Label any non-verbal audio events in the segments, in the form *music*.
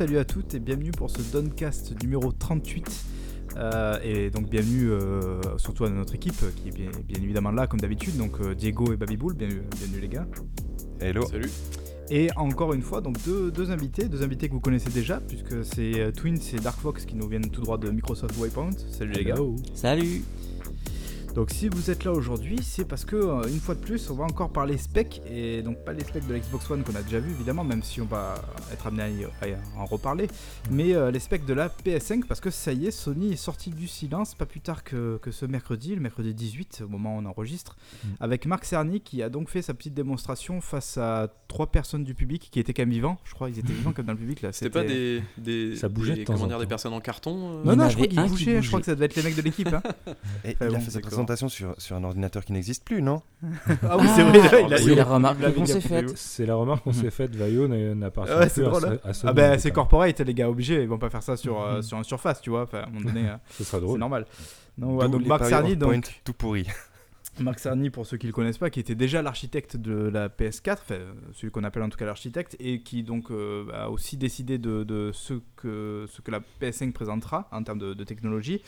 Salut à toutes et bienvenue pour ce Doncast numéro 38. Euh, et donc bienvenue euh, surtout à notre équipe qui est bien, bien évidemment là comme d'habitude, donc euh, Diego et Babybull, bienvenue, bienvenue les gars. Hello. Salut. Et encore une fois, donc deux, deux invités, deux invités que vous connaissez déjà, puisque c'est Twins et Dark Fox qui nous viennent tout droit de Microsoft Waypoint. Salut les gars. Salut Donc si vous êtes là aujourd'hui, c'est parce que euh, une fois de plus, on va encore parler spec et donc pas les specs de la Xbox One qu'on a déjà vu évidemment, même si on va être amené à, y- à en reparler, mais euh, les specs de la PS5 parce que ça y est, Sony est sorti du silence pas plus tard que, que ce mercredi, le mercredi 18 au moment où on enregistre, Mm. avec Marc Cerny qui a donc fait sa petite démonstration face à trois personnes du public qui étaient quand même vivants. Je crois qu'ils étaient vivants comme dans le public là. C'était pas des, des, Ça bougeait des, de temps comment en dire, des personnes en carton euh Non, non, je crois qu'ils bougeaient. Je crois que ça devait être les mecs de l'équipe. hein. *laughs* Et Enfin, il bon, a fait sa d'accord. Présentation sur, sur un ordinateur qui n'existe plus, non *laughs* ah oui, c'est vrai. il a- c'est la remarque qu'on s'est faite. C'est la remarque qu'on s'est faite, Vaio n'a- n'appartient Ouais, c'est plus drôle, à, hein. à Sony, Ah bah c'est corporate les gars obligés, ils vont pas faire ça sur, euh, sur un surface, tu vois. Enfin, à un moment donné, euh, *laughs* Ce sera c'est drôle. normal. Donc, voilà, D'où donc les Marc Cerny, PowerPoint donc tout pourri. Marc Cerny, pour ceux qui le connaissent pas, qui était déjà l'architecte de la PS4, enfin euh, celui qu'on appelle en tout cas l'architecte, et qui donc euh, a aussi décidé de, de ce, que, ce que la PS5 présentera en termes de, de technologie.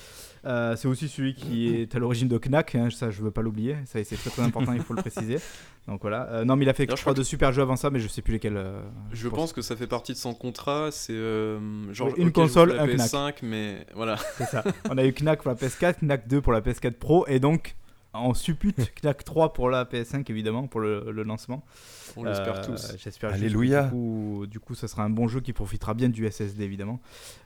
Euh, c'est aussi celui qui est à l'origine de Knack, hein, ça je veux pas l'oublier, ça c'est très très important, il faut le préciser. *laughs* Donc voilà. Euh, non mais il a fait je crois de super jeux avant ça, mais je sais plus lesquels. euh, Je pense que ça fait partie de son contrat. C'est euh, genre Oui, une console, un Knack. PS5, mais voilà. C'est ça. On a eu Knack pour la PS4, Knack 2 pour la PS4 Pro, et donc on suppute *laughs* Knack 3 pour la PS5 évidemment pour le, le lancement. On l'espère Euh, tous. J'espère Alléluia. que Du coup, du coup, ça sera un bon jeu qui profitera bien du SSD évidemment.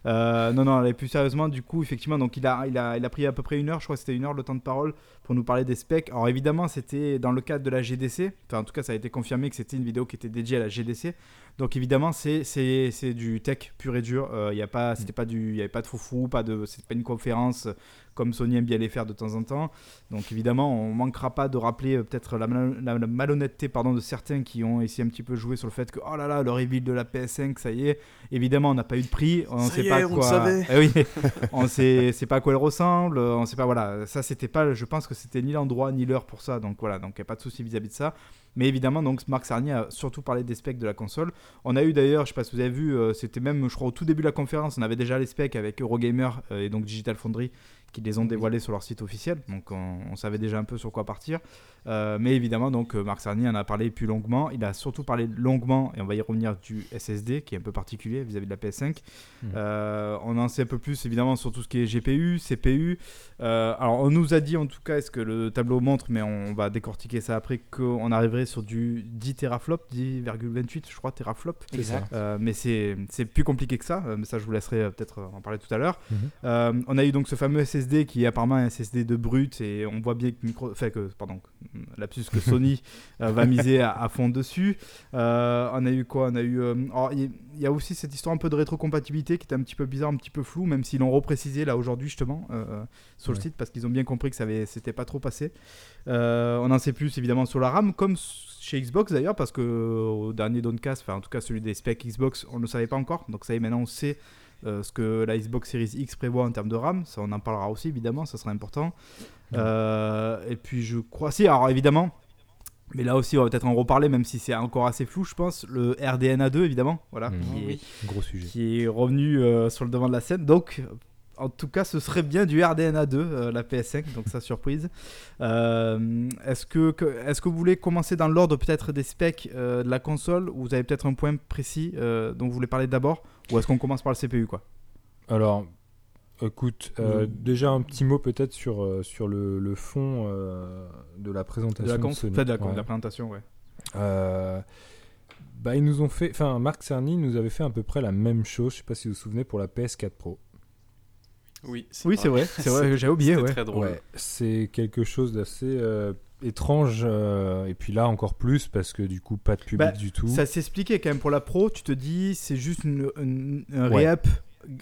Euh, non, non, et plus sérieusement, du coup, effectivement, donc il a, il a, il a pris à peu près une heure, je crois que c'était une heure le temps de parole pour nous parler des specs. Alors évidemment, c'était dans le cadre de la GDC. Enfin, en tout cas, ça a été confirmé que c'était une vidéo qui était dédiée à la GDC. Donc évidemment, c'est c'est c'est du tech pur et dur. Euh, Il y a pas, c'était pas du, il y avait pas de foufou, pas de, c'était pas une conférence comme Sony aime bien les faire de temps en temps. Donc évidemment, on manquera pas de rappeler euh, peut-être la, mal- la- la malhonnêteté pardon, de certains qui ont essayé un petit peu jouer sur le fait que oh là là, le reveal de la PS5, ça y est. Évidemment, on n'a pas eu de prix, on Ça sait pas est, on quoi. Eh oui, *laughs* on sait, sait pas à quoi elle ressemble, on sait pas voilà. Ça c'était pas, je pense que c'était ni l'endroit ni l'heure pour ça. Donc voilà, donc il y a pas de souci vis-à-vis de ça. Mais évidemment, donc Marc Sarnier a surtout parlé des specs de la console. On a eu d'ailleurs, je sais pas si vous avez vu, euh, c'était même, je crois, au tout début de la conférence, on avait déjà les specs avec Eurogamer euh, et donc Digital Foundry qui les ont dévoilés sur leur site officiel. Donc on, on savait déjà un peu sur quoi partir. Euh, mais évidemment, donc euh, Marc Sarnier en a parlé plus longuement. Il a surtout parlé longuement, et on va y revenir, du SSD qui est un peu particulier vis-à-vis de la PS5. Mhm. Euh, on en sait un peu plus évidemment sur tout ce qui est GPU, CPU. Euh, alors on nous a dit en tout cas, est-ce que le tableau montre, mais on va décortiquer ça après, qu'on arriverait sur du 10 teraflop, 10,28 je crois teraflop. Exact. Mais c'est plus compliqué que ça, mais ça je vous laisserai peut-être en parler tout à l'heure. Euh, on a eu donc ce fameux SSD qui est apparemment un SSD de brut et on voit bien que micro, enfin que pardon, lapsus que Sony *laughs* euh, va miser à, à fond dessus. Euh, on a eu quoi? On a eu, euh, il y a aussi cette histoire un peu de rétrocompatibilité qui était un petit peu bizarre, un petit peu flou, même s'ils l'ont reprécisé là aujourd'hui justement euh, sur le site parce qu'ils ont bien compris que ça c'était pas trop passé. Euh, on en sait plus évidemment sur la RAM, comme chez Xbox d'ailleurs, parce que au dernier Downcast, enfin en tout cas celui des specs Xbox, on ne le savait pas encore. Donc ça y est, maintenant on sait euh, ce que la Xbox Series X prévoit en termes de RAM. Ça, on en parlera aussi évidemment, ça sera important. Euh, et puis je crois, si, alors évidemment. Mais là aussi, on va peut-être en reparler, même si c'est encore assez flou, je pense. Le RDNA2, évidemment, voilà, Mhm. qui, est, Oui. Gros sujet. qui est revenu euh, sur le devant de la scène. Donc, en tout cas, ce serait bien du RDNA2, euh, la PS5, donc ça, surprise. Euh, est-ce, que, que- est-ce que vous voulez commencer dans l'ordre peut-être des specs euh, de la console ou vous avez peut-être un point précis dont vous voulez parler d'abord Ou est-ce qu'on commence par le CPU quoi? Alors, écoute, déjà un petit mot peut-être sur, sur le, le fond de la présentation De la, de Sony. de la, con- Ouais. de la présentation, ouais. Bah, ils nous ont fait, enfin, Marc Cerny nous avait fait à peu près la même chose. Je sais pas si vous vous souvenez pour la PS4 Pro. Oui, Oui, c'est vrai, c'est vrai, *laughs* j'ai oublié, C'était ouais. très drôle. Ouais, c'est quelque chose d'assez euh, étrange. euh, et puis là encore plus parce que du coup pas de public Bah, du tout. Ça s'expliquait quand même pour la pro, tu te dis c'est juste une, une- un Ouais.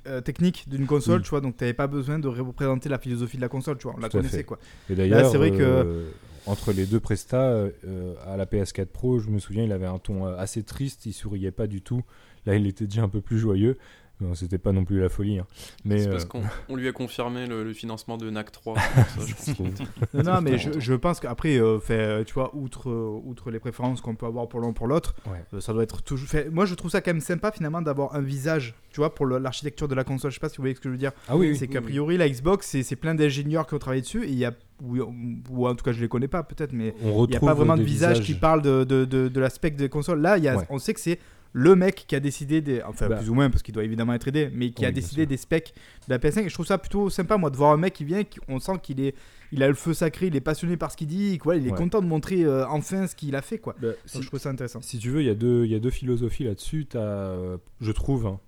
euh, technique d'une console, Oui. tu vois, donc t'avais pas besoin de représenter la philosophie de la console, tu vois, on la Tout connaissait fait. quoi. Et d'ailleurs, c'est vrai que- entre les deux prestats, euh, à la PS4 Pro, je me souviens, il avait un ton assez triste, il souriait pas du tout. Là, il était déjà un peu plus joyeux. Non, c'était pas non plus la folie. hein. Mais C'est euh, parce qu'on on lui a confirmé le, le financement de NAC 3. *laughs* ça, je pense. Non, non, mais je, je pense qu'après, euh, fait, euh, tu vois, outre, euh, outre les préférences qu'on peut avoir pour l'un ou pour l'autre, ouais. euh, ça doit être toujours. fait- moi, je trouve ça quand même sympa finalement d'avoir un visage, tu vois, pour l'architecture de la console. Je sais pas si vous voyez ce que je veux dire. Ah oui, oui. c'est qu'a priori, la Xbox, c'est c'est plein d'ingénieurs qui ont travaillé dessus et il y a. Ou, ou en tout cas, je les connais pas peut-être, mais on il retrouve n'y a pas vraiment de visage qui parle de, de, de, de l'aspect des consoles. Là, il y a, Ouais. on sait que c'est le mec qui a décidé des. Enfin, Bah. plus ou moins, parce qu'il doit évidemment être aidé, mais qui Oui, a décidé des specs de la PS5. Et je trouve ça plutôt sympa, moi, de voir un mec qui vient, qui- on sent qu'il est. Il a le feu sacré, il est passionné par ce qu'il dit, quoi, il est Ouais. content de montrer euh, enfin ce qu'il a fait, quoi. Bah, Donc, si, je trouve ça intéressant. si tu veux, il y, a deux- il y a deux philosophies là-dessus. Euh, je trouve, hein,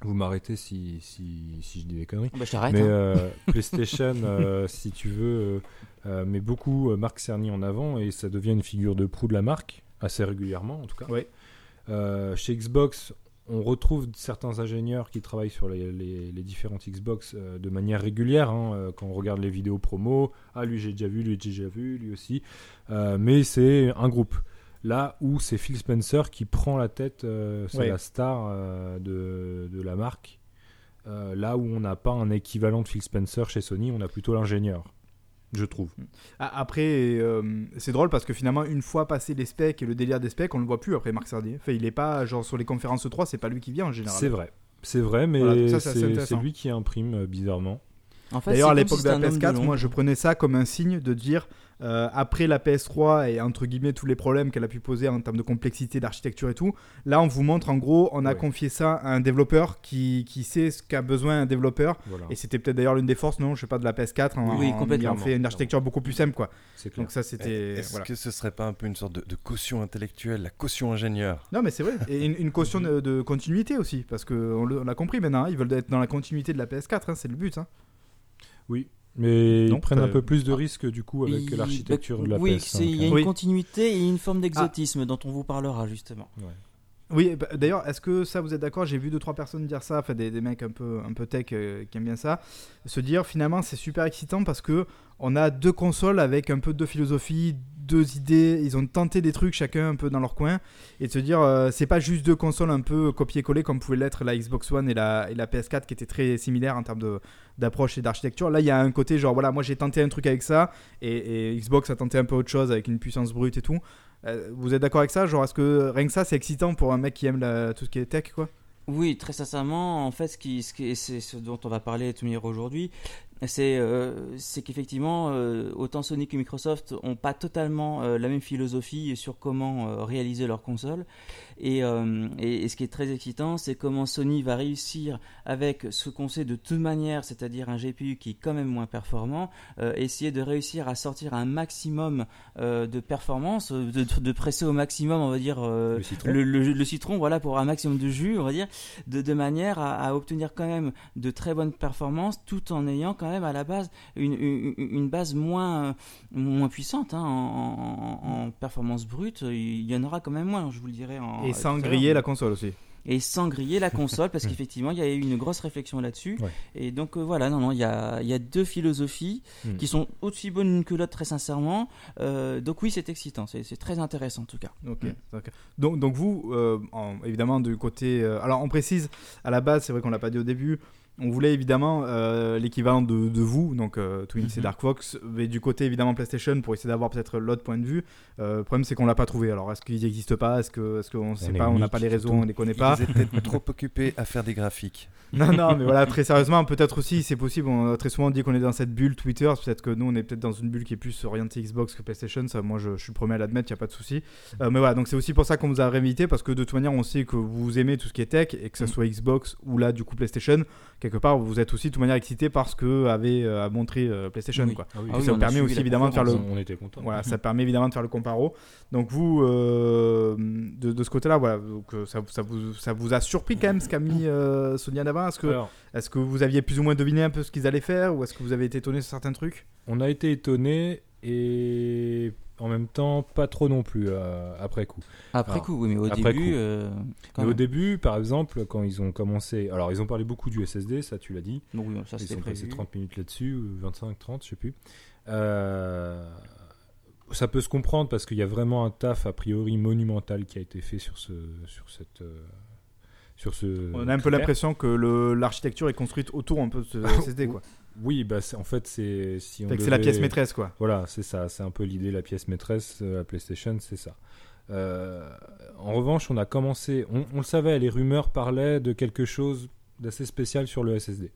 vous m'arrêtez si, si, si je dis des conneries. Bah, je t'arrête. Mais hein. euh, *laughs* PlayStation, euh, si tu veux, euh, met beaucoup euh, Marc Cerny en avant et ça devient une figure de proue de la marque, assez régulièrement en tout cas. Ouais. Euh, chez Xbox, on retrouve certains ingénieurs qui travaillent sur les, les- les différentes Xbox euh, de manière régulière. hein, euh, quand on regarde les vidéos promo, ah lui j'ai déjà vu, lui j'ai déjà vu, lui aussi. Euh, mais c'est un groupe. Là où c'est Phil Spencer qui prend la tête, c'est Ouais. la star de, de la marque. Là où on n'a pas un équivalent de Phil Spencer chez Sony, on a plutôt l'ingénieur, je trouve. Ah, Après, euh, c'est drôle parce que finalement, une fois passé les specs et le délire des specs, on le voit plus après Marc Sardier. Enfin, il est pas, genre, sur les conférences 3, c'est pas lui qui vient en général. C'est vrai. C'est vrai, mais Voilà, c'est lui qui imprime euh, bizarrement. En fait, D'ailleurs, à l'époque si de la c'était un homme PS4, l'ombre. moi je prenais ça comme un signe de dire euh, après la PS3 et entre guillemets tous les problèmes qu'elle a pu poser en termes de complexité, d'architecture et tout, là on vous montre en gros, on a Ouais. confié ça à un développeur qui, qui sait ce qu'a besoin un développeur. Voilà. Et c'était peut-être d'ailleurs l'une des forces, non Je sais pas, de la PS4. En, Oui, en- complètement. En fait une architecture beaucoup plus simple, quoi. Donc ça, c'était. Est-ce voilà. que ce serait pas un peu une sorte de, de caution intellectuelle, la caution ingénieur? Non, mais c'est vrai. Et une, une caution de, de continuité aussi, parce qu'on on l'a compris maintenant, hein, ils veulent être dans la continuité de la PS4, hein, c'est le but. hein. Oui, mais Donc, ils prennent un peu plus de risques du coup avec l'architecture bah, de la Oui, PS5. c'est- il y a hein. une Oui. continuité et une forme d'exotisme dont on vous parlera justement. Ouais. Oui, bah, d'ailleurs, est-ce que ça vous êtes d'accord? J'ai vu deux trois personnes dire ça, enfin des, des mecs un peu un peu tech euh, qui aiment bien ça, se dire finalement c'est super excitant parce que on a deux consoles avec un peu de philosophie, deux idées, ils ont tenté des trucs chacun un peu dans leur coin et de se dire euh, c'est pas juste deux consoles un peu copier-coller comme pouvait l'être la Xbox One et la, et la PS4 qui étaient très similaires en termes d'approche et d'architecture. Là, il y a un côté genre voilà, moi j'ai tenté un truc avec ça et Xbox a tenté un peu autre chose avec une puissance brute et tout. Euh, vous êtes d'accord avec ça? Genre, est-ce que rien que ça, c'est excitant pour un mec qui aime tout ce qui est tech, quoi? Oui, très sincèrement, en fait, ce ce qui- c'est ce dont on va parler tout aujourd'hui, c'est euh, qu'effectivement, euh, autant Sony que Microsoft n'ont pas totalement euh, la même philosophie sur comment euh, réaliser leur console. Et, et, et ce qui est très excitant, c'est comment Sony va réussir avec ce qu'on sait de toute manière, c'est-à-dire un GPU qui est quand même moins performant, essayer de réussir à sortir un maximum de performance, de, de presser au maximum, on va dire, Le citron. le, le- le citron, voilà, pour un maximum de jus, on va dire, de, de manière à, à obtenir quand même de très bonnes performances, tout en ayant quand même à la base une, une, une base moins, moins puissante hein, en, en- en performance brute. Il y en aura quand même moins, je vous le dirai. En, Et sans griller la console aussi. Et sans griller la console, parce *laughs* qu'effectivement, il y a eu une grosse réflexion là-dessus. Ouais. Et donc euh, voilà, non, non, il y a, il y a deux philosophies Hmm. qui sont aussi bonnes l'une que l'autre, très sincèrement. Euh, donc oui, c'est excitant, c'est c'est très intéressant en tout cas. Ok. Mm. ok. Donc, donc vous, euh, en- évidemment, du côté. alors, on précise, à la base, c'est vrai qu'on l'a pas dit au début. On voulait évidemment euh, l'équivalent de, de vous, donc euh, Twin et Mhm. Dark Fox, mais du côté évidemment PlayStation pour essayer d'avoir peut-être l'autre point de vue. Euh, le problème c'est qu'on l'a pas trouvé. Alors est-ce qu'ils n'existent pas? Est-ce que, est-ce qu'on sait est pas? On n'a pas les réseaux, on les connaît pas. Ils étaient *laughs* trop occupés à faire des graphiques. Non, non, mais voilà, très sérieusement, peut-être aussi, c'est possible. On a très souvent dit qu'on est dans cette bulle Twitter. Peut-être que nous, on est peut-être dans une bulle qui est plus orientée Xbox que PlayStation. Ça, moi, je, je suis le premier à l'admettre, il n'y a pas de souci. Euh, mais voilà, donc c'est aussi pour ça qu'on vous a réinvité parce que de toute manière, on sait que vous aimez tout ce qui est tech et que ce Mm. soit Xbox ou là, du coup, PlayStation. Quelque part, vous êtes aussi de toute manière excité parce que avait euh, à montrer euh, PlayStation, Oui. quoi. Ah oui, Ah Et oui, ça permet aussi évidemment de faire le, on, était contents. voilà, ça *laughs* permet évidemment de faire le comparo. Donc vous, euh, de, de ce côté-là, voilà, donc, ça, ça, vous, ça vous a surpris quand même ce qu'a mis euh, Sony Est-ce que, Alors, est-ce que vous aviez plus ou moins deviné un peu ce qu'ils allaient faire ou est-ce que vous avez été étonné sur certains trucs? On a été étonnés et en même temps pas trop non plus euh, après coup. Après Alors, coup, oui, mais au début. euh, Mais au début, par exemple, quand ils ont commencé, alors ils ont parlé beaucoup du SSD, ça tu l'as dit. Donc oui, ça Ils passés prévu. 30 minutes là-dessus, ou 25, 30, je sais plus. Euh, ça peut se comprendre parce qu'il y a vraiment un taf a priori monumental qui a été fait sur, ce, sur, cette, euh, sur ce. On a un peu l'impression que l'architecture est construite autour un peu de ce SSD quoi. Oui, bah c'est- en fait c'est si c'est la devait- pièce maîtresse quoi. Voilà, c'est ça, c'est un peu l'idée, la pièce maîtresse, euh, la PlayStation, c'est ça. Euh, en revanche, on a commencé, on, on le savait, les rumeurs parlaient de quelque chose d'assez spécial sur le SSD.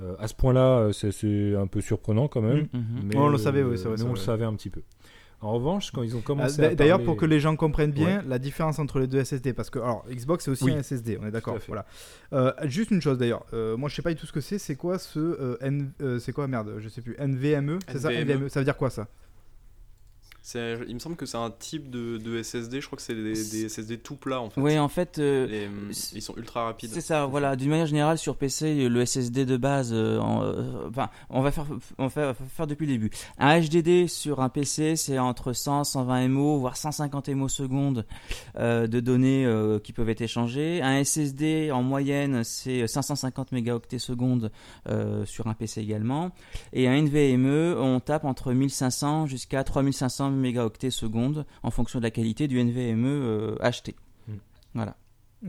Euh, à ce point-là, c'est- un peu surprenant quand même. Mm. Mhm. mais, On le savait, oui, c'est vrai, on le savait un petit peu. En revanche, quand ils ont Ah, commencé à D'ailleurs, parler- pour que les gens comprennent bien la différence entre les deux SSD, parce que alors Xbox c'est aussi Oui. un SSD, on est d'accord. Voilà. Euh, juste une chose d'ailleurs, euh, moi je sais pas du tout ce que c'est. C'est quoi ce euh, N, euh, c'est quoi merde, je sais plus. NVMe, c'est ça NVMe. NVMe, ça veut dire quoi ça? Il me semble que c'est un type de, de SSD, je crois que c'est des, des SSD tout plats en fait. Oui, en fait, euh, Les, ils sont ultra rapides. C'est ça, voilà. D'une manière générale, sur PC, le SSD de base, euh, en, euh, enfin, on va faire, on va faire, faire depuis le début. Un HDD sur un PC, c'est entre 100, 120 MO, voire 150 MO secondes de données qui peuvent être échangées. Un SSD, en moyenne, c'est 550 mégaoctets secondes sur un PC également. Et un NVMe, on tape entre 1500 jusqu'à 3500 mégaoctets secondes en fonction de la qualité du NVMe euh, acheté. Hmm. Voilà.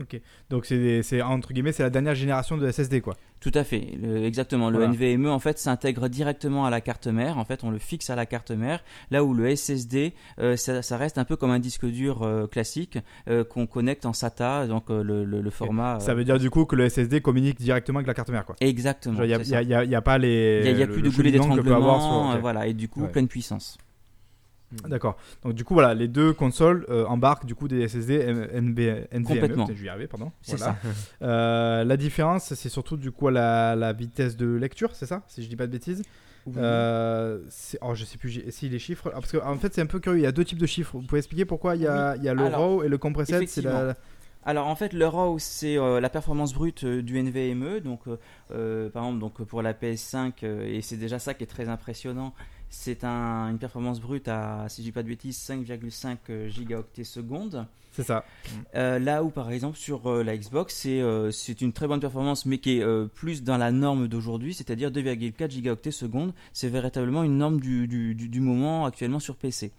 Ok. Donc c'est entre guillemets c'est la dernière génération de SSD quoi. Tout à fait, le- exactement. Le Voilà. NVMe en fait s'intègre directement à la carte mère. En fait, on le fixe à la carte mère. Là où le SSD, euh, ça, ça reste un peu comme un disque dur euh, classique euh, qu'on connecte en SATA, donc le, le- le format. Ça veut dire du coup que le SSD communique directement avec la carte mère quoi. Exactement. Il n'y a, a- a- a pas les. Il y a, plus de boulet sur- d'étranglement, ok. euh, voilà, et du coup Ouais. pleine puissance. D'accord. Donc du coup voilà, les deux consoles euh, embarquent du coup des SSD NB NVMe. Complètement. Putain, Je vais y arriver, pardon. C'est Voilà. *laughs* Euh, la différence, c'est surtout du coup la, la vitesse de lecture, c'est ça Si je dis pas de bêtises. Euh, c'est- oh, je sais plus j'ai- si les chiffres. ah, parce que en fait, c'est un peu curieux. Il y a deux types de chiffres. Vous pouvez expliquer pourquoi il y a, il y a le Alors, RAW et le compressed C'est la. Alors en fait, le RAW c'est euh, la performance brute euh, du NVMe. Donc euh, euh, par exemple, donc pour la PS5 euh, et c'est déjà ça qui est très impressionnant. C'est un- une performance brute à, si je dis pas de bêtises, 5,5 euh, gigaoctets secondes. C'est ça. Euh, là où par exemple sur euh, la Xbox c'est euh, c'est une très bonne performance mais qui est euh, plus dans la norme d'aujourd'hui, c'est-à-dire 2,4 gigaoctets secondes. C'est véritablement une norme du, du, du- du moment actuellement sur PC.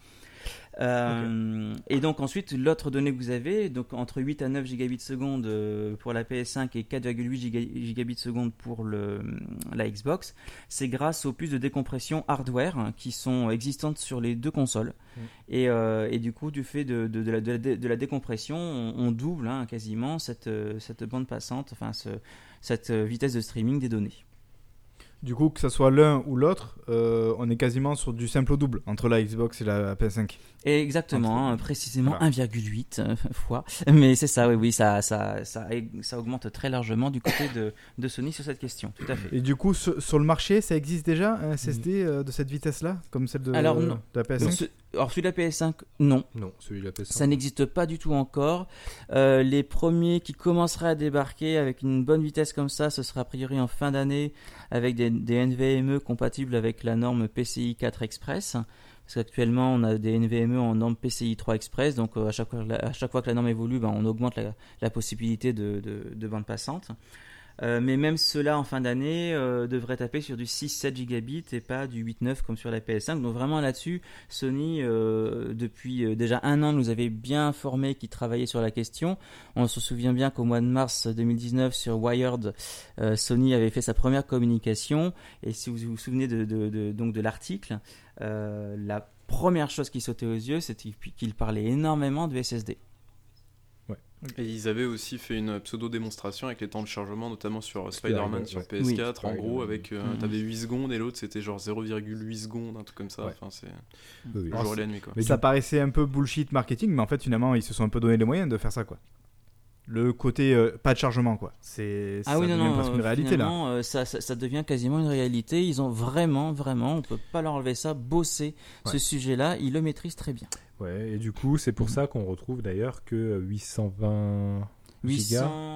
Euh, Et donc ensuite l'autre donnée que vous avez, donc entre 8 à 9 gigabits seconde euh, pour la PS5 et 4,8 giga- gigabits seconde pour le, la Xbox, c'est grâce aux puces de décompression hardware qui sont existantes sur les deux consoles. Et, euh, et du coup, du fait de, de, de la, de décompression, on, on double hein, quasiment cette, cette bande passante, enfin ce- cette vitesse de streaming des données. Du coup, que ce soit l'un ou l'autre, euh, on est quasiment sur du simple au double entre la Xbox et la PS5. Et exactement, Entre- hein, précisément Voilà. 1,8 euh, *laughs* fois. Mais c'est ça, oui, oui, ça, ça, ça, ça augmente très largement du côté de, de Sony sur cette question, tout à fait. Et du coup, sur, sur le marché, ça existe déjà un SSD euh, de cette vitesse-là, comme celle de, Alors, non. de la PS5 Ce- alors celui de la PS5, non. Non, celui de la PS5. Ça n'existe pas du tout encore. Euh, les premiers qui commenceraient à débarquer avec une bonne vitesse comme ça, ce sera a priori en fin d'année avec des, des NVMe compatibles avec la norme PCI 4 Express. Parce qu'actuellement, on a des NVMe en norme PCI 3 Express. Donc, euh, à, chaque fois, à chaque fois que la norme évolue, ben, on augmente la, la possibilité de, de, de bande passante. Euh, mais même ceux-là, en fin d'année, euh, devraient taper sur du 6-7 gigabits et pas du 8-9 comme sur la PS5. Donc, vraiment là-dessus, Sony, euh, depuis euh, déjà un an, nous avait bien informé qu'ils travaillaient sur la question. On se souvient bien qu'au mois de mars 2019, sur Wired, Sony avait fait sa première communication. Et si vous vous souvenez de, donc de l'article, la première chose qui sautait aux yeux, c'était qu'il parlait énormément de SSD. Et ils avaient aussi fait une pseudo-démonstration avec les temps de chargement, notamment sur euh, Spider-Man ouais, sur ouais. PS4. Oui. en gros, avec euh, Mhm. t'avais 8 secondes et l'autre c'était genre 0,8 secondes, un truc comme ça. Ouais. Enfin, c'est Oui, jour et la nuit quoi. Mais ça paraissait un peu bullshit marketing, mais en fait, finalement, ils se sont un peu donné les moyens de faire ça, quoi. Le côté euh, pas de chargement, quoi. C'est ça Ah oui, non, devient non, presque une euh, réalité là. euh, ça, ça, ça devient quasiment une réalité. Ils ont vraiment, vraiment, on peut pas leur enlever ça, bossé ce Ouais. sujet-là. Ils le maîtrisent très bien. Ouais, et du coup, c'est pour ça qu'on retrouve d'ailleurs que 820 800...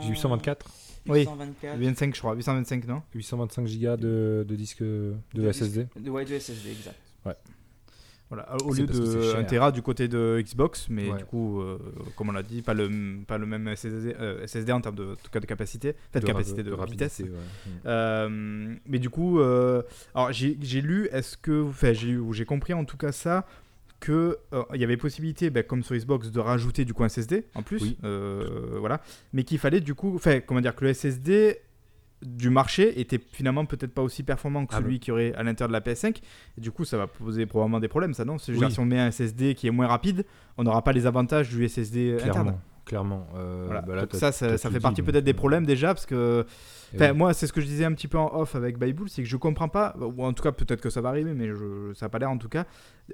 gigas, 824, Oui. 824. 25, je crois, 825, non? 825 gigas de, de disque de, De SSD. disque- De, ouais, de SSD, exact. Voilà, au lieu de cher. 1 Tera du côté de Xbox, mais Ouais. du coup, euh, comme on l'a dit, pas le, pas le même SSD, euh, SSD en termes de, en tout cas de capacité, de, ra- capacité de, rapidité, ouais. Mm. Euh, mais du coup, alors j'ai lu, est-ce que, enfin j'ai compris en tout cas ça, que il y avait possibilité, ben, comme sur Xbox, de rajouter du coup un SSD en plus, Oui. voilà, mais qu'il fallait du coup, enfin, comment dire, que le SSD du marché était finalement peut-être pas aussi performant que Ah celui qui aurait à l'intérieur de la PS5. Et du coup, ça va poser probablement des problèmes, ça non? Si on met un SSD qui est moins rapide, on n'aura pas les avantages du SSD interne. Clairement. Clairement. Euh, Voilà. bah là, ça, ça, fait dit, partie peut-être des euh, problèmes déjà, parce que moi, c'est ce que je disais un petit peu en off avec Bible, c'est que je comprends pas, ou en tout cas, peut-être que ça va arriver, mais je, ça n'a pas l'air en tout cas.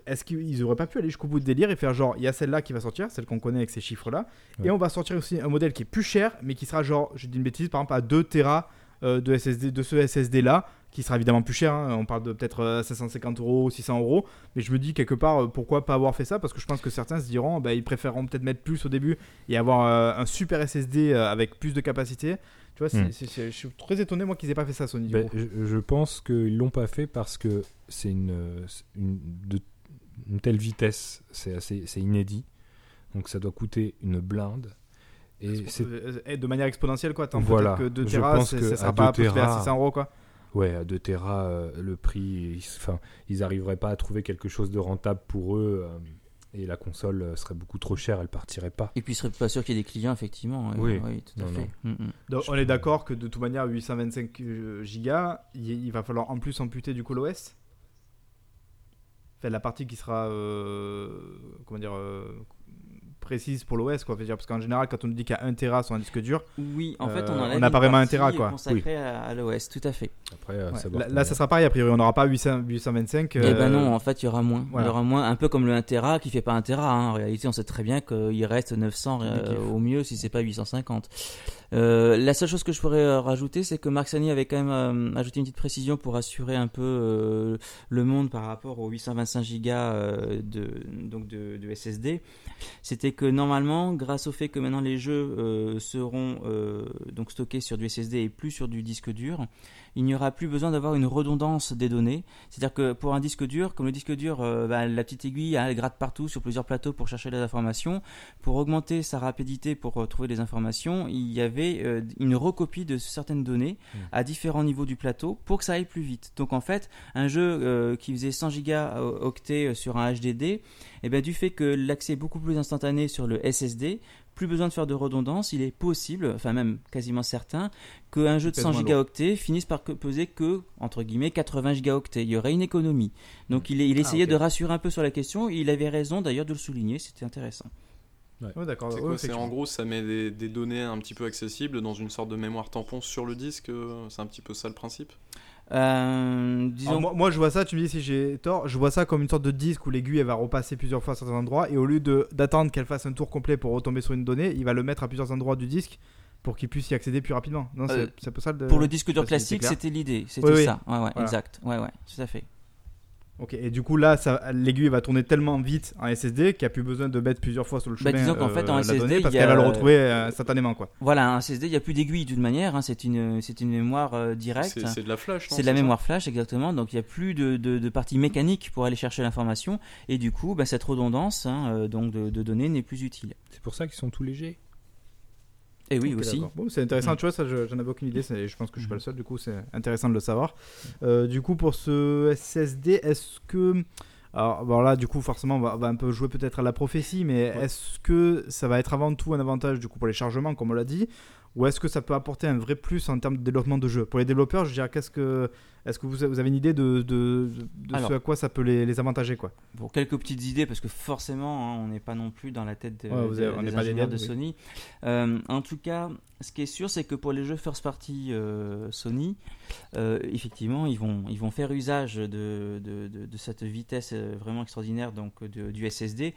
Est-ce qu'ils auraient pas pu aller jusqu'au bout de délire et faire genre, il y a celle-là qui va sortir, celle qu'on connaît avec ces chiffres-là, Ouais. et on va sortir aussi un modèle qui est plus cher, mais qui sera genre, je dis une bêtise, par exemple à 2 Tera de SSD, de ce SSD-là, qui sera évidemment plus cher. hein. On parle de peut-être euh, 750 euros, 600 euros, mais je me dis quelque part, euh, pourquoi pas avoir fait ça? Parce que je pense que certains se diront, bah, ils préféreront peut-être mettre plus au début et avoir euh, un super SSD euh, avec plus de capacité. Tu vois, Hmm. je suis très étonné moi qu'ils aient pas fait ça Sony. du coup. je, je pense qu'ils l'ont pas fait parce que c'est une, euh, une, de, une telle vitesse, c'est assez, c'est inédit. Donc ça doit coûter une blinde. Et c'est Euh, et de manière exponentielle quoi. Tant Voilà. que 2 Je Tera, ça sera pas 2 possible à Tera, 600 euros quoi. ouais, à 2 Tera, euh, le prix, ils, enfin, ils arriveraient pas à trouver quelque chose de rentable pour eux. euh, et la console serait beaucoup trop chère, elle partirait pas. Et puis, il serait pas sûr qu'il y ait des clients, effectivement. Oui. tout à Non, fait. Mm, mm. Donc, on est d'accord que de toute manière 825 euh, gigas, il, va falloir en plus amputer du coup l'OS. Enfin, la partie qui sera euh, comment dire euh, précise pour l'OS quoi. Dire parce qu'en général quand on nous dit qu'il y a 1 Tera sur un disque dur, Oui, en fait, Euh, on enlève n'a pas vraiment partie intérêt, quoi. consacrée à, à l'OS, tout à fait. Après, euh, ouais, savoir là, là, ça sera pareil a priori on n'aura pas 800 825. Eh euh, ben non, en fait, il y aura moins. voilà. Il y aura moins, un peu comme le 1 Tera qui fait pas 1 Tera. hein. En réalité, on sait très bien qu'il reste 900 euh, au mieux si c'est pas 850. Euh, la seule chose que je pourrais euh, rajouter, c'est que Mark Sani avait quand même euh, ajouté une petite précision pour assurer un peu euh, le monde par rapport aux 825 Go euh, de, donc de, de SSD. C'était que normalement, grâce au fait que maintenant les jeux euh, seront euh, donc stockés sur du SSD et plus sur du disque dur, il n'y aura plus besoin d'avoir une redondance des données. C'est-à-dire que pour un disque dur, comme le disque dur, euh, bah, la petite aiguille, hein, elle gratte partout sur plusieurs plateaux pour chercher les informations. Pour augmenter sa rapidité pour euh, trouver les informations, il y avait euh, une recopie de certaines données à différents niveaux du plateau pour que ça aille plus vite. Donc en fait, un jeu qui faisait 100 gigaoctets sur un HDD, et ben, du fait que l'accès est beaucoup plus instantané sur le SSD, plus besoin de faire de redondance, il est possible, enfin même quasiment certain, qu'un jeu de Pèse 100 moins lourd. gigaoctets finisse par peser que, entre guillemets, 80 gigaoctets. Il y aurait une économie. Donc il, il essayait de rassurer un peu sur la question, il avait raison d'ailleurs de le souligner, c'était intéressant. Ouais, d'accord. C'est quoi en gros, ça met des, des données un petit peu accessibles dans une sorte de mémoire tampon sur le disque. euh, C'est un petit peu ça le principe? Euh, disons, moi, moi, je vois ça, tu me dis si j'ai tort, je vois ça comme une sorte de disque où l'aiguille elle va repasser plusieurs fois à certains endroits et au lieu de- d'attendre qu'elle fasse un tour complet pour retomber sur une donnée, il va le mettre à plusieurs endroits du disque pour qu'il puisse y accéder plus rapidement. Non, c'est Euh, c'est un peu ça le. pour le disque dur si classique, c'était l'idée, c'était Oui, oui. ça. Ouais, ouais, Voilà. exact. Ouais, ouais, tout à fait. Ok, et du coup là, ça- l'aiguille va tourner tellement vite en SSD qu'il n'y a plus besoin de mettre plusieurs fois sur le Bah, chemin. disons qu'en fait, en la SSD, donnée, parce il y a- qu'elle va le retrouver euh, instantanément quoi. Voilà, un SSD, il n'y a plus d'aiguille d'une manière, hein, c'est une, c'est une mémoire euh, directe. C'est de la flash. C'est de la mémoire flash, exactement. Donc il n'y a plus de, de, de partie mécanique pour aller chercher l'information. Et du coup, bah, cette redondance hein, euh, donc de, de données n'est plus utile. C'est pour ça qu'ils sont tout légers. Et oui, aussi. Bon, c'est intéressant, Mm. tu vois, ça, je- j'en avais aucune idée. c'est- Je pense que je suis pas le seul, du coup, c'est intéressant de le savoir. Euh, du coup, pour ce SSD, est-ce que. Alors, bon, là, du coup, forcément, on va, on va un peu jouer peut-être à la prophétie, mais est-ce que ça va être avant tout un avantage, du coup, pour les chargements, comme on l'a dit ou est-ce que ça peut apporter un vrai plus en termes de développement de jeu? Pour les développeurs, je dirais, qu'est-ce que, est-ce que vous, avez une idée de, de, de Alors. ce à quoi ça peut les, les avantager quoi? Pour quelques petites idées, parce que forcément, hein, on n'est pas non plus dans la tête de, Ouais, vous de- avez- on des de oui. Sony. Euh, en tout cas, ce qui est sûr, c'est que pour les jeux first party euh, Sony, euh, effectivement, ils vont, ils vont faire usage de, de, de- de cette vitesse vraiment extraordinaire donc, du SSD.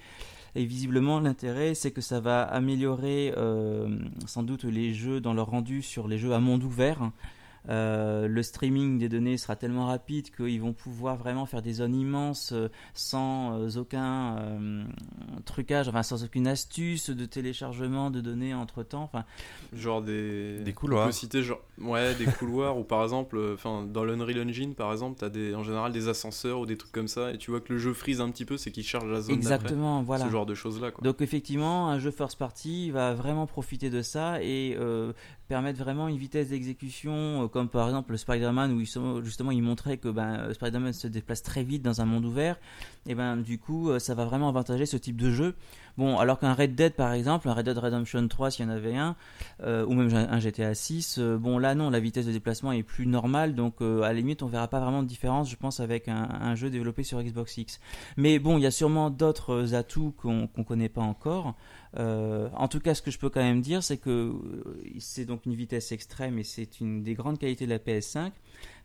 Et visiblement, l'intérêt, c'est que ça va améliorer euh, sans doute les jeux dans leur rendu sur les jeux à monde ouvert. Euh, le streaming des données sera tellement rapide qu'ils vont pouvoir vraiment faire des zones immenses euh, sans euh, aucun euh, trucage, enfin sans aucune astuce de téléchargement de données entre temps. Enfin, Genre des, Des couloirs. On peut citer genre ouais des couloirs *laughs* ou par exemple enfin dans l'Unreal Engine par exemple t'as des en général des ascenseurs ou des trucs comme ça et tu vois que le jeu freeze un petit peu c'est qu'il charge la zone exactement, voilà. Ce genre de choses là quoi. Donc effectivement, un jeu first party va vraiment profiter de ça et euh, permettent vraiment une vitesse d'exécution, euh, comme par exemple le Spider-Man où ils justement il montrait que ben, euh, Spider-Man se déplace très vite dans un monde ouvert, et ben du coup euh, ça va vraiment avantager ce type de jeu. Bon, alors qu'un Red Dead par exemple, un Red Dead Redemption 3 s'il y en avait un, euh, ou même un GTA 6, euh, bon là non, la vitesse de déplacement est plus normale, donc euh, à la limite on verra pas vraiment de différence, je pense, avec un, jeu développé sur Xbox X. Mais bon, il y a sûrement d'autres euh, atouts qu'on qu'on connaît pas encore. Euh, en tout cas, ce que je peux quand même dire, c'est que euh, c'est donc une vitesse extrême et c'est une des grandes qualités de la PS5.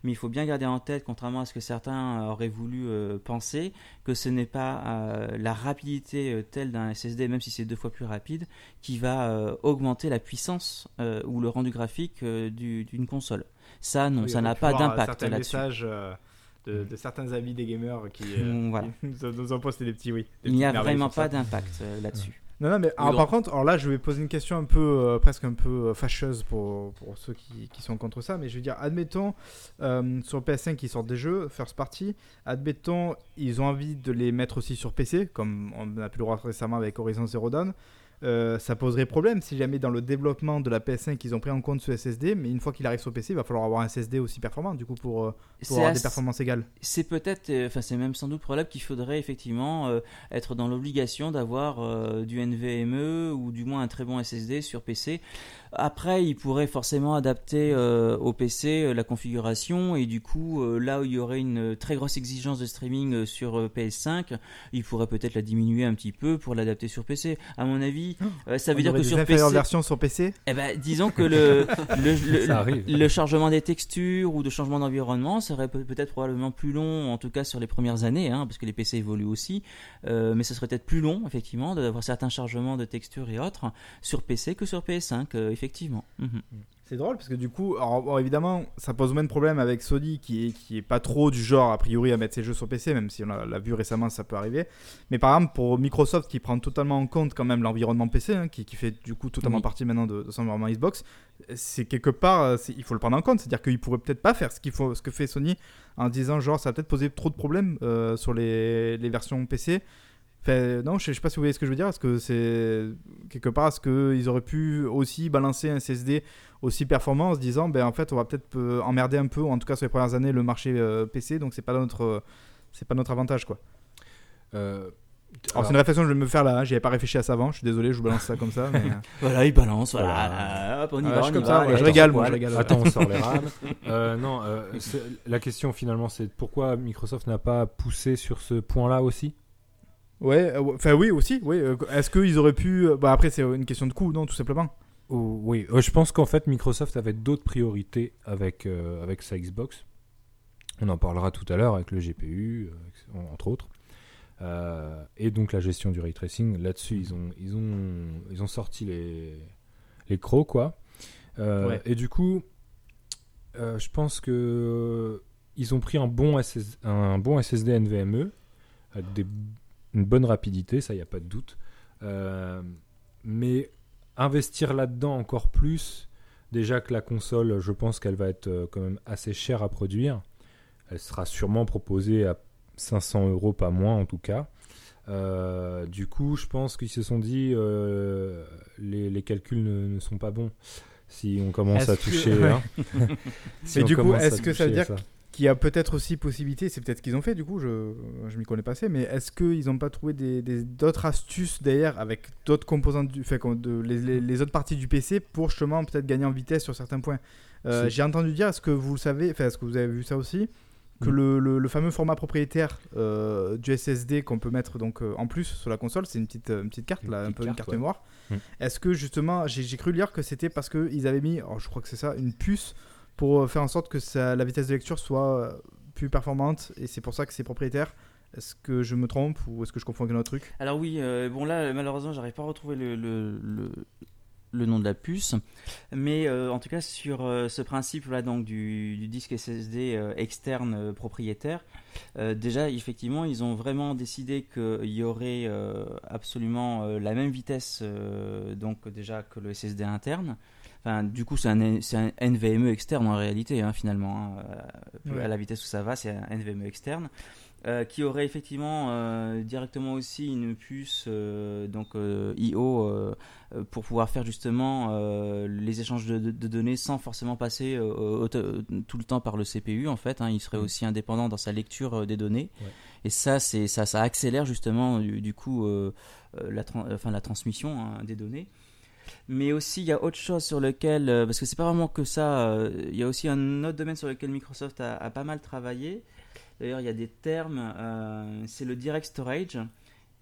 Mais il faut bien garder en tête, contrairement à ce que certains auraient voulu euh, penser, que ce n'est pas euh, la rapidité euh, telle d'un SSD, même si c'est deux fois plus rapide, qui va euh, augmenter la puissance euh, ou le rendu graphique euh, du- d'une console. Ça, non, Oui, ça n'a pas euh, d'impact là-dessus. messages euh, de, de certains avis des gamers qui, *laughs* euh, Mm, voilà. qui *laughs* nous, ont posté des petits oui. des Il n'y a vraiment pas d'impact euh, là-dessus. Non, non, mais alors, par contre, alors là, je vais poser une question un peu, euh, presque un peu euh, fâcheuse pour, pour ceux qui, qui sont contre ça. Mais je veux dire, admettons, euh, sur PS5, ils sortent des jeux, first party. Admettons, ils ont envie de les mettre aussi sur PC, comme on a pu le voir récemment avec Horizon Zero Dawn. Euh, ça poserait problème si jamais dans le développement de la PS5 ils ont pris en compte ce SSD, mais une fois qu'il arrive sur PC, il va falloir avoir un SSD aussi performant du coup pour, euh, pour avoir des performances égales. c'est peut-être, euh, enfin c'est même sans doute probable qu'il faudrait effectivement euh, être dans l'obligation d'avoir du NVMe ou du moins un très bon SSD sur PC. Après, il pourrait forcément adapter au PC la configuration et du coup, là où il y aurait une très grosse exigence de streaming sur euh, PS5, il pourrait peut-être la diminuer un petit peu pour l'adapter sur PC. À mon avis, euh, ça veut On dire que des sur PC, versions sur PC eh ben, disons que le, *laughs* le, le- Ça arrive. le chargement des textures ou de changement d'environnement serait peut- peut-être probablement plus long, en tout cas sur les premières années, hein, parce que les PC évoluent aussi. Euh, mais ce serait peut-être plus long, effectivement, d'avoir certains chargements de textures et autres sur PC que sur PS5, euh, effectivement. Mhm. C'est drôle parce que du coup, alors, évidemment, ça pose moins de problème avec Sony qui est, qui est pas trop du genre a priori à mettre ses jeux sur PC, même si on l'a vu récemment, ça peut arriver. Mais par exemple, pour Microsoft qui prend totalement en compte quand même l'environnement PC, hein, qui, qui fait du coup totalement Oui. partie maintenant de, de son environnement Xbox, c'est quelque part, euh, il faut le prendre en compte. C'est-à-dire qu'il pourrait peut-être pas faire ce, faut, ce que fait Sony en disant genre ça va peut-être poser trop de problèmes euh, sur les, les versions PC. Enfin, non, je sais, je sais pas si vous voyez ce que je veux dire. Est-ce que c'est quelque part, est-ce qu'ils auraient pu aussi balancer un SSD aussi performant en se disant, ben en fait, on va peut-être emmerder un peu, ou en tout cas sur les premières années, le marché euh, PC, donc c'est pas notre, c'est pas notre avantage quoi. Euh, Alors, c'est une réflexion que je vais me faire là. hein. J'y avais pas réfléchi à ça avant. Je suis désolé, je vous balance ça comme ça. Mais... *laughs* Voilà, il balance, voilà. Voilà. Hop, on y va, je on suis y comme va, ça. je régale, moi, je régale. Attends, on sort les rames. *laughs* Euh, non, euh, la question finalement, c'est pourquoi Microsoft n'a pas poussé sur ce point-là aussi? Ouais, euh, enfin oui aussi. Oui. euh, Est-ce qu'ils auraient pu euh, Bah après, c'est une question de coût, non, tout simplement. Ou- Oui, je pense qu'en fait Microsoft avait d'autres priorités avec, euh, avec sa Xbox. On en parlera tout à l'heure avec le GPU, entre autres. Euh, et donc la gestion du ray tracing. Là-dessus, ils ont, ils, ont, ils ont sorti les, les crocs, quoi. Euh, Ouais. Et du coup, je pense que ils ont pris un bon, SS un bon SSD NVMe des- une bonne rapidité, ça, il n'y a pas de doute. Euh, mais investir là-dedans encore plus, déjà que la console, je pense qu'elle va être euh, quand même assez chère à produire. Elle sera sûrement proposée à 500 euros, pas moins en tout cas. Euh, du coup, je pense qu'ils se sont dit euh, les, les calculs ne, ne sont pas bons si on commence à toucher. *laughs* hein. *laughs* Si Mais du coup, est-ce que ça veut dire y a peut-être aussi possibilité, c'est peut-être ce qu'ils ont fait du coup, je, je m'y connais pas assez, mais est-ce qu'ils n'ont pas trouvé des- des- d'autres astuces derrière avec d'autres composantes, du, de, les, les- les autres parties du PC pour justement peut-être gagner en vitesse sur certains points? Euh, J'ai entendu dire, est-ce que vous le savez, enfin est-ce que vous avez vu ça aussi que Mm. le, le- le fameux format propriétaire euh, du SSD qu'on peut mettre donc euh, en plus sur la console, c'est une petite, une petite carte, Une là, un peu une carte, ouais. mémoire. Mm. Est-ce que justement, j'ai j'ai cru lire que c'était parce qu'ils avaient mis, alors je crois que c'est ça, une puce pour euh, faire en sorte que la vitesse de lecture soit euh, plus performante et c'est pour ça que c'est propriétaire. Est-ce que je me trompe ou est-ce que je confonds avec un autre truc? Alors oui, euh, bon là malheureusement j'arrive pas à retrouver le, nom de la puce, mais en tout cas sur ce principe là donc du, du disque SSD externe propriétaire, déjà effectivement ils ont vraiment décidé qu'il y aurait absolument la même vitesse donc déjà que le SSD interne. Enfin, du coup, c'est un, NVMe externe en réalité, hein, finalement. hein. Euh, Ouais. À la vitesse où ça va, c'est un NVMe externe. euh, qui aurait effectivement euh, directement aussi une puce euh, donc IO pour pouvoir faire justement les échanges de, de- de données sans forcément passer tout le temps par le CPU en fait. hein. il serait aussi indépendant dans sa lecture des données. Ouais. Et ça, c'est ça, ça accélère justement du, du coup la, tran- enfin, la transmission hein, des données. Mais aussi, il y a autre chose sur lequel, euh, parce que c'est pas vraiment que ça, euh, il y a aussi un autre domaine sur lequel Microsoft a, a pas mal travaillé. D'ailleurs, il y a des termes, euh, c'est le Direct Storage.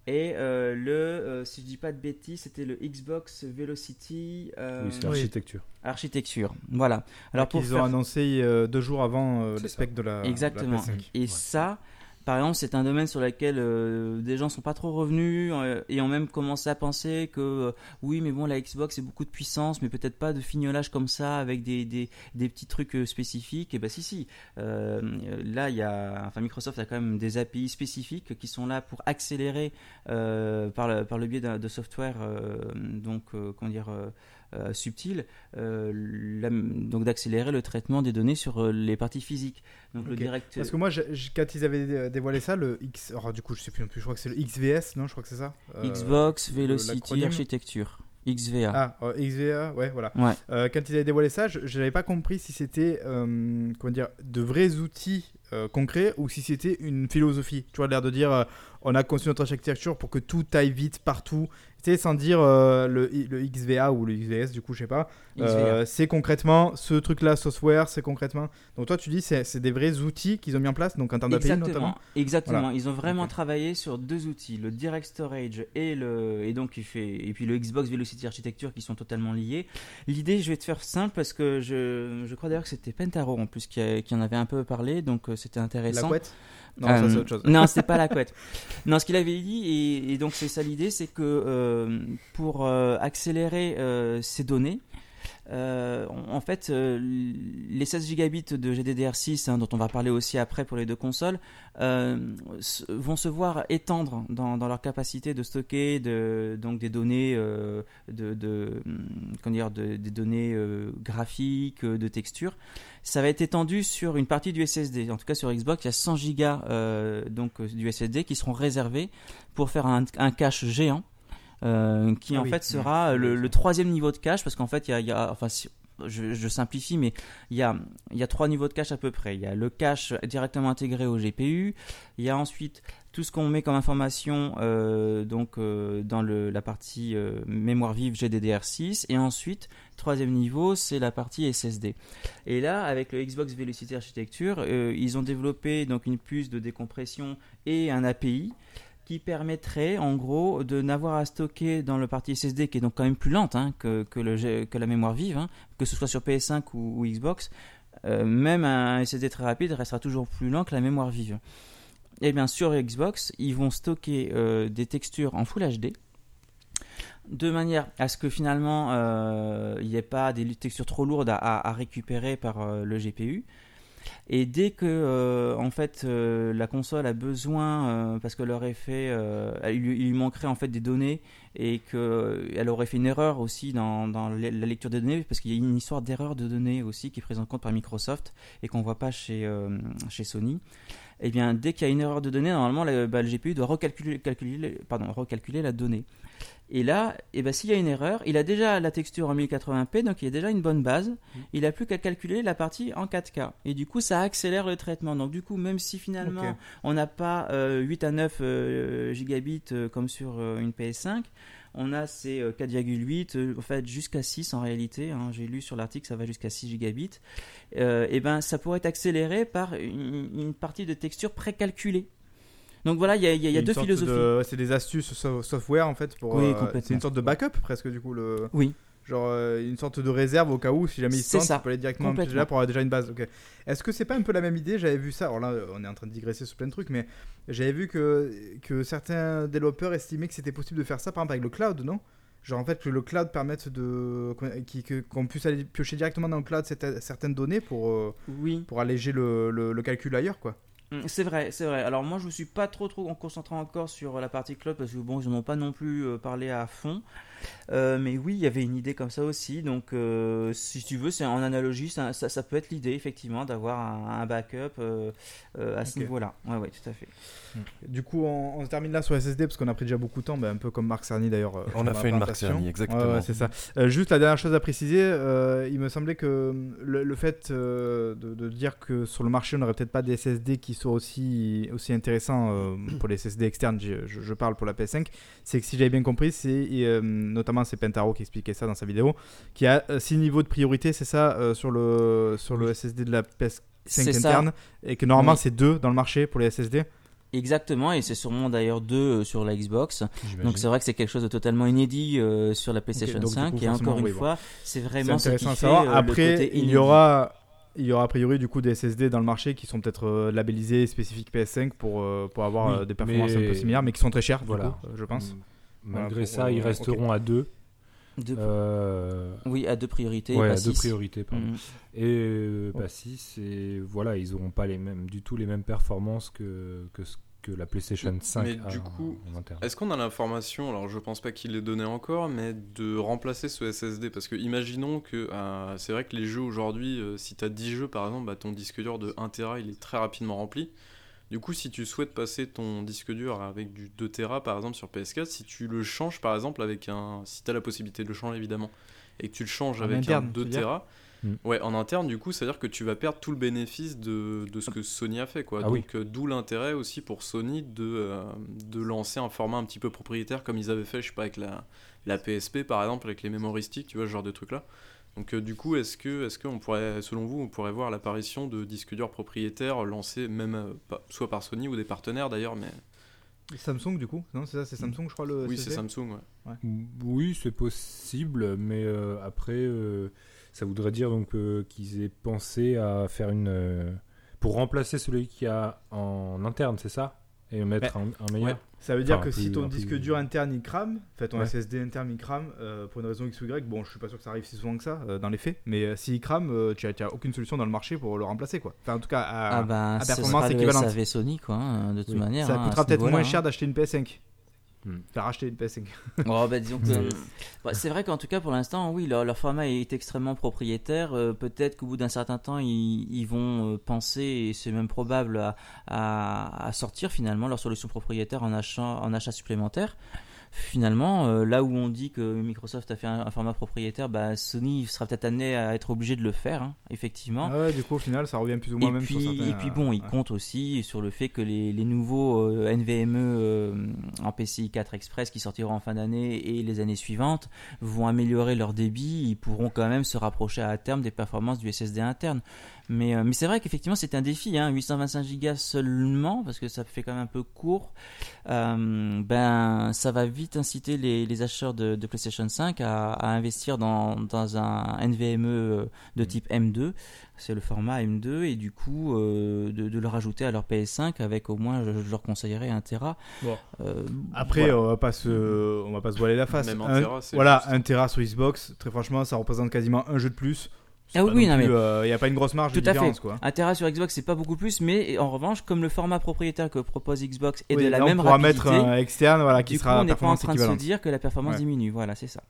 Et euh, le, euh, si je dis pas de bêtises, c'était le Xbox Velocity euh, Oui, c'est Oui. l'architecture. architecture. Voilà. Alors pour Ils faire ont annoncé euh, deux jours avant euh, ça. specs de la, Exactement. de la PS5. Et Ouais. ça, par exemple, c'est un domaine sur lequel euh, des gens sont pas trop revenus euh, et ont même commencé à penser que euh, oui, mais bon, la Xbox c'est beaucoup de puissance, mais peut-être pas de fignolage comme ça avec des, des, petits trucs spécifiques. Et bah si, si. Là, il y a, enfin, Microsoft a quand même des API spécifiques qui sont là pour accélérer par, le, par le biais d'un- de software, donc comment dire. Euh, subtil, euh, la- donc d'accélérer le traitement des données sur euh, les parties physiques. Donc le Ok. direct. Parce que moi, quand ils avaient dé- dévoilé ça, le X. Alors, du coup, je sais plus non plus, je crois que c'est le XVS, non Je crois que c'est ça Xbox Velocity. Architecture. XVA. Ah, euh, XVA, ouais, voilà. Ouais. Euh, quand ils avaient dévoilé ça, je n'avais pas compris si c'était euh, comment dire, de vrais outils concrets ou si c'était une philosophie. Tu vois, l'air de dire on a conçu notre architecture pour que tout aille vite partout. Tu sais, sans dire euh, le, le XVA ou le XVS, du coup, je sais pas. Euh, c'est concrètement ce truc-là, software, c'est concrètement. Donc, toi, tu dis c'est des vrais outils qu'ils ont mis en place, donc en termes d'API Exactement, notamment. exactement. Voilà. Ils ont vraiment travaillé sur deux outils, le Direct Storage et le et donc il fait et puis le Xbox Velocity Architecture qui sont totalement liés. L'idée, je vais te faire simple parce que je, je crois d'ailleurs que c'était Pentaro en plus qui, a- qui en avait un peu parlé, donc euh, c'était La intéressant. couette Non, ça, Euh, c'est autre chose. Non, *laughs* c'était pas la couette. Non, ce qu'il avait dit, et, et donc c'est ça l'idée, c'est que euh, pour euh, accélérer euh, ces données, euh, en fait, euh, les 16 gigabits de GDDR6, hein, dont on va parler aussi après pour les deux consoles, euh, vont se voir étendre dans, leur capacité de stocker donc des données, hum, des données graphiques, de textures. Ça va être étendu sur une partie du SSD. En tout cas, sur Xbox, il y a 100 gigas du SSD qui seront réservés pour faire un cache géant. Euh, qui Ah en oui. fait sera le, troisième niveau de cache parce qu'en fait il y a, il y a- enfin si- je, je simplifie mais il y a il y a trois niveaux de cache à peu près. Il y a le cache directement intégré au GPU il y a ensuite tout ce qu'on met comme information euh, donc euh, dans le, la partie euh, mémoire vive GDDR6 et ensuite troisième niveau c'est la partie SSD et là avec le Xbox Velocity Architecture ils ont développé donc une puce de décompression et un API qui permettrait en gros de n'avoir à stocker dans le partie SSD qui est donc quand même plus lente hein, que, que, la mémoire vive, hein, que ce soit sur PS5 ou, Xbox, euh, même un SSD très rapide restera toujours plus lent que la mémoire vive. Et bien sur Xbox, ils vont stocker euh, des textures en Full HD de manière à ce que finalement euh, il n'y ait pas des textures trop lourdes à, récupérer par le GPU. Et dès que euh, en fait euh, la console a besoin euh, parce que leur effet il, lui- manquerait en fait des données et que elle aurait fait une erreur aussi dans, la lecture des données parce qu'il y a une histoire d'erreur de données aussi qui est prise en compte par Microsoft et qu'on voit pas chez Sony. Et bien dès qu'il y a une erreur de données normalement le, bah, GPU doit recalculer calculer, pardon recalculer la donnée. Et là, eh ben, s'il y a une erreur, il a déjà la texture en 1080p, donc il y a déjà une bonne base. Il n'a plus qu'à calculer la partie en 4K. Et du coup, ça accélère le traitement. Donc du coup, même si finalement on n'a pas euh, 8 à 9 euh, gigabits euh, comme sur euh, une PS5, on a ces euh, 4,8, euh, en fait jusqu'à 6 en réalité. hein. J'ai lu sur l'article, ça va jusqu'à 6 gigabits. Euh, et ben, ça pourrait être accéléré par une, une partie de texture précalculée. Donc voilà, il y a, il y a- il y a Une deux philosophies. de- C'est des astuces so- software en fait pour. Oui, euh, complètement. c'est une sorte de backup presque du coup le. Oui. Genre euh, une sorte de réserve au cas où si jamais il se tu peux aller directement déjà pour avoir déjà une base. Est-ce que c'est pas un peu la même idée? J'avais vu ça. Alors là, on est en train de digresser sur plein de trucs, mais j'avais vu que que certains développeurs estimaient que c'était possible de faire ça, par exemple avec le cloud, non? Genre en fait que le cloud permette de qu'on puisse aller piocher directement dans le cloud certaines données pour euh, Oui. pour alléger le, le, le calcul ailleurs quoi. Mm, C'est vrai, c'est vrai. Alors moi, je me suis pas trop trop concentré encore sur la partie cloud parce que bon, ils n'en ont pas non plus euh, parlé à fond. Euh, mais oui, il y avait une idée comme ça aussi. Donc, euh, si tu veux, c'est en analogie, ça, ça, ça peut être l'idée effectivement d'avoir un, un backup euh, euh, à ce niveau-là. Ouais, ouais, tout à fait. Du coup, on, on se termine là sur SSD parce qu'on a pris déjà beaucoup de temps, ben, un peu comme Marc Cerny d'ailleurs. On a fait une Marc. Cerny, exactement. Ouais, ouais, c'est ça. Euh, juste la dernière chose à préciser, euh, il me semblait que le, le fait euh, de, de dire que sur le marché on n'aurait peut-être pas des SSD qui soient aussi, aussi intéressants euh, pour les SSD externes, je, je- parle pour la PS5, c'est que si j'avais bien compris, c'est notamment c'est Pentaro qui expliquait ça dans sa vidéo, qui a 6 niveaux de priorité, c'est ça, euh, sur, le, sur le SSD de la PS5 C'est ça. interne, et que normalement Oui. c'est 2 dans le marché pour les SSD. Exactement, et c'est sûrement d'ailleurs deux euh, sur la Xbox. Donc c'est vrai que c'est quelque chose de totalement inédit euh, sur la PlayStation donc, du 5. coup, et encore une oui, fois, c'est C'est vraiment ce qui intéressant à fait savoir. euh, le Après, côté il y aura, il y aura a priori du coup des SSD dans le marché qui sont peut-être euh, labellisés spécifiques PS5 pour, euh, pour avoir Oui, euh, des performances mais- un peu similaires, mais qui sont très chers, Voilà. du coup, euh, je pense. Mm. Malgré Voilà, pour, ça, ils euh, resteront à deux. Deux- Euh, Oui, à deux priorités. ouais, pas à deux six. priorités, pardon. Mhm. Et euh, bah, si, c'est voilà, ils auront pas les mêmes, du tout les mêmes performances que que, ce que la PlayStation 5 Mais a du en- coup. Est-ce qu'on a l'information, alors je pense pas qu'il l'ait donné encore, mais de remplacer ce SSD Parce que imaginons que euh, c'est vrai que les jeux aujourd'hui, euh, si tu as 10 jeux par exemple, bah, ton disque dur de 1 Tera il est très rapidement rempli. Du coup, si tu souhaites passer ton disque dur avec du 2 Tera par exemple sur PS4, si tu le changes par exemple avec un. Si tu as la possibilité de le changer évidemment, et que tu le changes En avec interne, un tu 2 veux dire Tera. Mm. Ouais, en interne, du coup, c'est-à-dire que tu vas perdre tout le bénéfice de, de ce que Sony a fait, quoi. Ah. Donc, euh, d'où l'intérêt aussi pour Sony de, euh, de lancer un format un petit peu propriétaire, comme ils avaient fait, je sais pas, avec la, la PSP, par exemple, avec les memory sticks, tu vois, ce genre de truc-là. Donc, euh, du coup, est-ce que, est-ce qu'on pourrait, selon vous, on pourrait voir l'apparition de disques durs propriétaires lancés même, euh, pas- soit par Sony ou des partenaires d'ailleurs, mais Samsung, du coup Non, c'est ça, c'est Samsung, je crois, le oui, c'est Samsung, ouais. Oui, c'est possible, mais euh, après, euh, ça voudrait dire donc euh, qu'ils aient pensé à faire une euh, pour remplacer celui qu'il y a en interne, c'est ça, et mettre un, un meilleur. Ouais. Ça veut dire Enfin, que si ton plus- disque dur interne il crame, en fait ton Ouais. SSD interne il crame euh, pour une raison X ou Y, bon je suis pas sûr que ça arrive si souvent que ça euh, dans les faits, mais euh, s'il crame, euh, tu, as, tu as aucune solution dans le marché pour le remplacer quoi. Enfin en tout cas à, Ah ben, à ce performance équivalente. SAV Sony, quoi, hein, de toute Oui. manière. ça hein, coûtera peut-être moins hein. cher d'acheter une PS5. Hmm. Faire acheter une PS5. *laughs* Oh, bah, disons que, Mais- euh, bah, c'est vrai qu'en tout cas pour l'instant, oui, leur, leur format est extrêmement propriétaire. Euh, Peut-être qu'au bout d'un certain temps, ils, ils vont euh, penser, et c'est même probable, à, à- à sortir finalement leur solution propriétaire en achat, en achat supplémentaire. Finalement, euh, là où on dit que Microsoft a fait un, un format propriétaire, bah, Sony sera peut-être amené à être obligé de le faire, hein, effectivement. Ah ouais, du coup au final ça revient plus ou moins Et même puis, sur certains. et puis bon, il ouais. compte aussi sur le fait que les, les nouveaux euh, NVMe euh, en PCI 4 Express qui sortiront en fin d'année et les années suivantes vont améliorer leur débit. Ils pourront quand même se rapprocher à terme des performances du SSD interne. Mais, euh, mais c'est vrai qu'effectivement c'est un défi, hein, 825 Go seulement, parce que ça fait quand même un peu court. Euh, ben, ça va vite inciter les, les acheteurs de, de PlayStation 5 à, à investir dans, dans un NVMe euh, de type M2 c'est le format M2 et du coup euh, de, de le rajouter à leur PS5 avec au moins je, je leur conseillerais un Tera. Bon. Euh, Après, voilà. on va pas se, on va pas se voiler la face. Même un Un- Tera, c'est voilà, juste. un Tera sur Xbox, très franchement, ça représente quasiment un jeu de plus. Ah oui, non non, plus, mais- euh, il n'y a pas une grosse marge Tout de à fait. différence, quoi. Un Tera sur Xbox c'est pas beaucoup plus, mais en revanche comme le format propriétaire que propose Xbox est Oui, de la là, même on pourra rapidité, mettre un externe, voilà, qui du coup sera on n'est pas en train de se dire que la performance Ouais. diminue. Voilà, c'est ça.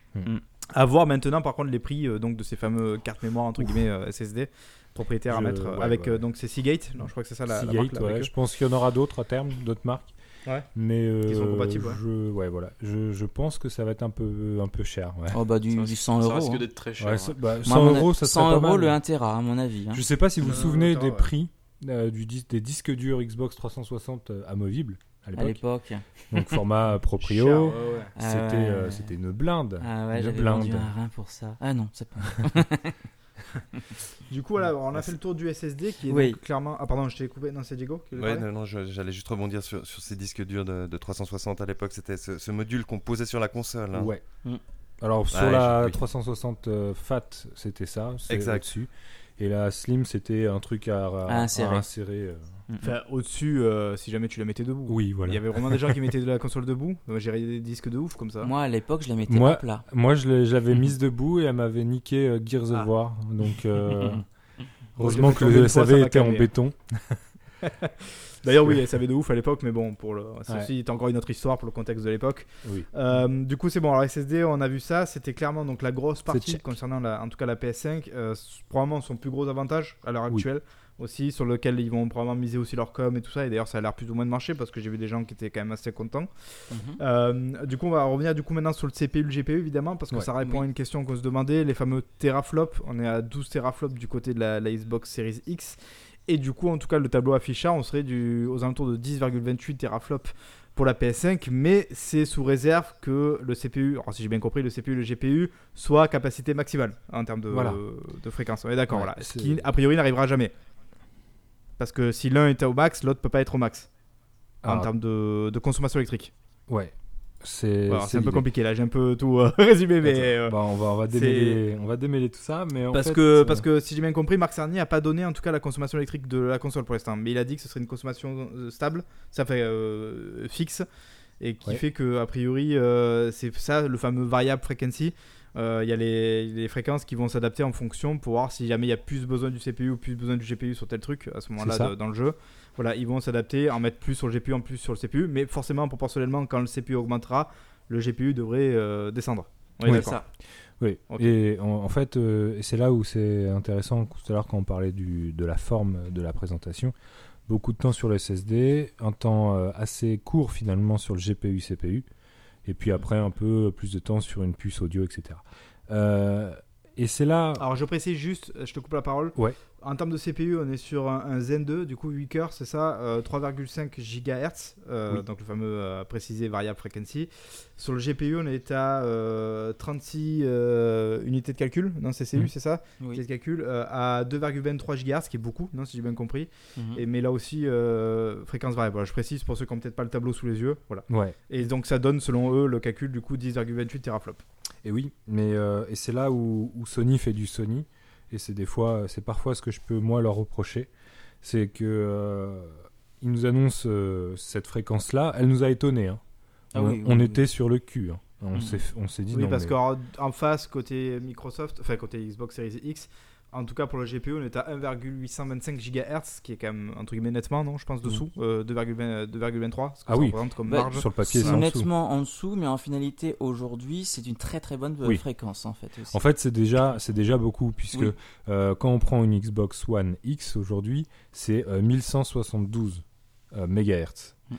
À voir maintenant, par contre, les prix euh, donc de ces fameux cartes mémoire entre guillemets euh, SSD propriétaires à Je- mettre euh, ouais, avec ouais. euh, donc c'est Seagate. Non, je crois que c'est ça la, la Seagate, marque. là, ouais, avec eux. je pense qu'il y en aura d'autres à terme, d'autres marques. Ouais. Mais euh, Qui sont compatibles, ouais. Je, ouais, voilà. Je, je pense que ça va être un peu, un peu cher. Ouais. Oh bah du, Ça du risque- 100 Ça euros. risque hein. d'être très cher. Ouais, ouais. ça- bah, Moi, à 100 mon euros, ça 100 serait pas euros mal. le 1 Tera à mon avis. hein. Je sais pas si vous vous Euh, souvenez des prix euh, du dis- des disques durs Xbox 360 euh, amovibles à À l'époque. Donc format *laughs* proprio. ouais, ouais. Ah C'était ouais. euh, c'était une blinde. Ah ouais, une j'avais blinde. vendu un rein pour ça. Ah non, c'est pas. *laughs* Du coup, voilà, on a fait le tour du SSD qui est Oui. donc clairement. Ah pardon, je t'ai coupé. Non, c'est Diego. qui Ouais, non, non, j'allais juste rebondir sur, sur ces disques durs de, de 360 à l'époque. C'était ce, ce module qu'on posait sur la console. hein. Ouais. Mm. Alors sur Ouais, la je- oui. 360 euh, Fat, c'était ça, c'est Exact. Et la Slim, c'était un truc à, à- À insérer. à insérer, euh. Enfin, au-dessus, euh, si jamais tu la mettais debout. Oui, Il voilà. y avait vraiment des gens qui *laughs* mettaient de la console debout. Moi, J'ai des disques de ouf comme ça. Moi à l'époque je la mettais Moi- à plat. Moi, je l'ai- j'avais mise debout et elle m'avait niqué euh, Gears Ah. of War. Donc, euh, *laughs* heureusement que le SAV était en béton. *laughs* D'ailleurs, oui, ça avait de ouf à l'époque, mais bon, pour le, Ouais. ceci est encore une autre histoire pour le contexte de l'époque. Oui. Euh, du coup, c'est bon. Alors SSD, on a vu ça. C'était clairement donc la grosse partie concernant la, en tout cas la PS5. euh, probablement son plus gros avantage à l'heure Oui. actuelle aussi, sur lequel ils vont probablement miser aussi leur com et tout ça. Et d'ailleurs, ça a l'air plus ou moins de marcher parce que j'ai vu des gens qui étaient quand même assez contents. Mhm. Euh, du coup, on va revenir du coup maintenant sur le CPU, le GPU évidemment, parce que Ouais. ça répond à une question qu'on se demandait, les fameux teraflops. On est à 12 teraflops du côté de la, la Xbox Series X. Et du coup, en tout cas, le tableau affichant, on serait du, aux alentours de 10,28 teraflops pour la PS5, mais c'est sous réserve que le CPU, alors si j'ai bien compris, le CPU et le GPU soient à capacité maximale en termes de, Voilà. de fréquence. On est d'accord, Ouais, voilà. Ce qui, a priori, n'arrivera jamais. Parce que si l'un est au max, l'autre peut pas être au max en Alors, termes de, de consommation électrique. Ouais. C'est Voilà, un peu compliqué là, j'ai un peu tout euh, *laughs* résumé, mais. Euh, bah, on, va, on, va démêler, on va démêler tout ça, mais en parce, fait, que, euh, parce que si j'ai bien compris, Marc Cerny a pas donné en tout cas la consommation électrique de la console pour l'instant, mais il a dit que ce serait une consommation stable, ça fait euh, fixe, et qui Ouais. fait que a priori c'est ça le fameux variable frequency. Euh, Il y a les, les fréquences qui vont s'adapter en fonction pour voir si jamais il y a plus besoin du CPU ou plus besoin du GPU sur tel truc à ce moment-là dans le jeu. Voilà, ils vont s'adapter, en mettre plus sur le GPU, en plus sur le CPU, mais forcément proportionnellement quand le CPU augmentera, le GPU devrait euh, descendre. On est Oui. Ça. Oui, et en, en fait, euh, c'est là où c'est intéressant, tout à l'heure quand on parlait du, de la forme de la présentation, beaucoup de temps sur le SSD, un temps euh, assez court finalement sur le GPU, CPU, et puis après un peu plus de temps sur une puce audio, etc. et c'est là... Alors je précise juste, je te coupe la parole. Ouais. En termes de CPU, on est sur un, un Zen 2, du coup 8 cœurs, c'est ça, euh, 3,5 GHz, euh, Oui. donc le fameux euh, précisé variable frequency. Sur le GPU, on est à euh, 36 euh, unités de calcul, non CCU, Mhm. c'est ça? Unités Oui. de calcul, euh, à 2,23 GHz, ce qui est beaucoup, non si j'ai bien compris. Mhm. Et, mais là aussi, euh, fréquence variable. Voilà, je précise pour ceux qui n'ont peut-être pas le tableau sous les yeux. Voilà. Ouais, Et donc ça donne selon eux le calcul du coup 10,28 teraflops. Et oui, mais euh, et c'est là où, où Sony fait du Sony, et c'est des fois, c'est parfois ce que je peux moi leur reprocher, c'est que euh, ils nous annoncent euh, cette fréquence-là, elle nous a étonnés. hein. Ah on oui, on oui, était sur le cul. hein. On s'est on s'est dit Oui, non, parce mais- qu'en en face, côté Microsoft, enfin côté Xbox Series X, en tout cas pour le GPU, on est à 1,825 GHz, qui est quand même entre guillemets nettement, non Je pense dessous, euh, 2,20 2,23. ce que Ah ça oui. représente comme Bah, marge. sur le papier, C'est nettement en dessous, mais en finalité, aujourd'hui, c'est une très très bonne euh, Oui. fréquence en fait. Aussi. En fait, c'est déjà, c'est déjà beaucoup, puisque Oui. euh, quand on prend une Xbox One X aujourd'hui, c'est euh, 1172 euh, MHz. Mm.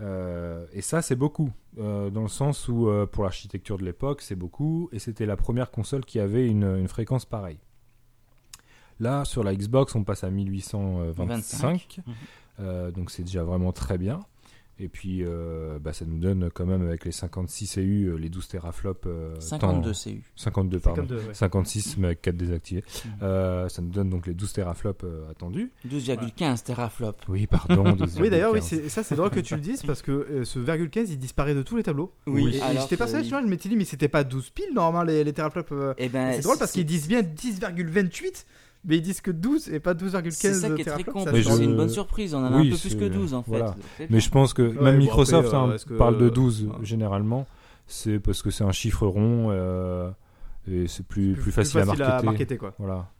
Euh, et ça, c'est beaucoup, euh, dans le sens où, euh, pour l'architecture de l'époque, c'est beaucoup, et c'était la première console qui avait une, une fréquence pareille. Là, sur la Xbox, on passe à 1825, 25. Mhm. euh, donc c'est déjà vraiment très bien. Et puis, euh, bah, ça nous donne quand même avec les 56 EU, euh, les 12 teraflops. euh, 52 temps- CU. 52, pardon. 52, ouais. 56, mais avec 4 désactivés. Euh, ça nous donne donc les 12 teraflops euh, attendus. 12,15 teraflops. Oui, pardon. *laughs* 12,15. Oui, d'ailleurs, oui, c'est- ça c'est drôle que tu le dises parce que euh, ce virgule 15 il disparaît de tous les tableaux. Oui, alors j'étais pas vois, je m'étais dit, mais c'était pas 12 piles normalement les, les teraflops. euh. Eh ben, c'est drôle parce qu'ils disent bien 10,28, mais ils disent que 12 et pas 12,15 C'est ça qui est très con, parce que c'est une bonne surprise. On en a Oui, un peu plus que 12 en fait. voilà. Mais je pense que Ouais, même bon, Microsoft après, euh, hein, que- parle de 12 ouais. généralement. C'est parce que c'est un chiffre rond euh, et c'est plus, plus, facile, à marketer. marketer, quoi. Voilà.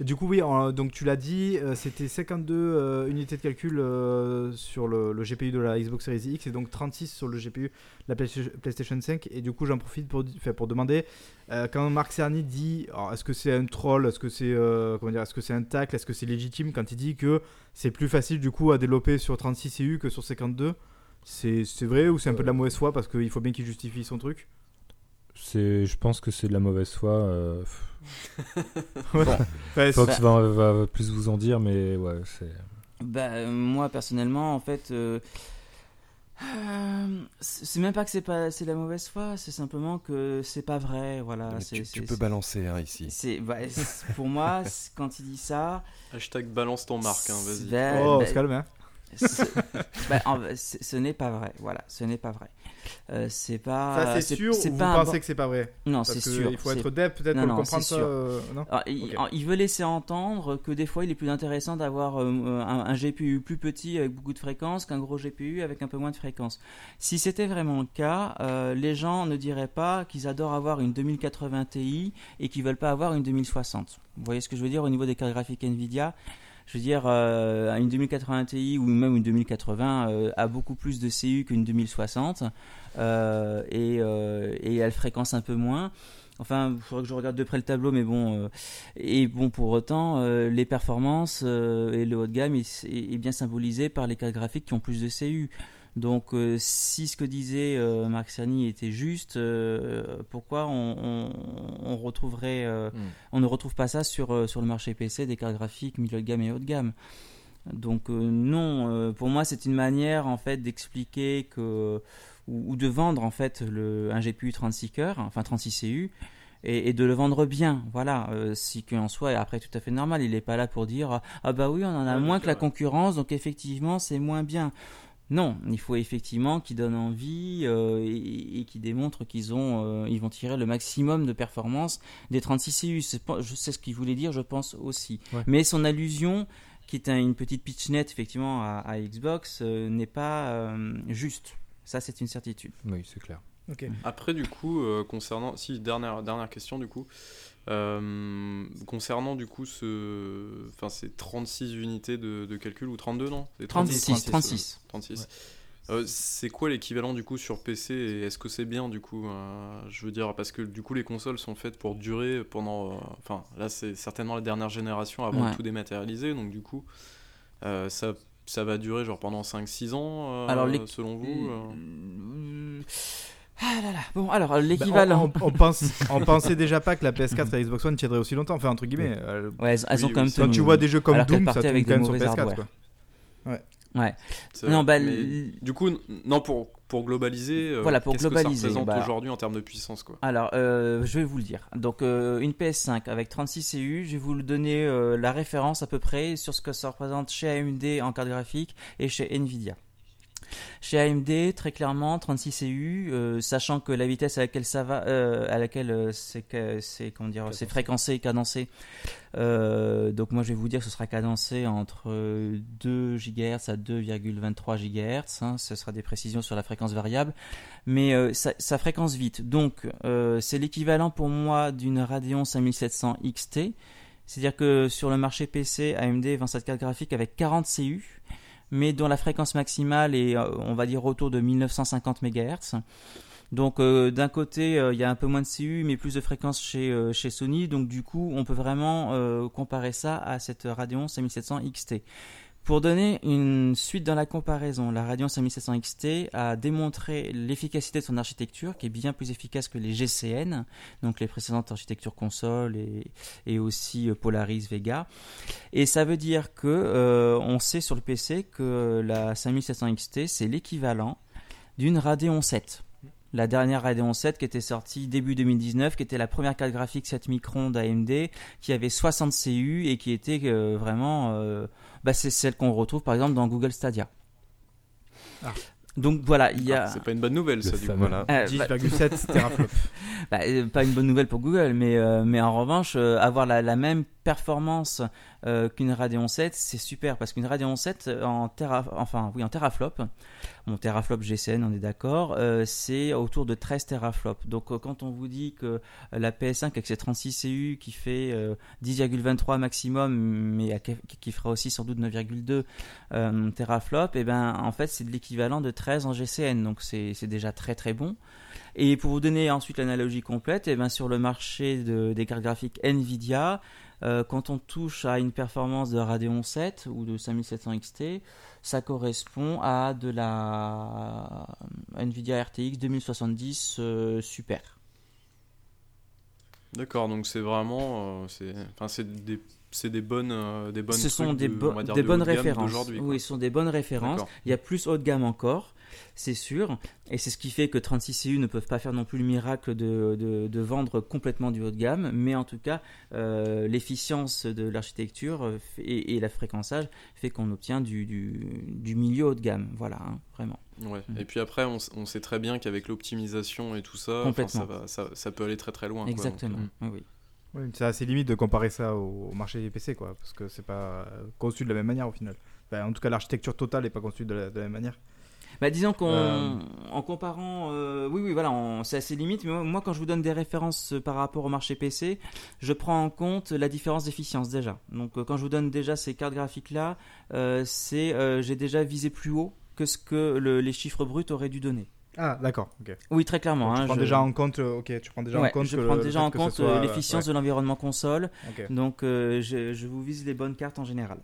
Et Du coup, oui, en- donc tu l'as dit, euh, c'était 52 euh, unités de calcul euh, sur le, le GPU de la Xbox Series X et donc 36 sur le GPU de la Play- PlayStation 5. Et du coup, j'en profite pour, pour demander euh, quand Marc Cerny dit est-ce que c'est un troll, est-ce que c'est euh, comment dire, est-ce que c'est un tacle, est-ce que c'est légitime quand il dit que c'est plus facile du coup à développer sur 36 CU que sur 52 c'est c'est vrai ou c'est un peu de la mauvaise foi parce qu'il faut bien qu'il justifie son truc? Je pense que c'est de la mauvaise foi. euh, *laughs* Enfin, *laughs* Fox va, va plus vous en dire, mais ouais, c'est. Bah, euh, moi personnellement, en fait, euh, euh, c'est même pas que c'est pas c'est la mauvaise foi, c'est simplement que c'est pas vrai, voilà. Tu, peux balancer hein, ici. C'est bah, *laughs* c'est- pour moi quand il dit ça. Hashtag balance ton marque, hein, vas-y. bah, oh, on bah, se calme, hein. bah, en- ce n'est pas vrai, voilà, ce n'est pas vrai. Euh, c'est pas. Ça, c'est sûr c'est ou vous pas pensez que c'est pas vrai? Non, c'est sûr. Il faut être dev peut-être pour comprendre ça. euh, non? Alors, il, veut laisser entendre que des fois il est plus intéressant d'avoir euh, un, un GPU plus petit avec beaucoup de fréquences qu'un gros GPU avec un peu moins de fréquences. Si c'était vraiment le cas, les gens ne diraient pas qu'ils adorent avoir une 2080 Ti et qu'ils veulent pas avoir une 2060. Vous voyez ce que je veux dire au niveau des cartes graphiques Nvidia? Je veux dire, euh, une 2080 Ti ou même une 2080 euh, a beaucoup plus de CU qu'une 2060 euh, et, euh, et elle fréquence un peu moins. Enfin, il faudrait que je regarde de près le tableau, mais bon. euh, et bon, pour autant, euh, les performances et le haut de gamme est- est bien symbolisé par les cartes graphiques qui ont plus de CU. Donc, euh, si ce que disait euh, Marc Cerny était juste, euh, pourquoi on, on- on retrouverait, euh, Mm. on ne retrouve pas ça sur, sur le marché PC des cartes graphiques milieu de gamme et haut de gamme? Donc, non, pour moi, c'est une manière en fait d'expliquer que ou, ou de vendre en fait le, un GPU 36 cœurs, enfin 36 CU, et, et de le vendre bien. Voilà, euh, si qu'en soi est après tout à fait normal. Il n'est pas là pour dire ah bah oui, on en a Ouais, moins que la concurrence, donc effectivement c'est moins bien. Non, il faut effectivement qu'ils donnent envie euh, et, et qu'ils démontrent qu'ils ont, euh, ils vont tirer le maximum de performance des 36 CU. C'est pas- Je sais ce qu'il voulait dire, je pense aussi. Ouais. Mais son allusion, qui est un- une petite pitchnette effectivement à, à Xbox, euh, n'est pas euh, juste. Ça, c'est une certitude. Oui, c'est clair. Après, du coup, euh, concernant. Si, dernière, dernière question, du coup. Euh, concernant, du coup, ce. Enfin, ces 36 unités de, de calcul, ou 32, non? C'est 36, 36. 36. euh, 36. Euh, c'est quoi l'équivalent du coup sur PC et est-ce que c'est bien du coup euh, Je veux dire parce que du coup les consoles sont faites pour durer pendant. euh, Enfin là c'est certainement la dernière génération avant Ouais. de tout dématérialiser donc du coup euh, ça ça va durer genre pendant 5-6 ans Alors, les- selon vous Euh, Ah là là. Bon, alors Bah, l'équivalent. on, on- on pense, *laughs* on pensait déjà pas que la PS4 et la Xbox One tiendraient aussi longtemps. Enfin, entre guillemets. euh, Ouais, elles, Oui, ont quand oui, même quand tu vois des jeux comme Alors Doom, ça avec quand même sur mauvais PS4. hardware. Quoi. Ouais. C'est Non, bah, Mais du coup non pour pour globaliser euh, Voilà, pour globaliser, que ça représente bah- aujourd'hui en termes de puissance quoi Alors, euh, je vais vous le dire. Donc, euh, une PS5 avec 36 CU, je vais vous le donner euh, la référence à peu près sur ce que ça représente chez AMD en carte graphique et chez Nvidia. Chez AMD, très clairement, 36 CU, euh, sachant que la vitesse à laquelle ça va, euh, à laquelle euh, c'est comment dire, c'est fréquencé et cadencé. euh, donc moi, je vais vous dire que ce sera cadencé entre euh, 2 GHz à 2,23 GHz. hein, ce sera des précisions sur la fréquence variable mais ça, ça fréquence vite. Donc, c'est l'équivalent pour moi d'une Radeon 5700 XT. C'est-à-dire que sur le marché PC, AMD vend cette carte graphique avec 40 CU, mais dont la fréquence maximale est, euh, on va dire, autour de 1950 MHz. Donc, euh, d'un côté, euh, il y a un peu moins de CU, mais plus de fréquence chez, chez Sony. Donc, du coup, on peut vraiment comparer ça à cette Radeon 5700 XT. Pour donner une suite dans la comparaison, la Radeon 5700 XT a démontré l'efficacité de son architecture, qui est bien plus efficace que les GCN, donc les précédentes architectures console et, aussi euh, Polaris Vega. Et ça veut dire que euh, on sait sur le PC que la 5700 XT c'est l'équivalent d'une Radeon 7. La dernière Radeon 7 qui était sortie début 2019, qui était la première carte graphique 7 microns d'AMD, qui avait 60 CU et qui était euh, vraiment, bah, c'est celle qu'on retrouve par exemple dans Google Stadia. Ah. Donc voilà, il y a. Ah, c'est pas une bonne nouvelle ça du coup. Voilà. Euh, bah, 10,7 *laughs* teraflops. bah, euh, pas une bonne nouvelle pour Google, mais, euh, mais en revanche, euh, avoir la, la même performance euh, qu'une Radeon 7, c'est super parce qu'une Radeon 7 euh, en, tera, enfin, oui, en teraflop, mon teraflop GCN, on est d'accord, euh, c'est autour de 13 teraflops. Donc quand on vous dit que la PS5 avec ses 36 CU qui fait euh, 10,23 maximum, mais qui, fera aussi sans doute 9,2 euh, teraflops, et ben en fait c'est de l'équivalent de 13 en GCN, donc c'est déjà très très bon. Et pour vous donner ensuite l'analogie complète, et ben sur le marché de- des cartes graphiques Nvidia, euh, quand on touche à une performance de Radeon 7 ou de 5700 XT, ça correspond à de la Nvidia RTX 2070 euh, Super. D'accord, donc c'est vraiment, euh, c'est, enfin c'est des, c'est des bonnes, euh, des bonnes. ce sont bo- de bonnes références. Oui, ce sont des bonnes références. D'accord. Il y a plus haut de gamme encore, c'est sûr. Et c'est ce qui fait que 36 CU ne peuvent pas faire non plus le miracle de, de- de vendre complètement du haut de gamme. Mais en tout cas, euh, l'efficience de l'architecture euh, et, et la fréquençage fait qu'on obtient du, du, du milieu haut de gamme. Voilà, hein, vraiment. Ouais. Mhm. Et puis après, on, sait très bien qu'avec l'optimisation et tout ça, ça, va, ça, ça peut aller très très loin. quoi. Exactement. Donc, Oui, oui. Oui, c'est assez limite de comparer ça au, au marché PC, quoi, parce que c'est pas euh, conçu de la même manière au final. Enfin, en tout cas, l'architecture totale n'est pas conçue de la, de la même manière. Bah, disons qu'en Euh. en comparant, euh, oui, oui, voilà, c'est assez limite. Mais moi, moi, quand je vous donne des références euh, par rapport au marché PC, je prends en compte la différence d'efficience déjà. Donc, euh, quand je vous donne déjà ces cartes graphiques-là, euh, c'est, j'ai déjà visé plus haut que ce que le- les chiffres bruts auraient dû donner. Ah, d'accord. Oui, très clairement. tu hein, prends je- déjà en compte. Ok, tu prends déjà Ouais, en compte. je prends déjà en compte l'efficience ouais. de l'environnement console. Donc, je, je vous vise les bonnes cartes en général.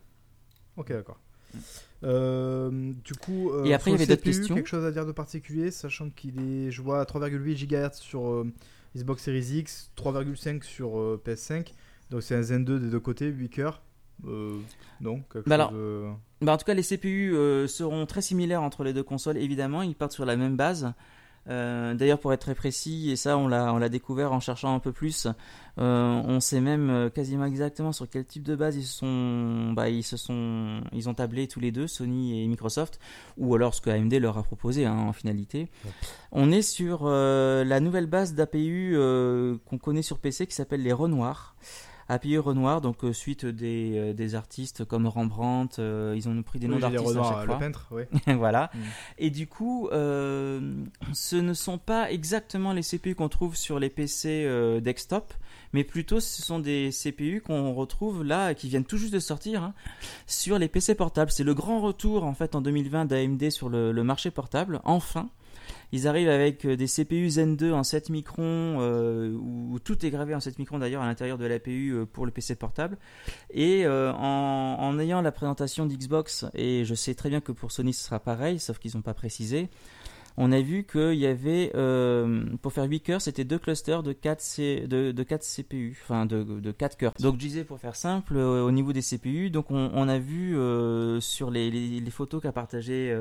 Ok, d'accord. Euh, du coup, euh, Et après, il y avait d'autres questions quelque chose à dire de particulier, sachant qu'il est, je vois 3,8 GHz sur euh, Xbox Series X, 3,5 sur euh, PS5, donc c'est un Zen 2 des deux côtés, 8 cœurs. Euh, non, quelque Bah chose alors, de- Bah, en tout cas, les CPU euh, seront très similaires entre les deux consoles, évidemment. Ils partent sur la même base. Euh, D'ailleurs, pour être très précis, et ça, on l'a découvert en cherchant un peu plus, euh, on sait même euh, quasiment exactement sur quel type de base ils se sont, bah, ils se sont, ils ont tablé tous les deux, Sony et Microsoft, ou alors ce que AMD leur a proposé hein, en finalité. On est sur euh, la nouvelle base d'APU qu'on connaît sur PC qui s'appelle les Renoir. APU Renoir, donc euh, suite des, euh, des artistes comme Rembrandt, euh, ils ont pris des Oui, noms d'artistes à Renoir, chaque le fois. peintre, oui. *laughs* voilà. Mm. Et du coup, ce ne sont pas exactement les CPU qu'on trouve sur les PC desktop, mais plutôt ce sont des CPU qu'on retrouve là, qui viennent tout juste de sortir, hein, sur les PC portables. C'est le grand retour en fait en 2020 d'AMD sur le, le marché portable. Enfin, ils arrivent avec euh, des CPU Zen 2 en 7 microns, euh, où tout est gravé en 7 microns d'ailleurs à l'intérieur de l'APU euh, pour le PC portable. Et euh, en, en ayant la présentation d'Xbox, et je sais très bien que pour Sony ce sera pareil, sauf qu'ils n'ont pas précisé, on a vu qu'il y avait, euh, pour faire 8 cœurs, c'était deux clusters de 4, C- de, de 4 CPU, enfin de, de 4 cœurs. Donc je disais, pour faire simple, euh, au niveau des CPU, donc on, a vu euh, sur les, photos qu'a partagé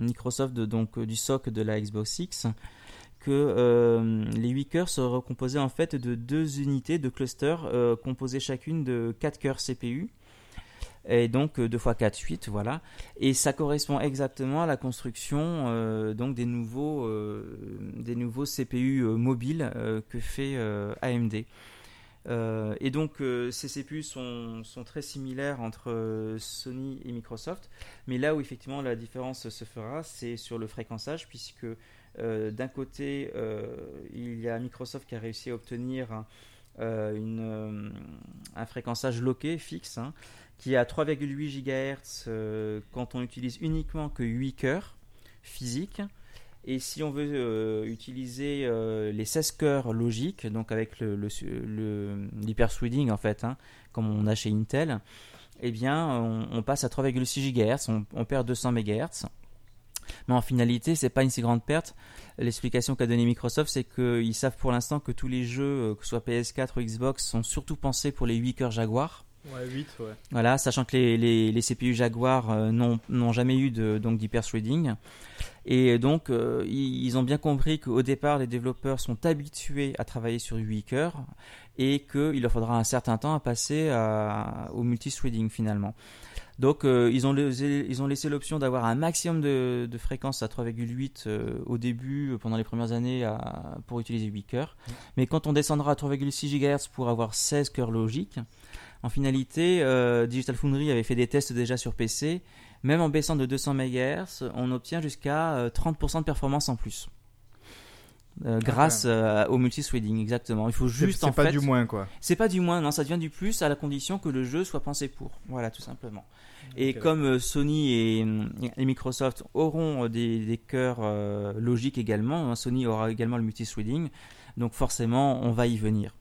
Microsoft du SOC de la Xbox X, que les 8 cœurs se recomposaient en fait de deux unités de clusters composées chacune de 4 cœurs CPU. Et donc 2 x 4, 8, voilà. Et ça correspond exactement à la construction euh, donc des nouveaux, euh, des nouveaux CPU euh, mobiles que fait AMD. Et donc ces CPU sont, sont très similaires entre Sony et Microsoft, mais là où effectivement la différence se fera, c'est sur le fréquençage, puisque d'un côté il y a Microsoft qui a réussi à obtenir euh, une, un fréquençage loqué fixe, hein, qui est à 3,8 GHz euh, quand on utilise uniquement que 8 cœurs physiques. Et si on veut euh, utiliser euh, les 16 cœurs logiques, donc avec le, le, en fait, hein, comme on a chez Intel, eh bien on, passe à 3,6 GHz, on, on perd 200 MHz. Mais en finalité, c'est pas une si grande perte. L'explication qu'a donné Microsoft, c'est qu'ils savent pour l'instant que tous les jeux, que ce soit PS4 ou Xbox, sont surtout pensés pour les 8 cœurs Jaguar. Ouais, 8, ouais. Voilà, sachant que les, les, les CPU Jaguar euh, n'ont jamais eu de, donc d'hyperthreading. Et donc, euh, ils, ils ont bien compris qu'au départ, les développeurs sont habitués à travailler sur 8 cœurs et qu'il leur faudra un certain temps à passer à- au multithreading finalement. Donc, euh, ils, ont laissé, ils ont laissé l'option d'avoir un maximum de, de fréquence à 3,8 euh, au début, euh, pendant les premières années, à- pour utiliser 8 cœurs. Mais quand on descendra à 3,6 GHz pour avoir 16 cœurs logiques, en finalité, euh, Digital Foundry avait fait des tests déjà sur PC. Même en baissant de 200 MHz, on obtient jusqu'à euh, 30% de performance en plus. Euh, grâce euh, au multithreading, exactement. Il faut C'est juste c'est en pas fait. du moins, quoi. C'est pas du moins, non, ça devient du plus à la condition que le jeu soit pensé pour. Voilà, tout simplement. Et comme euh, Sony et, et Microsoft auront euh, des, des cœurs euh, logiques également, hein, Sony aura également le multithreading, donc forcément on va y venir.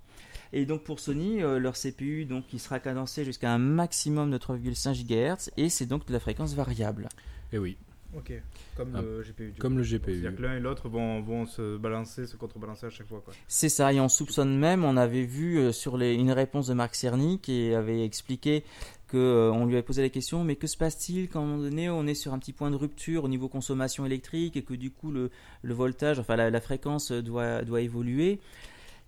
Et donc pour Sony, euh, leur CPU donc il sera cadencé jusqu'à un maximum de 3,5 GHz et c'est donc de la fréquence variable. Et oui, Ok, comme Ah, le GPU. du comme coup. le C'est-à-dire GPU. que l'un et l'autre vont, vont se balancer, se contrebalancer à chaque fois, quoi. C'est ça, et on soupçonne même, on avait vu euh, sur les, une réponse de Marc Cerny qui avait expliqué que euh, on lui avait posé la question, mais que se passe-t-il quand à un moment donné on est sur un petit point de rupture au niveau consommation électrique et que du coup le, le voltage, enfin la, la fréquence euh, doit, doit évoluer?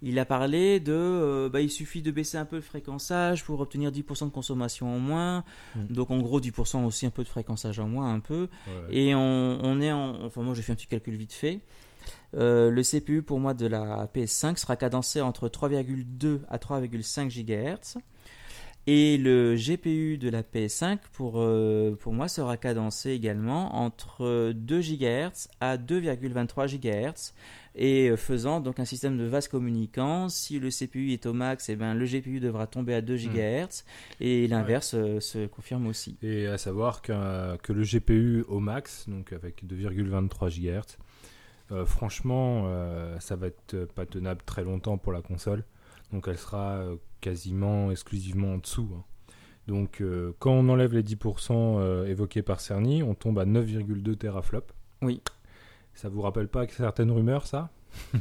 Il a parlé de, euh, bah, il suffit de baisser un peu le fréquençage pour obtenir 10% de consommation en moins. Mm. Donc en gros 10% aussi un peu de fréquençage en moins, un peu. Ouais. Et on, on est en. Enfin, moi j'ai fait un petit calcul vite fait. Euh, le CPU pour moi de la PS5 sera cadencé entre 3,2 à 3,5 GHz. Et le GPU de la PS5, pour, euh, pour moi, sera cadencé également entre 2 GHz à 2,23 GHz et euh, faisant donc un système de vase communicant. Si le CPU est au max, et ben, le GPU devra tomber à 2 GHz et l'inverse euh, se confirme aussi. Et à savoir qu'un- que le GPU au max, donc avec 2,23 GHz, euh, franchement, euh, ça va être pas tenable très longtemps pour la console. Donc elle sera euh, quasiment exclusivement en dessous. hein. Donc euh, quand on enlève les 10% euh, évoqués par Cerny, on tombe à 9,2 teraflops. Oui. Ça vous rappelle pas certaines rumeurs, ça? *laughs*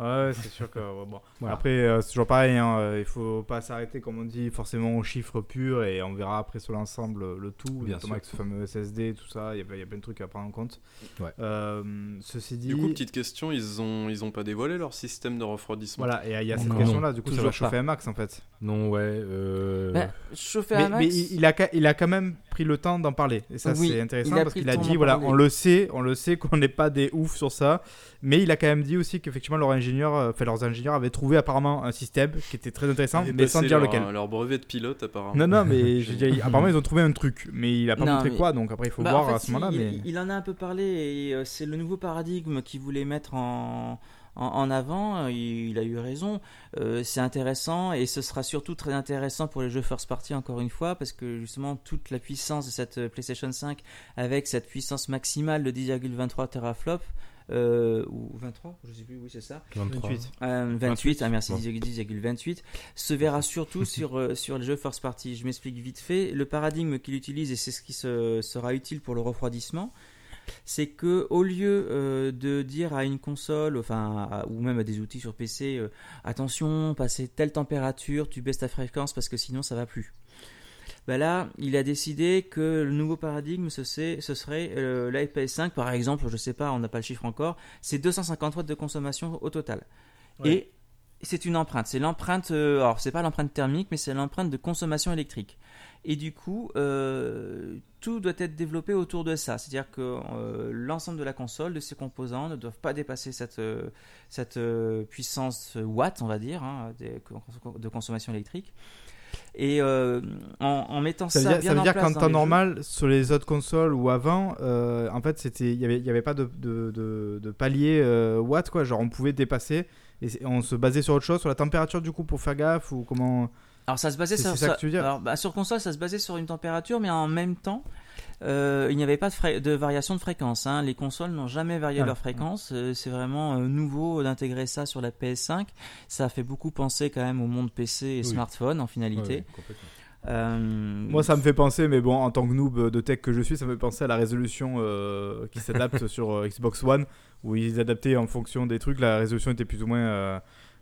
Ouais, c'est sûr que ouais, bon. *laughs* Voilà. Après, euh, c'est toujours pareil. Hein, euh, il faut pas s'arrêter, comme on dit, forcément aux chiffres purs et on verra après sur l'ensemble euh, le tout, Bien notamment sûr. avec ce fameux SSD, tout ça. Il y, a- il y a plein de trucs à prendre en compte. Ouais. Euh, ceci dit, Du coup, petite question, ils ont, ils ont pas dévoilé leur système de refroidissement? Voilà, et il y a cette question-là. Du coup, ça va chauffer pas. un max en fait. Non, ouais. euh, Ben, chauffer Mais, à max, mais il, il a, il a quand même pris le temps d'en parler. Et ça, Oui, c'est intéressant parce qu'il a dit voilà, parler. on le sait, on le sait *laughs* qu'on n'est pas des oufs sur ça. Mais il a quand même dit aussi qu'effectivement, leurs ingénieurs, euh, enfin, leurs ingénieurs avaient trouvé apparemment un système qui était très intéressant, Ils mais sans dire leur, lequel. Leur brevet de pilote, apparemment. Non, non, mais *laughs* je veux dire, apparemment, ils ont trouvé un truc. Mais il a pas Non, montré mais- quoi, donc après, il faut Bah, voir en fait, à ce moment-là. il, Mais... il en a un peu parlé et euh, c'est le nouveau paradigme qu'il voulait mettre en, en, avant. euh, Il, a eu raison. Euh, c'est intéressant et ce sera surtout très intéressant pour les jeux first party encore une fois parce que justement toute la puissance de cette PlayStation 5 avec cette puissance maximale de 10,23 teraflops. Euh, ou 23, je sais plus, oui c'est ça. 23. 28. Euh, 28, ah merci, Bon. 10,28, se verra surtout *laughs* sur, euh, sur les jeux first party. Je m'explique vite fait. Le paradigme qu'il utilise, et c'est ce qui se- sera utile pour le refroidissement, c'est que au lieu euh, de dire à une console, enfin, à- ou même à des outils sur PC, euh, attention, passer telle température, tu baisses ta fréquence parce que sinon ça va plus. Bah là, il a décidé que le nouveau paradigme, ce, c'est- ce serait euh, la PS5, par exemple, je sais pas, on n'a pas le chiffre encore, c'est 250 watts de consommation au total. Ouais. Et c'est une empreinte. C'est l'empreinte, euh, alors c'est pas l'empreinte thermique, mais c'est l'empreinte de consommation électrique. Et du coup, euh, tout doit être développé autour de ça. C'est-à-dire que euh, l'ensemble de la console, de ses composants, ne doivent pas dépasser cette, euh, cette puissance watt, on va dire, hein, de consommation électrique. Et euh, en, en mettant Ça ça, veut dire, bien ça veut en dire place qu'en temps jeux- normal, sur les autres consoles ou avant, euh, en fait, c'était, il y avait, y avait pas de, de, de, de palier euh, watt quoi. Genre, on pouvait dépasser et on se basait sur autre chose, sur la température du coup pour faire gaffe ou comment. Alors ça se basait sur, c'est ça ça- alors, bah, sur console, ça se basait sur une température, mais en même temps, euh, il n'y avait pas de, variation de fréquence. hein. Les consoles n'ont jamais varié leur fréquence. Euh, c'est vraiment euh, nouveau d'intégrer ça sur la PS5. Ça fait beaucoup penser quand même au monde PC et Oui. smartphone en finalité. Ouais, Moi, ça me fait penser, mais bon, en tant que noob de tech que je suis, ça me fait penser à la résolution qui s'adapte *laughs* sur Xbox One, où ils adaptaient en fonction des trucs. La résolution était plus ou moins.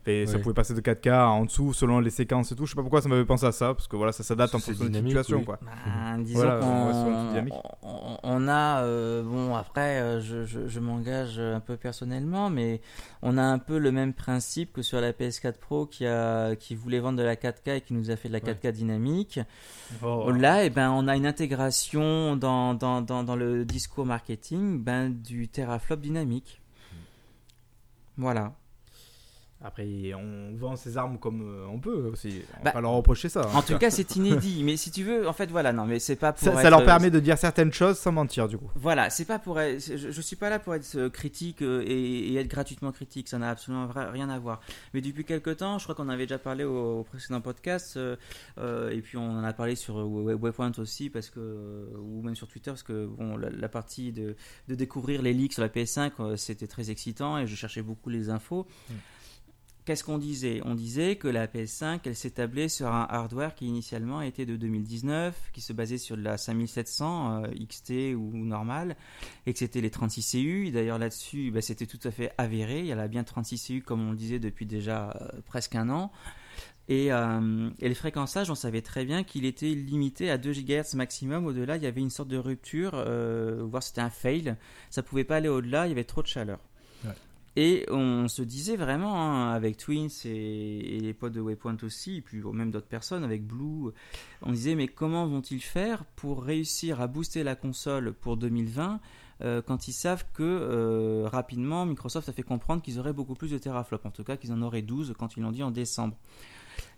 Fait- Ça pouvait passer de 4K en dessous selon les séquences et tout. Je sais pas pourquoi ça m'avait pensé à ça, parce que voilà, ça s'adapte en fonction de la situation. oui. Quoi. bah, disons Voilà, qu'on on a, euh, bon après, euh, je, je- je m'engage un peu personnellement, mais on a un peu le même principe que sur la PS4 Pro qui, a, qui voulait vendre de la 4K et qui nous a fait de la 4K dynamique. Oh. Là, eh ben, on a une intégration dans, dans, dans, dans le discours marketing ben, du teraflop dynamique. Voilà. Après, on vend ses armes comme euh, on peut aussi. On va Bah, pas leur reprocher ça. hein. En tout cas, c'est *laughs* inédit. Mais si tu veux, en fait, voilà, non, mais c'est pas pour. ça, leur permet de dire certaines choses sans mentir, du coup. Voilà, c'est pas pour être, je, je suis pas là pour être euh, critique euh, et, et être gratuitement critique, ça n'a absolument rien à voir. Mais depuis quelque temps, je crois qu'on avait déjà parlé au, au précédent podcast euh, euh, et puis on en a parlé sur euh, Webpoint aussi parce que euh, ou même sur Twitter parce que bon la, la partie de, de découvrir les leaks sur la PS5 euh, c'était très excitant et je cherchais beaucoup les infos. Qu'est-ce qu'on disait? On disait que la PS5, elle s'établait sur un hardware qui initialement était de 2019, qui se basait sur de la 5700 euh, XT ou normal, et que c'était les 36 CU. D'ailleurs là-dessus, bah, c'était tout à fait avéré. Il y a bien 36 CU comme on le disait depuis déjà euh, presque un an. Et, euh, et le fréquençage, on savait très bien qu'il était limité à 2 GHz maximum. Au-delà, il y avait une sorte de rupture, euh, voire c'était un fail. Ça pouvait pas aller au-delà, il y avait trop de chaleur. Et on se disait vraiment, hein, avec Twins et, les potes de Waypoint aussi, et puis même d'autres personnes, avec Blue, on disait mais comment vont-ils faire pour réussir à booster la console pour 2020 euh, quand ils savent que euh, rapidement Microsoft a fait comprendre qu'ils auraient beaucoup plus de teraflops, en tout cas qu'ils en auraient 12 quand ils l'ont dit en décembre.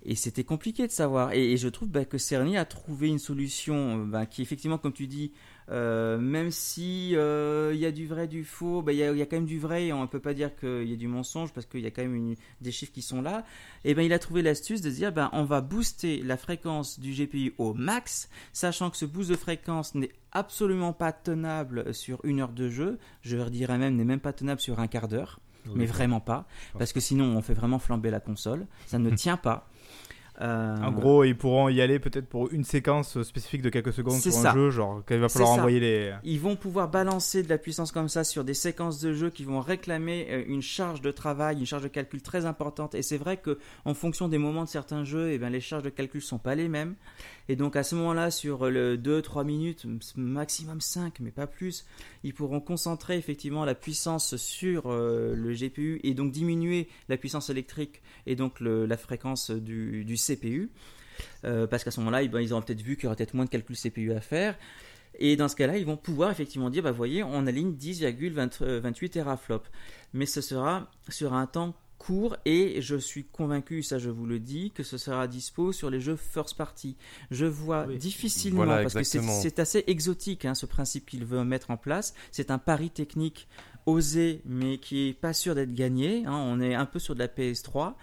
Et c'était compliqué de savoir. Et, et je trouve bah, que Cerny a trouvé une solution euh, bah, qui, effectivement, comme tu dis, euh, même si euh, il y a du vrai, du faux, bah, il y, a, il y a quand même du vrai et on ne peut pas dire qu'il y a du mensonge parce qu'il y a quand même une- des chiffres qui sont là. Et ben il a trouvé l'astuce de dire ben on va booster la fréquence du GPU au max, sachant que ce boost de fréquence n'est absolument pas tenable sur une heure de jeu. Je dirais même n'est même pas tenable sur un quart d'heure, mais vraiment pas, parce que sinon on fait vraiment flamber la console. Ça ne *laughs* tient pas. Euh, En gros, ils pourront y aller peut-être pour une séquence spécifique de quelques secondes sur ça. un jeu, genre quand il va falloir envoyer les. Ils vont pouvoir balancer de la puissance comme ça sur des séquences de jeu qui vont réclamer euh, une charge de travail, une charge de calcul très importante. Et c'est vrai que en fonction des moments de certains jeux, eh ben, les charges de calcul sont pas les mêmes. Et donc à ce moment-là, sur le 2-3 minutes, maximum 5, mais pas plus, ils pourront concentrer effectivement la puissance sur euh, le GPU et donc diminuer la puissance électrique et donc le- la fréquence du, du CPU. Euh, parce qu'à ce moment-là, eh ben, ils auront peut-être vu qu'il y aura peut-être moins de calculs CPU à faire. Et dans ce cas-là, ils vont pouvoir effectivement dire, bah voyez, on aligne 10,28 teraflops. Mais ce sera sur un temps court et je suis convaincu, ça je vous le dis, que ce sera dispo sur les jeux first party. Je vois Oui. difficilement, Voilà, parce que c'est assez exotique hein, ce principe qu'il veut mettre en place. C'est un pari technique osé, mais qui est pas sûr d'être gagné. hein. On est un peu sur de la PS3.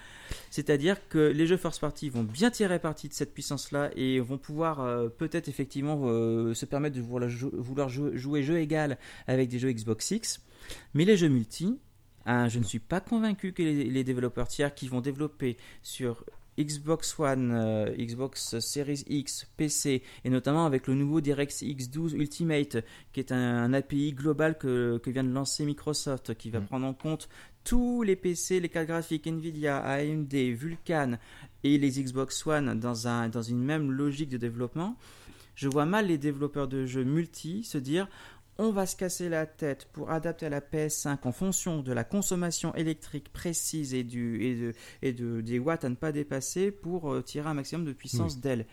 C'est-à-dire que les jeux first party vont bien tirer parti de cette puissance-là et vont pouvoir euh, peut-être effectivement euh, se permettre de vouloir, jou- vouloir jou- jouer jeu égal avec des jeux Xbox X. Mais les jeux multi, hein, je ne suis pas convaincu que les développeurs tiers qui vont développer sur Xbox One, euh, Xbox Series X, PC, et notamment avec le nouveau DirectX 12 Ultimate, qui est un, un API global que, que vient de lancer Microsoft, qui va Mm. prendre en compte tous les PC, les cartes graphiques Nvidia, AMD, Vulkan et les Xbox One dans, un, dans une même logique de développement. Je vois mal les développeurs de jeux multi se dire on va se casser la tête pour adapter à la PS5 en fonction de la consommation électrique précise et, du, et, de, et de, des watts à ne pas dépasser pour euh, tirer un maximum de puissance d'aile.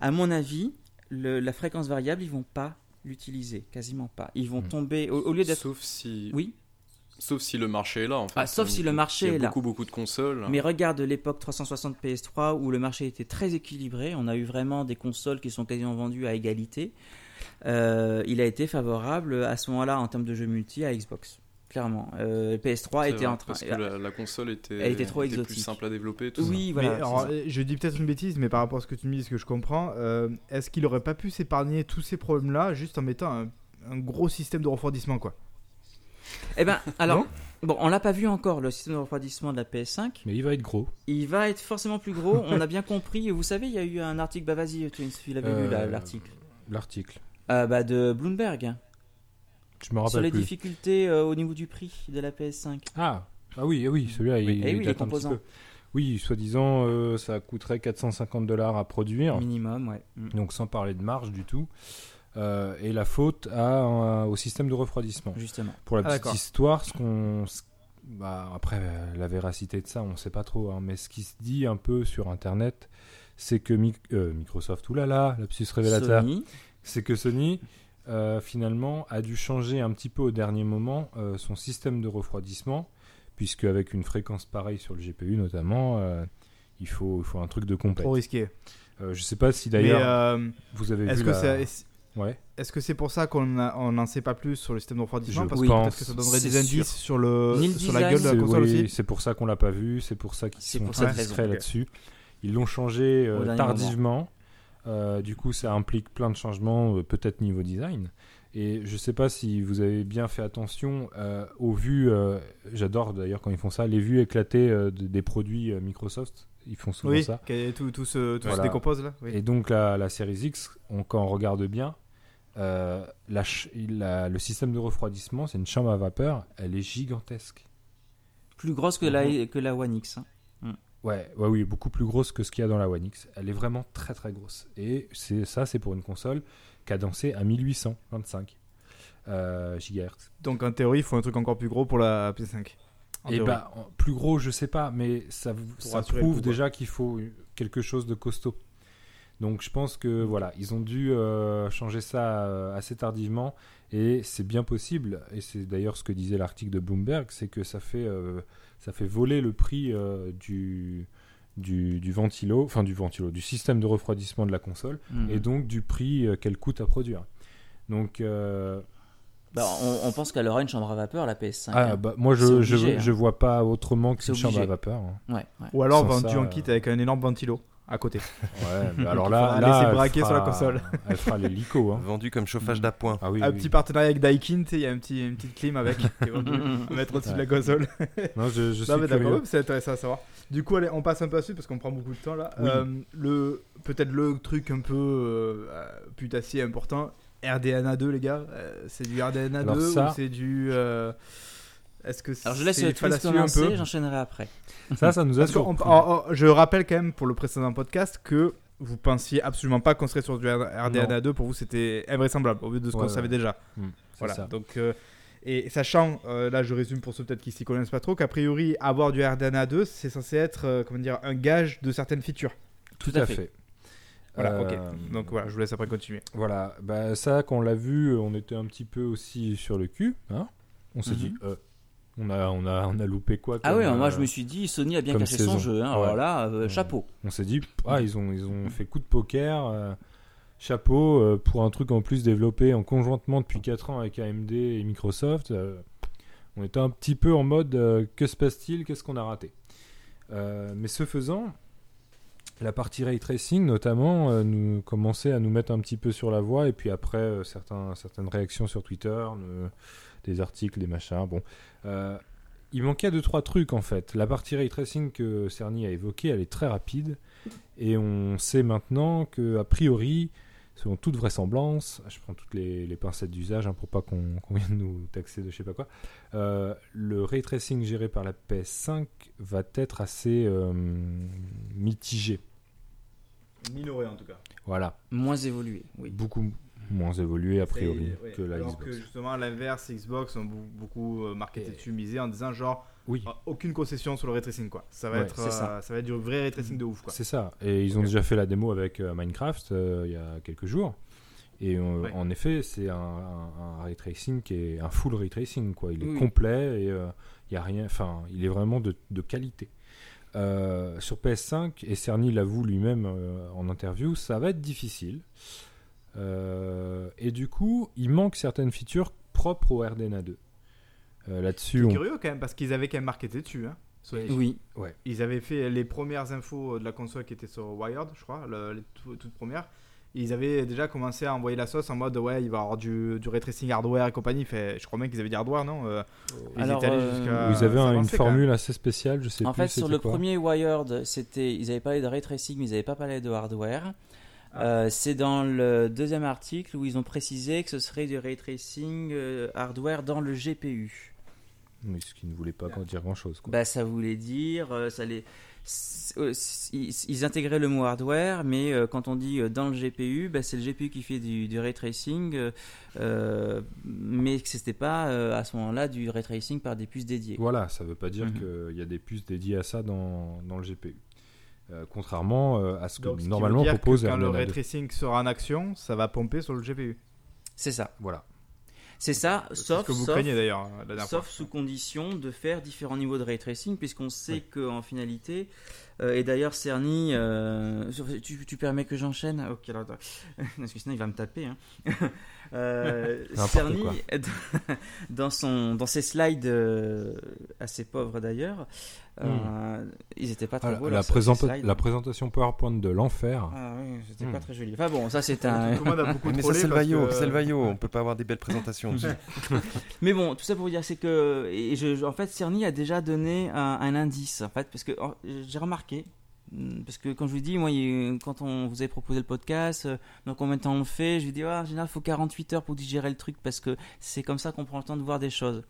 À mon avis, le- la fréquence variable, ils vont pas l'utiliser, quasiment pas. Ils vont Mm. tomber, au, au lieu d'être... Sauf si, Oui, sauf si le marché est là, en fait. Ah, sauf si le marché Il y a est là. beaucoup, beaucoup de consoles. Mais regarde l'époque 360 PS3 où le marché était très équilibré. On a eu vraiment des consoles qui sont quasiment vendues à égalité. Euh, il a été favorable à ce moment-là en termes de jeux multi à Xbox. Clairement. Euh, PS3 C'est était vrai, en train. Parce que la, la console était, Elle était trop plus exotique. simple à développer. Tout Oui, voilà. alors, je dis peut-être une bêtise, mais par rapport à ce que tu me dis, ce que je comprends, euh, est-ce qu'il aurait pas pu s'épargner tous ces problèmes-là juste en mettant un, un gros système de refroidissement, quoi? Eh ben, *laughs* alors, bon, on l'a pas vu encore le système de refroidissement de la PS5. Mais il va être gros. Il va être forcément plus gros. on a bien compris. Vous savez, il y a eu un article. Bah vas-y, tu l'avais lu Euh, l'article. L'article. Euh, bah, de Bloomberg Je me sur rappelle les plus. difficultés euh, au niveau du prix de la PS5. Ah, ah oui, ah oui, celui-là, il, Eh oui, les date un petit peu. Oui, soi-disant, euh, ça coûterait 450 dollars à produire, Minimum, ouais. Mm. donc sans parler de marge du tout. Euh, et la faute à, un- au système de refroidissement. Justement. Pour la Ah, petite d'accord. histoire, ce qu'on, ce- bah, après euh, la véracité de ça, on ne sait pas trop, hein, mais ce qui se dit un peu sur Internet, c'est que Mi- euh, Microsoft, oulala, lapsus révélateur, Sony, c'est que Sony euh, finalement a dû changer un petit peu au dernier moment euh, son système de refroidissement, puisque avec une fréquence pareille sur le GPU notamment, euh, il, faut, il faut un truc de complet. Trop risqué. Euh, je sais pas si d'ailleurs euh, vous avez est-ce vu que la... c'est Ouais. est-ce que c'est pour ça qu'on n'en sait pas plus sur le système de refroidissement? Je Parce Oui. que pense. peut-être que ça donnerait C'est des indices sur, le, sur la gueule de la console oui, aussi. c'est pour ça qu'on l'a pas vu, c'est pour ça qu'ils C'est sont très discrets là-dessus. Ils l'ont changé euh, tardivement. Euh, du coup, ça implique plein de changements, euh, peut-être niveau design. Et je sais pas si vous avez bien fait attention euh, aux vues. euh, J'adore d'ailleurs quand ils font ça, les vues éclatées euh, de- des produits euh, Microsoft. Ils font souvent Oui, ça. que tout, tout se, tout se Voilà. décompose là. Oui. Et donc la, la Series X, on- quand on regarde bien, euh, la ch- la- le système de refroidissement, c'est une chambre à vapeur, elle est gigantesque. plus grosse que, la, que la One X. hein. Ouais, ouais, oui, beaucoup plus grosse que ce qu'il y a dans la One X. Elle est vraiment très très grosse. Et c'est ça, c'est pour une console cadencée à 1825 euh, GHz. Donc en théorie, il faut un truc encore plus gros pour la PS5. En Et théorie. bah, en- plus gros, je sais pas, mais ça, ça prouve coup, déjà qu'il faut quelque chose de costaud. Donc je pense que voilà, ils ont dû euh, changer ça euh, assez tardivement et c'est bien possible. Et c'est d'ailleurs ce que disait l'article de Bloomberg, c'est que ça fait euh, ça fait voler le prix euh, du du, du ventilo, enfin du ventilo, du système de refroidissement de la console Mhm. et donc du prix euh, qu'elle coûte à produire. Donc, euh, Bah, on, on pense qu'elle aura une chambre à vapeur, la PS5. ah, hein. bah, moi je, je, hein. je vois pas autrement qu'une chambre à vapeur. hein. Ouais, ouais. Ou alors Sans vendu ça, en kit avec un énorme ventilo à côté. Ouais, *laughs* mais alors là, faudra là laisser elle braquer sur la console. *laughs* Elle fera l'hélico. Hein. Vendu comme chauffage d'appoint. Ah oui, un oui. petit partenariat avec Daikin, tu sais, il y a un petit, une petite clim avec. *laughs* à mettre au-dessus de la console. Non, je, je suis Non, mais d'accord, c'est intéressant à savoir. Du coup, allez, on passe un peu dessus parce qu'on prend beaucoup de temps là. Oui. Euh, le peut-être le truc un peu euh, euh, putassier important, RDNA 2 les gars, Euh, c'est du RDNA Alors 2 ça- ou c'est du euh, est-ce que Alors je laisse le twist commencer, peu j'enchaînerai après. Ça, ça nous a qu'on- oh, oh, je rappelle quand même pour le précédent podcast que vous pensiez absolument pas qu'on serait sur du RDNA 2 pour vous c'était invraisemblable au vu de ce Ouais, qu'on ouais. savait déjà. C'est Voilà, ça. donc euh, et sachant, euh, là je résume pour ceux peut-être qui s'y connaissent pas trop, qu'a priori avoir du RDNA 2 c'est censé être euh, comment dire un gage de certaines features. Tout à fait. Voilà, Euh, ok. Donc voilà, je vous laisse après continuer. Voilà, bah, ça, quand on l'a vu, on était un petit peu aussi sur le cul. Hein on s'est Mhm. dit, euh, on, a, on, a, on a loupé quoi Ah oui, moi euh, je me suis dit, Sony a bien caché saison. son jeu. hein. Ouais. Alors là, euh, chapeau. On s'est dit, ah, ils ont, ils ont fait coup de poker. euh, chapeau euh, pour un truc en plus développé en conjointement depuis 4 ans avec AMD et Microsoft. euh, on était un petit peu en mode euh, que se passe-t-il Qu'est-ce qu'on a raté Euh, Mais ce faisant, la partie ray tracing notamment euh, nous commençait à nous mettre un petit peu sur la voie et puis après euh, certains, certaines réactions sur Twitter, euh, des articles, des machins. Bon, Euh, il manquait deux trois trucs en fait. La partie ray tracing que Cerny a évoquée, elle est très rapide et on sait maintenant que a priori, selon toute vraisemblance, je prends toutes les, les pincettes d'usage hein, pour pas qu'on qu'on vienne nous taxer de je sais pas quoi, euh, le ray tracing géré par la PS5 va être assez euh, mitigé. Minoré en tout cas. Voilà, Moins évolué, oui. beaucoup moins évolué a priori ouais, que la alors Xbox. que justement à l'inverse, Xbox ont beaucoup euh, marketé Et- dessus, misé en disant genre Oui, euh, aucune concession sur le ray tracing quoi. Ça va Ouais, être c'est ça. euh, ça va être du vrai ray tracing de ouf quoi. c'est ça. Et ils ont déjà fait la démo avec Minecraft euh, il y a quelques jours. Et Ouais. en effet, c'est un, un- un ray tracing qui est un full ray tracing quoi. Il est Oui. complet et euh, il y a rien. Enfin, il est vraiment de, de qualité. Euh, sur PS5 et Cerny l'avoue lui-même euh, en interview, ça va être difficile. Euh, et du coup, il manque certaines features propres au RDNA 2. Euh, Là-dessus, C'est on- curieux quand même parce qu'ils avaient quand même marketé dessus. Hein. Oui, Ils avaient fait les premières infos de la console qui étaient sur Wired, je crois, le- les tout- toutes premières. Ils avaient déjà commencé à envoyer la sauce en mode ouais, il va y avoir du, du ray tracing hardware et compagnie. Fait, je crois même qu'ils avaient dit hardware, non Euh, Ils Alors, étaient allés euh, jusqu'à. vous avez ça un- une formule assez spéciale, je sais en plus. fait, sur le quoi. premier Wired, c'était, ils avaient parlé de ray tracing, mais ils n'avaient pas parlé de hardware. Ah. Euh, c'est dans le deuxième article où ils ont précisé que ce serait du ray tracing euh, hardware dans le GPU. Oui, ce qui ne voulait pas dire grand-chose. Bah, ça voulait dire, euh, ça les, ils, ils intégraient le mot hardware, mais euh, quand on dit euh, dans le GPU, bah, c'est le GPU qui fait du, du ray tracing, mais que c'était pas euh, à ce moment-là du ray tracing par des puces dédiées. Voilà, ça ne veut pas dire Mhm. qu'il y a des puces dédiées à ça dans, dans le GPU. Euh, contrairement euh, à ce que Donc, ce qui veut normalement que propose quand le ray 2. tracing sera en action, ça va pomper sur le GPU. C'est ça. Voilà. C'est ça, C'est ce sauf, que vous sauf- craignez d'ailleurs la dernière Sauf fois. sous condition de faire différents niveaux de ray tracing, puisqu'on sait Oui. qu'en finalité, euh, et d'ailleurs Cerny, euh, tu, tu permets que j'enchaîne? Ok, alors attends. *laughs* parce que sinon il va me taper. hein. *laughs* Euh, Cerny, dans, son, dans ses slides euh, assez pauvres d'ailleurs, euh, ils étaient pas très Ah, beaux. la, présenta- présentation PowerPoint de l'enfer. Ah oui, c'était Hmm. pas très joli. Enfin bon, ça c'est un. Tout le monde a beaucoup *laughs* Mais ça, c'est le vaillot, que- c'est le vaillot. On peut pas avoir des belles présentations. dessus. *laughs* Mais bon, tout ça pour vous dire, c'est que, et je, je- en fait, Cerny a déjà donné un, un indice, en fait, parce que en- j'ai remarqué, parce que quand je vous dis, moi, quand on vous avait proposé le podcast, euh, dans combien de temps on le fait, je lui dis, ah, en général, il faut 48 heures pour digérer le truc, parce que c'est comme ça qu'on prend le temps de voir des choses.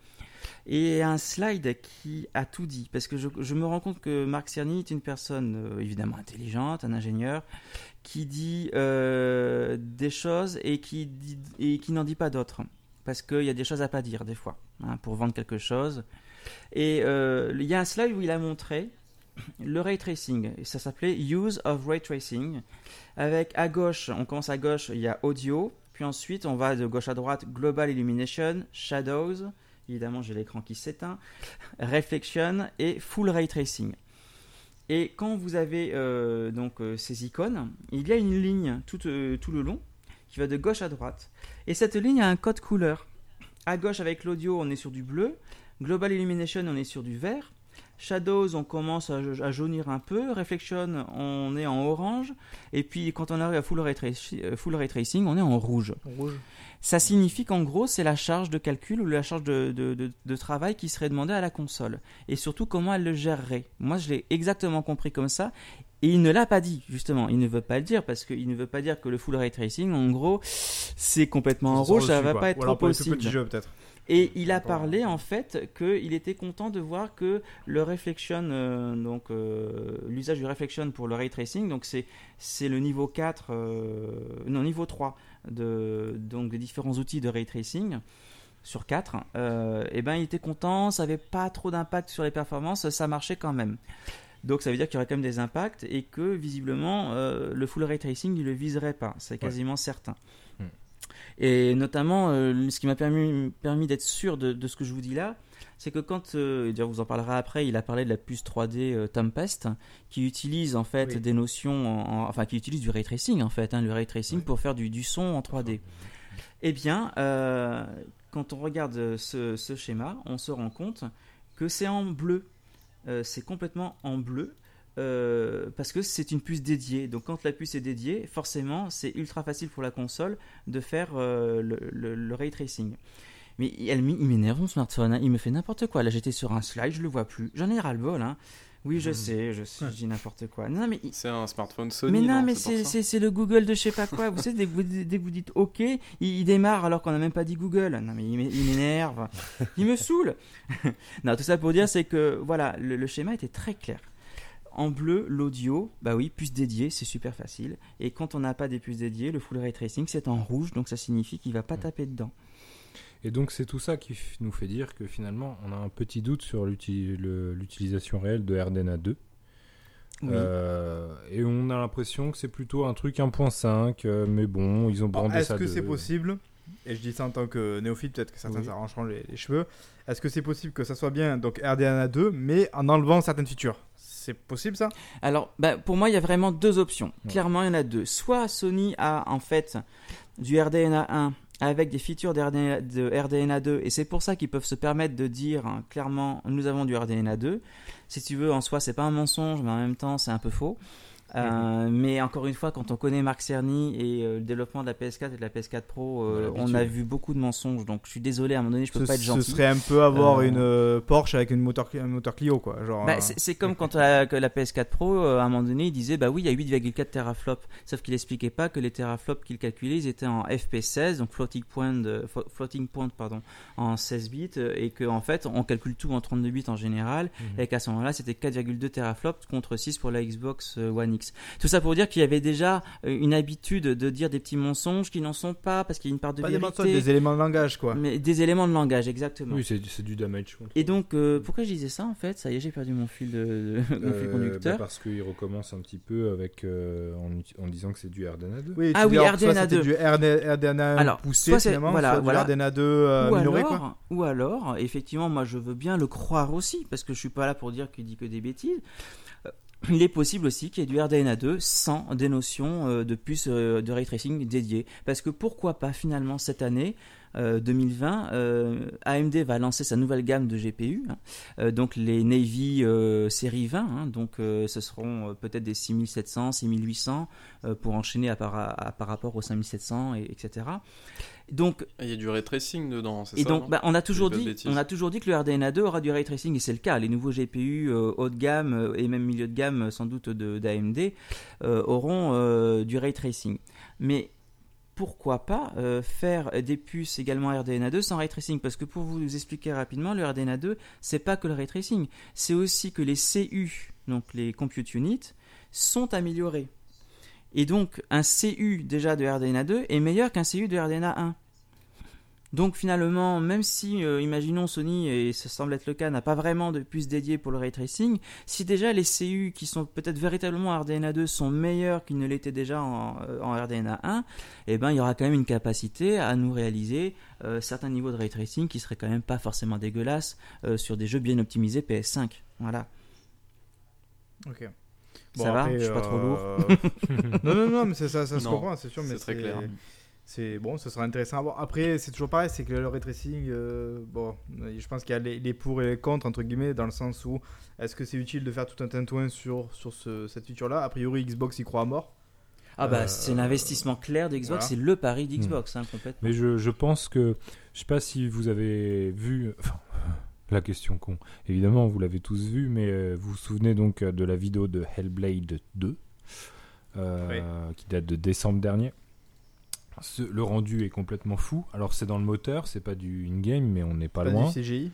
Et un slide qui a tout dit, parce que je, me rends compte que Marc Cerny est une personne euh, évidemment intelligente, un ingénieur, qui dit euh, des choses et qui, dit, et qui n'en dit pas d'autres parce qu'il y a des choses à pas dire des fois hein, pour vendre quelque chose. Et euh, il y a un slide où il a montré le ray tracing ça s'appelait Use of Ray Tracing. Avec à gauche, on commence à gauche, il y a audio, puis ensuite on va de gauche à droite Global Illumination, Shadows, évidemment j'ai l'écran qui s'éteint, Reflection et Full Ray Tracing. Et quand vous avez euh, donc euh, ces icônes, il y a une ligne tout, euh, tout le long qui va de gauche à droite. Et cette ligne a un code couleur. À gauche avec l'audio, on est sur du bleu. Global Illumination, on est sur du vert. Shadows, on commence à, à jaunir un peu. Reflection, on est en orange. Et puis quand on arrive à Full Ray, Traci- euh, Full Ray Tracing, on est en rouge. Rouge. Ça signifie qu'en gros, c'est la charge de calcul ou la charge de, de- de- de travail qui serait demandée à la console. Et surtout, comment elle le gérerait. Moi, je l'ai exactement compris comme ça. Et il ne l'a pas dit, justement. Il ne veut pas le dire parce qu'il ne veut pas dire que le full ray tracing, en gros, c'est complètement en rouge, ça dessus, va pas être trop possible. petits jeux, peut-être. Et il a parlé en fait qu'il était content de voir que le reflection, euh, donc euh, l'usage du reflection pour le ray tracing, donc c'est c'est le niveau 4, euh, non niveau 3 de donc des différents outils de ray tracing sur 4. et ben il était content, ça avait pas trop d'impact sur les performances, ça marchait quand même. Donc ça veut dire qu'il y aurait quand même des impacts et que visiblement euh, le full ray tracing il le viserait pas, c'est quasiment certain. Et notamment, euh, ce qui m'a permis, permis d'être sûr de, de ce que je vous dis là, c'est que quand, euh, d'ailleurs vous en parlerez après, il a parlé de la puce 3D euh, Tempest, qui utilise en fait Oui. des notions, en- en- enfin qui utilise du ray tracing en fait, hein, le ray tracing pour faire du, du son en 3D. Eh bien, euh, quand on regarde ce, ce schéma, on se rend compte que c'est en bleu. Euh, c'est complètement en bleu. Euh, parce que c'est une puce dédiée. Donc quand la puce est dédiée, forcément, c'est ultra facile pour la console de faire euh, le, le- le ray tracing. Mais elle, il m'énerve mon smartphone, hein. il me fait n'importe quoi. Là j'étais sur un slide, je le vois plus. J'en ai ras le bol. Hein. Oui, je sais, je sais, je dis n'importe quoi. Non, mais il- C'est un smartphone Sony. mais non, mais c'est pour c'est- ça c'est c'est le Google de je sais pas quoi. Vous savez, dès que vous, dès que vous dites OK, il, il démarre alors qu'on n'a même pas dit Google. Non, mais il m'é- il m'énerve. il me saoule. *laughs* non, tout ça pour dire, c'est que voilà, le, le schéma était très clair. En bleu, l'audio, bah oui, puce dédiée, c'est super facile. Et quand on n'a pas des puces dédiées, le full ray tracing, c'est en rouge, donc ça signifie qu'il va pas taper dedans. Et donc c'est tout ça qui nous fait dire que finalement on a un petit doute sur l'utilisation réelle de RDNA 2. Oui. Euh, et on a l'impression que c'est plutôt un truc 1.5, euh, mais bon, ils ont Alors, brandé Est-ce ça que de- c'est possible Et je dis ça en tant que néophyte, peut-être que certains Oui. s'arrangeront les, les cheveux. Est-ce que c'est possible que ça soit bien donc RDNA 2, mais en enlevant certaines features? C'est possible ça? Alors, bah, pour moi, il y a vraiment deux options. Ouais. Clairement, il y en a deux. Soit Sony a en fait du RDNA 1 avec des features de RDNA, de RDNA 2, et c'est pour ça qu'ils peuvent se permettre de dire hein, clairement nous avons du RDNA 2. Si tu veux, en soi, c'est pas un mensonge, mais en même temps, c'est un peu faux. Euh, Mais encore une fois, quand on connaît Marc Cerny et euh, le développement de la PS4 et de la PS4 Pro, euh, On a vu beaucoup de mensonges. Donc, je suis désolé, à un moment donné, je peux ce, pas être ce gentil. serait un peu avoir une Porsche avec une moteur, un moteur Clio, quoi. Genre, Bah, c'est comme quand la, que la PS4 Pro, à un moment donné, il disait bah oui, il y a 8,4 teraflops. Sauf qu'il expliquait pas que les teraflops qu'il calculait, ils étaient en FP16, donc floating point, de- floating point pardon, en 16 bits, et qu'en en fait, on calcule tout en 32 bits en général, Mhm. et qu'à ce moment-là, c'était 4,2 teraflops contre 6 pour la Xbox One X. Tout ça pour dire qu'il y avait déjà euh, une habitude de dire des petits mensonges qui n'en sont pas, parce qu'il y a une part de pas des, vérité. mensonges, des éléments de langage, quoi. mais des éléments de langage, exactement. Oui, c'est c'est du damage. Et donc, euh, pourquoi je disais ça en fait? Ça y est, j'ai perdu mon fil, de, de- mon fil Euh, conducteur. bah, parce qu'il recommence un petit peu avec euh, en, disant que c'est du RDNA 2. Oui, Ah oui, RDNA c'était 2. du RDNA, Alors, poussé, soit voilà, soit voilà. du RDNA 2 euh, ou, minoré, alors, quoi. ou alors, effectivement, moi je veux bien le croire aussi, parce que je suis pas là pour dire qu'il dit que des bêtises. Il est possible aussi qu'il y ait du RDNA 2 sans des notions euh, de puces euh, de ray tracing dédiées. Parce que pourquoi pas finalement cette année, 2020, euh, AMD va lancer sa nouvelle gamme de GPU, hein, euh, donc les Navy euh, série 20, hein, donc euh, ce seront euh, peut-être des 6700, 6800 euh, pour enchaîner à par, à- par rapport aux 5700, et, etc. Donc Il y a du ray tracing dedans, c'est et ça donc, non? bah, on a toujours dit, on a toujours dit que le RDNA 2 aura du ray tracing et c'est le cas. Les nouveaux GPU euh, haut de gamme euh, et même milieu de gamme, euh, sans doute de d'AMD, euh, auront euh, du ray tracing. Mais pourquoi pas euh, faire des puces également RDNA 2 sans ray tracing? Parce que pour vous expliquer rapidement, le RDNA 2, c'est pas que le ray tracing, c'est aussi que les CU, donc les compute units, sont améliorés. Et donc, un CU déjà de RDNA 2 est meilleur qu'un CU de RDNA 1. Donc finalement, même si, euh, imaginons Sony, et ça semble être le cas, n'a pas vraiment de puce dédiée pour le ray tracing, si déjà les CU qui sont peut-être véritablement en RDNA 2 sont meilleurs qu'ils ne l'étaient déjà en, euh, en RDNA 1, eh ben il y aura quand même une capacité à nous réaliser euh, certains niveaux de ray tracing qui seraient quand même pas forcément dégueulasses euh, sur des jeux bien optimisés PS5. Voilà. Ok. Ça va? Je suis pas trop lourd *laughs* Non, non, non, mais c'est ça, ça se Non, comprend, c'est sûr. mais c'est très clair. C'est bon, ça sera intéressant à voir. Après, c'est toujours pareil, c'est que le ray tracing, euh, bon, je pense qu'il y a les, les pour et les contre, entre guillemets, dans le sens où est-ce que c'est utile de faire tout un tintouin sur, sur ce- cette feature-là? A priori, Xbox y croit à mort. Ah bah Euh, c'est l'investissement clair de Xbox, voilà. c'est le pari d'Xbox hein, complètement. Mais je, je pense que, je sais pas si vous avez vu, enfin, *laughs* la question con, évidemment vous l'avez tous vu, mais euh, vous vous souvenez donc de la vidéo de Hellblade 2, euh, qui date de décembre dernier. Ce- le rendu est complètement fou. Alors c'est dans le moteur, c'est pas du in-game, mais on n'est pas, Pas loin. du CGI.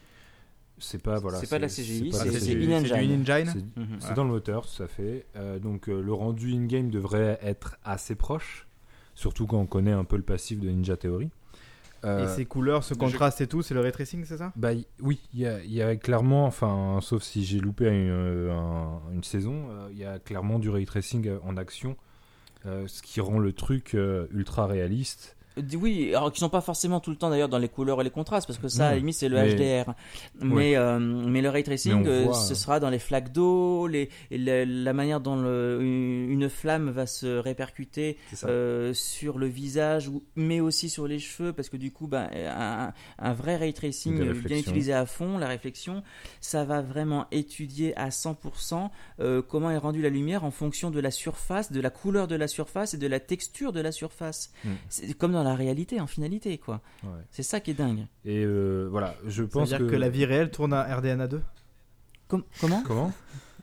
C'est pas voilà. C'est pas de la CGI, pas de c'est- la c'est CGI. in-engine. C'est du in-engine. C'est- Mhm. c'est dans le moteur, tout à fait. Euh, donc euh, le rendu in-game devrait être assez proche, surtout quand on connaît un peu le passif de Ninja Theory. Euh, Et ces couleurs, ce contraste et tout, c'est le ray tracing, c'est ça? Bah y- oui, il y a, il y a clairement, enfin, sauf si j'ai loupé une, un- une saison, euh, il y a clairement du ray tracing en action, ce qui rend le truc euh, ultra réaliste. Oui, alors qui sont pas forcément tout le temps d'ailleurs dans les couleurs et les contrastes, parce que ça, à la limite, c'est le mais- HDR. Mais, euh, mais le ray tracing, euh, voit, ce euh, sera dans les flaques d'eau, les, la, manière dont le- une flamme va se répercuter euh, sur le visage, mais aussi sur les cheveux, parce que du coup, ben, un, un vrai ray tracing bien utilisé à fond, la réflexion, ça va vraiment étudier à 100% euh, comment est rendue la lumière en fonction de la surface, de la couleur de la surface et de la texture de la surface. Mm. C'est comme dans la réalité, en finalité, quoi. Ouais. C'est ça qui est dingue. Et euh, voilà, je pense dire que... que... la vie réelle tourne à RDNA 2 Com- comment? Comment?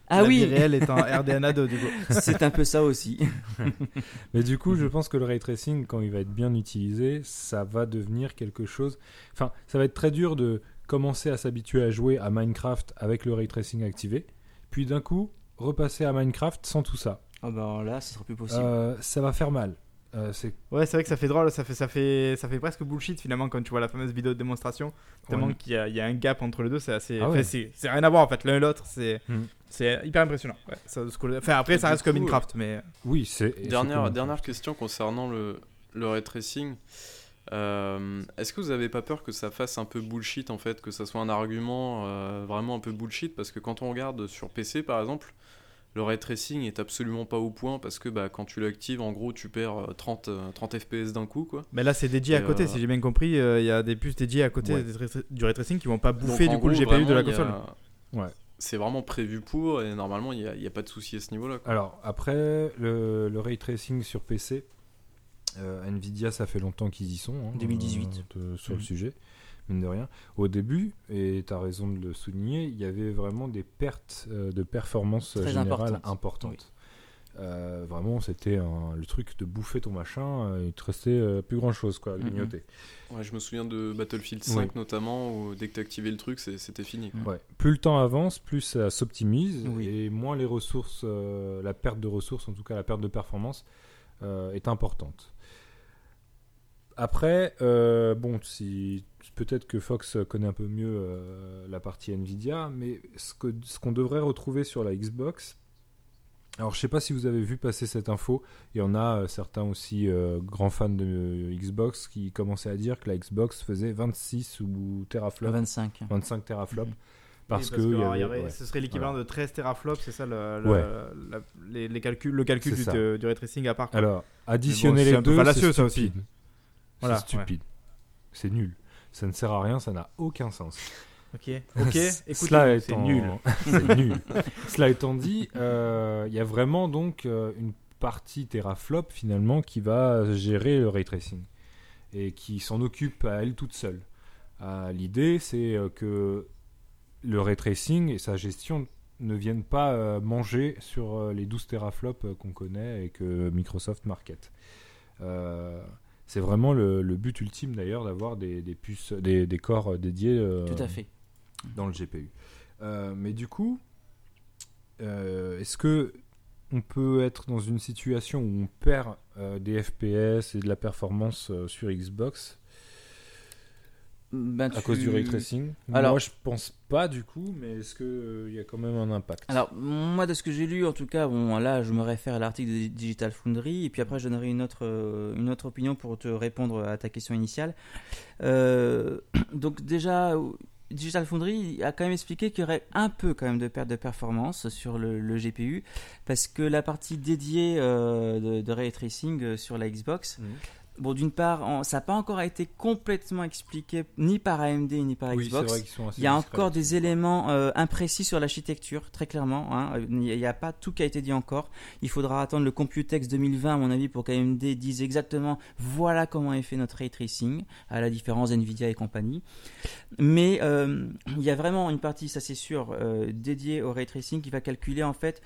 Ah la oui, vie réelle est en RDNA 2 du coup. c'est un peu ça aussi. *laughs* Mais du coup, je pense que le ray tracing, quand il va être bien utilisé, ça va devenir quelque chose. Enfin, ça va être très dur de commencer à s'habituer à jouer à Minecraft avec le ray tracing activé, puis d'un coup repasser à Minecraft sans tout ça. Ah ben là, ce sera plus possible. Euh, ça va faire mal. Euh, Ouais, c'est vrai que ça fait drôle, ça fait, ça, fait, ça fait presque bullshit finalement quand tu vois la fameuse vidéo de démonstration. Tellement Ouais. qu'il y a, il y a un gap entre les deux, c'est assez. Ah ouais. c'est c'est rien à voir en fait, l'un et l'autre, c'est c'est hyper impressionnant. Ouais, ça, enfin, après, ça reste comme coup, Minecraft, mais. oui, c'est et Dernière, dernière question concernant le, le ray tracing. Euh, Est-ce que vous avez pas peur que ça fasse un peu bullshit en fait, que ça soit un argument euh, vraiment un peu bullshit? Parce que quand on regarde sur PC par exemple, le ray tracing est absolument pas au point parce que bah, quand tu l'actives, en gros, tu perds euh, 30, euh, 30 FPS d'un coup quoi. Mais là, c'est dédié à côté, euh, si j'ai bien compris. euh, Il y a des puces dédiées à côté Ouais. des tra- du ray tracing qui vont pas bouffer Donc, du coup le GPU de la a- console. Ouais. C'est vraiment prévu pour et normalement il n'y a, il y a pas de souci à ce niveau-là. Alors, après, le, le ray tracing sur PC, euh, Nvidia, ça fait longtemps qu'ils y sont. hein, 2018. euh, de- sur le sujet, mine de rien. Au début, et tu as raison de le souligner, il y avait vraiment des pertes euh, de performance Très générale importantes. importantes. Euh, vraiment, c'était le truc de bouffer ton machin, euh, il te restait euh, plus grand chose quoi, à Mhm. grignoter. Ouais, je me souviens de Battlefield 5 notamment où dès que tu activais le truc, c'était fini. quoi. Ouais. Plus le temps avance, plus ça s'optimise Oui. et moins les ressources, euh, la perte de ressources, en tout cas la perte de performance, euh, est importante. Après, euh, bon, si peut-être que Fox connaît un peu mieux euh, la partie Nvidia, mais ce que ce qu'on devrait retrouver sur la Xbox. Alors, je sais pas si vous avez vu passer cette info. Il y en a euh, certains aussi euh, grands fans de euh, Xbox qui commençaient à dire que la Xbox faisait 26 ou teraflops, 25. 25 teraflops. Oui, Parce, que, que, il y alors, il y avait- aurait- ouais. ce serait l'équivalent de 13 teraflops, c'est ça le, le- Ouais. la- les, les calculs, le calcul du, du ray tracing à part. quoi. Alors, additionner les deux, fallacieux, c'est ça aussi. Voilà, c'est stupide. C'est nul. Ça ne sert à rien, ça n'a aucun sens. Ok, *laughs* ok, écoute, c'est étant- *laughs* nul. Cela étant dit, euh, il y a vraiment donc euh, une partie teraflop finalement qui va gérer le ray tracing et qui s'en occupe à elle toute seule. Euh, L'idée, c'est que le ray tracing et sa gestion ne viennent pas manger sur les 12 teraflops qu'on connaît et que Microsoft market. C'est vraiment le, le but ultime d'ailleurs d'avoir des, des puces, des, des corps euh, dédiés euh, Tout à fait. dans le GPU. Euh, mais du coup, euh, est-ce que on peut être dans une situation où on perd des FPS et de la performance sur Xbox? Ben, à tu- cause du ray tracing Alors- Moi, je pense pas du coup, mais est-ce qu'il y a quand même un impact? Alors, moi, de ce que j'ai lu, en tout cas, bon, là, je me réfère à l'article de Digital Foundry, et puis après, je donnerai une autre, euh, une autre opinion pour te répondre à ta question initiale. Euh, *clears throat* donc, déjà, Digital Foundry a quand même expliqué qu'il y aurait un peu quand même de perte de performance sur le, le GPU parce que la partie dédiée euh, de, de ray tracing euh, sur la Xbox, Mhm. Bon d'une part, en- ça n'a pas encore été complètement expliqué ni par AMD ni par Oui, Xbox. vrai qu'ils sont assez Il y a encore des éléments euh, imprécis sur l'architecture, très clairement. hein. Il n'y a pas tout qui a été dit encore. Il faudra attendre le Computex 2020, à mon avis, pour qu'AMD dise exactement voilà comment est fait notre ray tracing, à la différence d'NVIDIA et compagnie. Mais euh, il y a vraiment une partie, ça c'est sûr, euh, dédiée au ray tracing qui va calculer en fait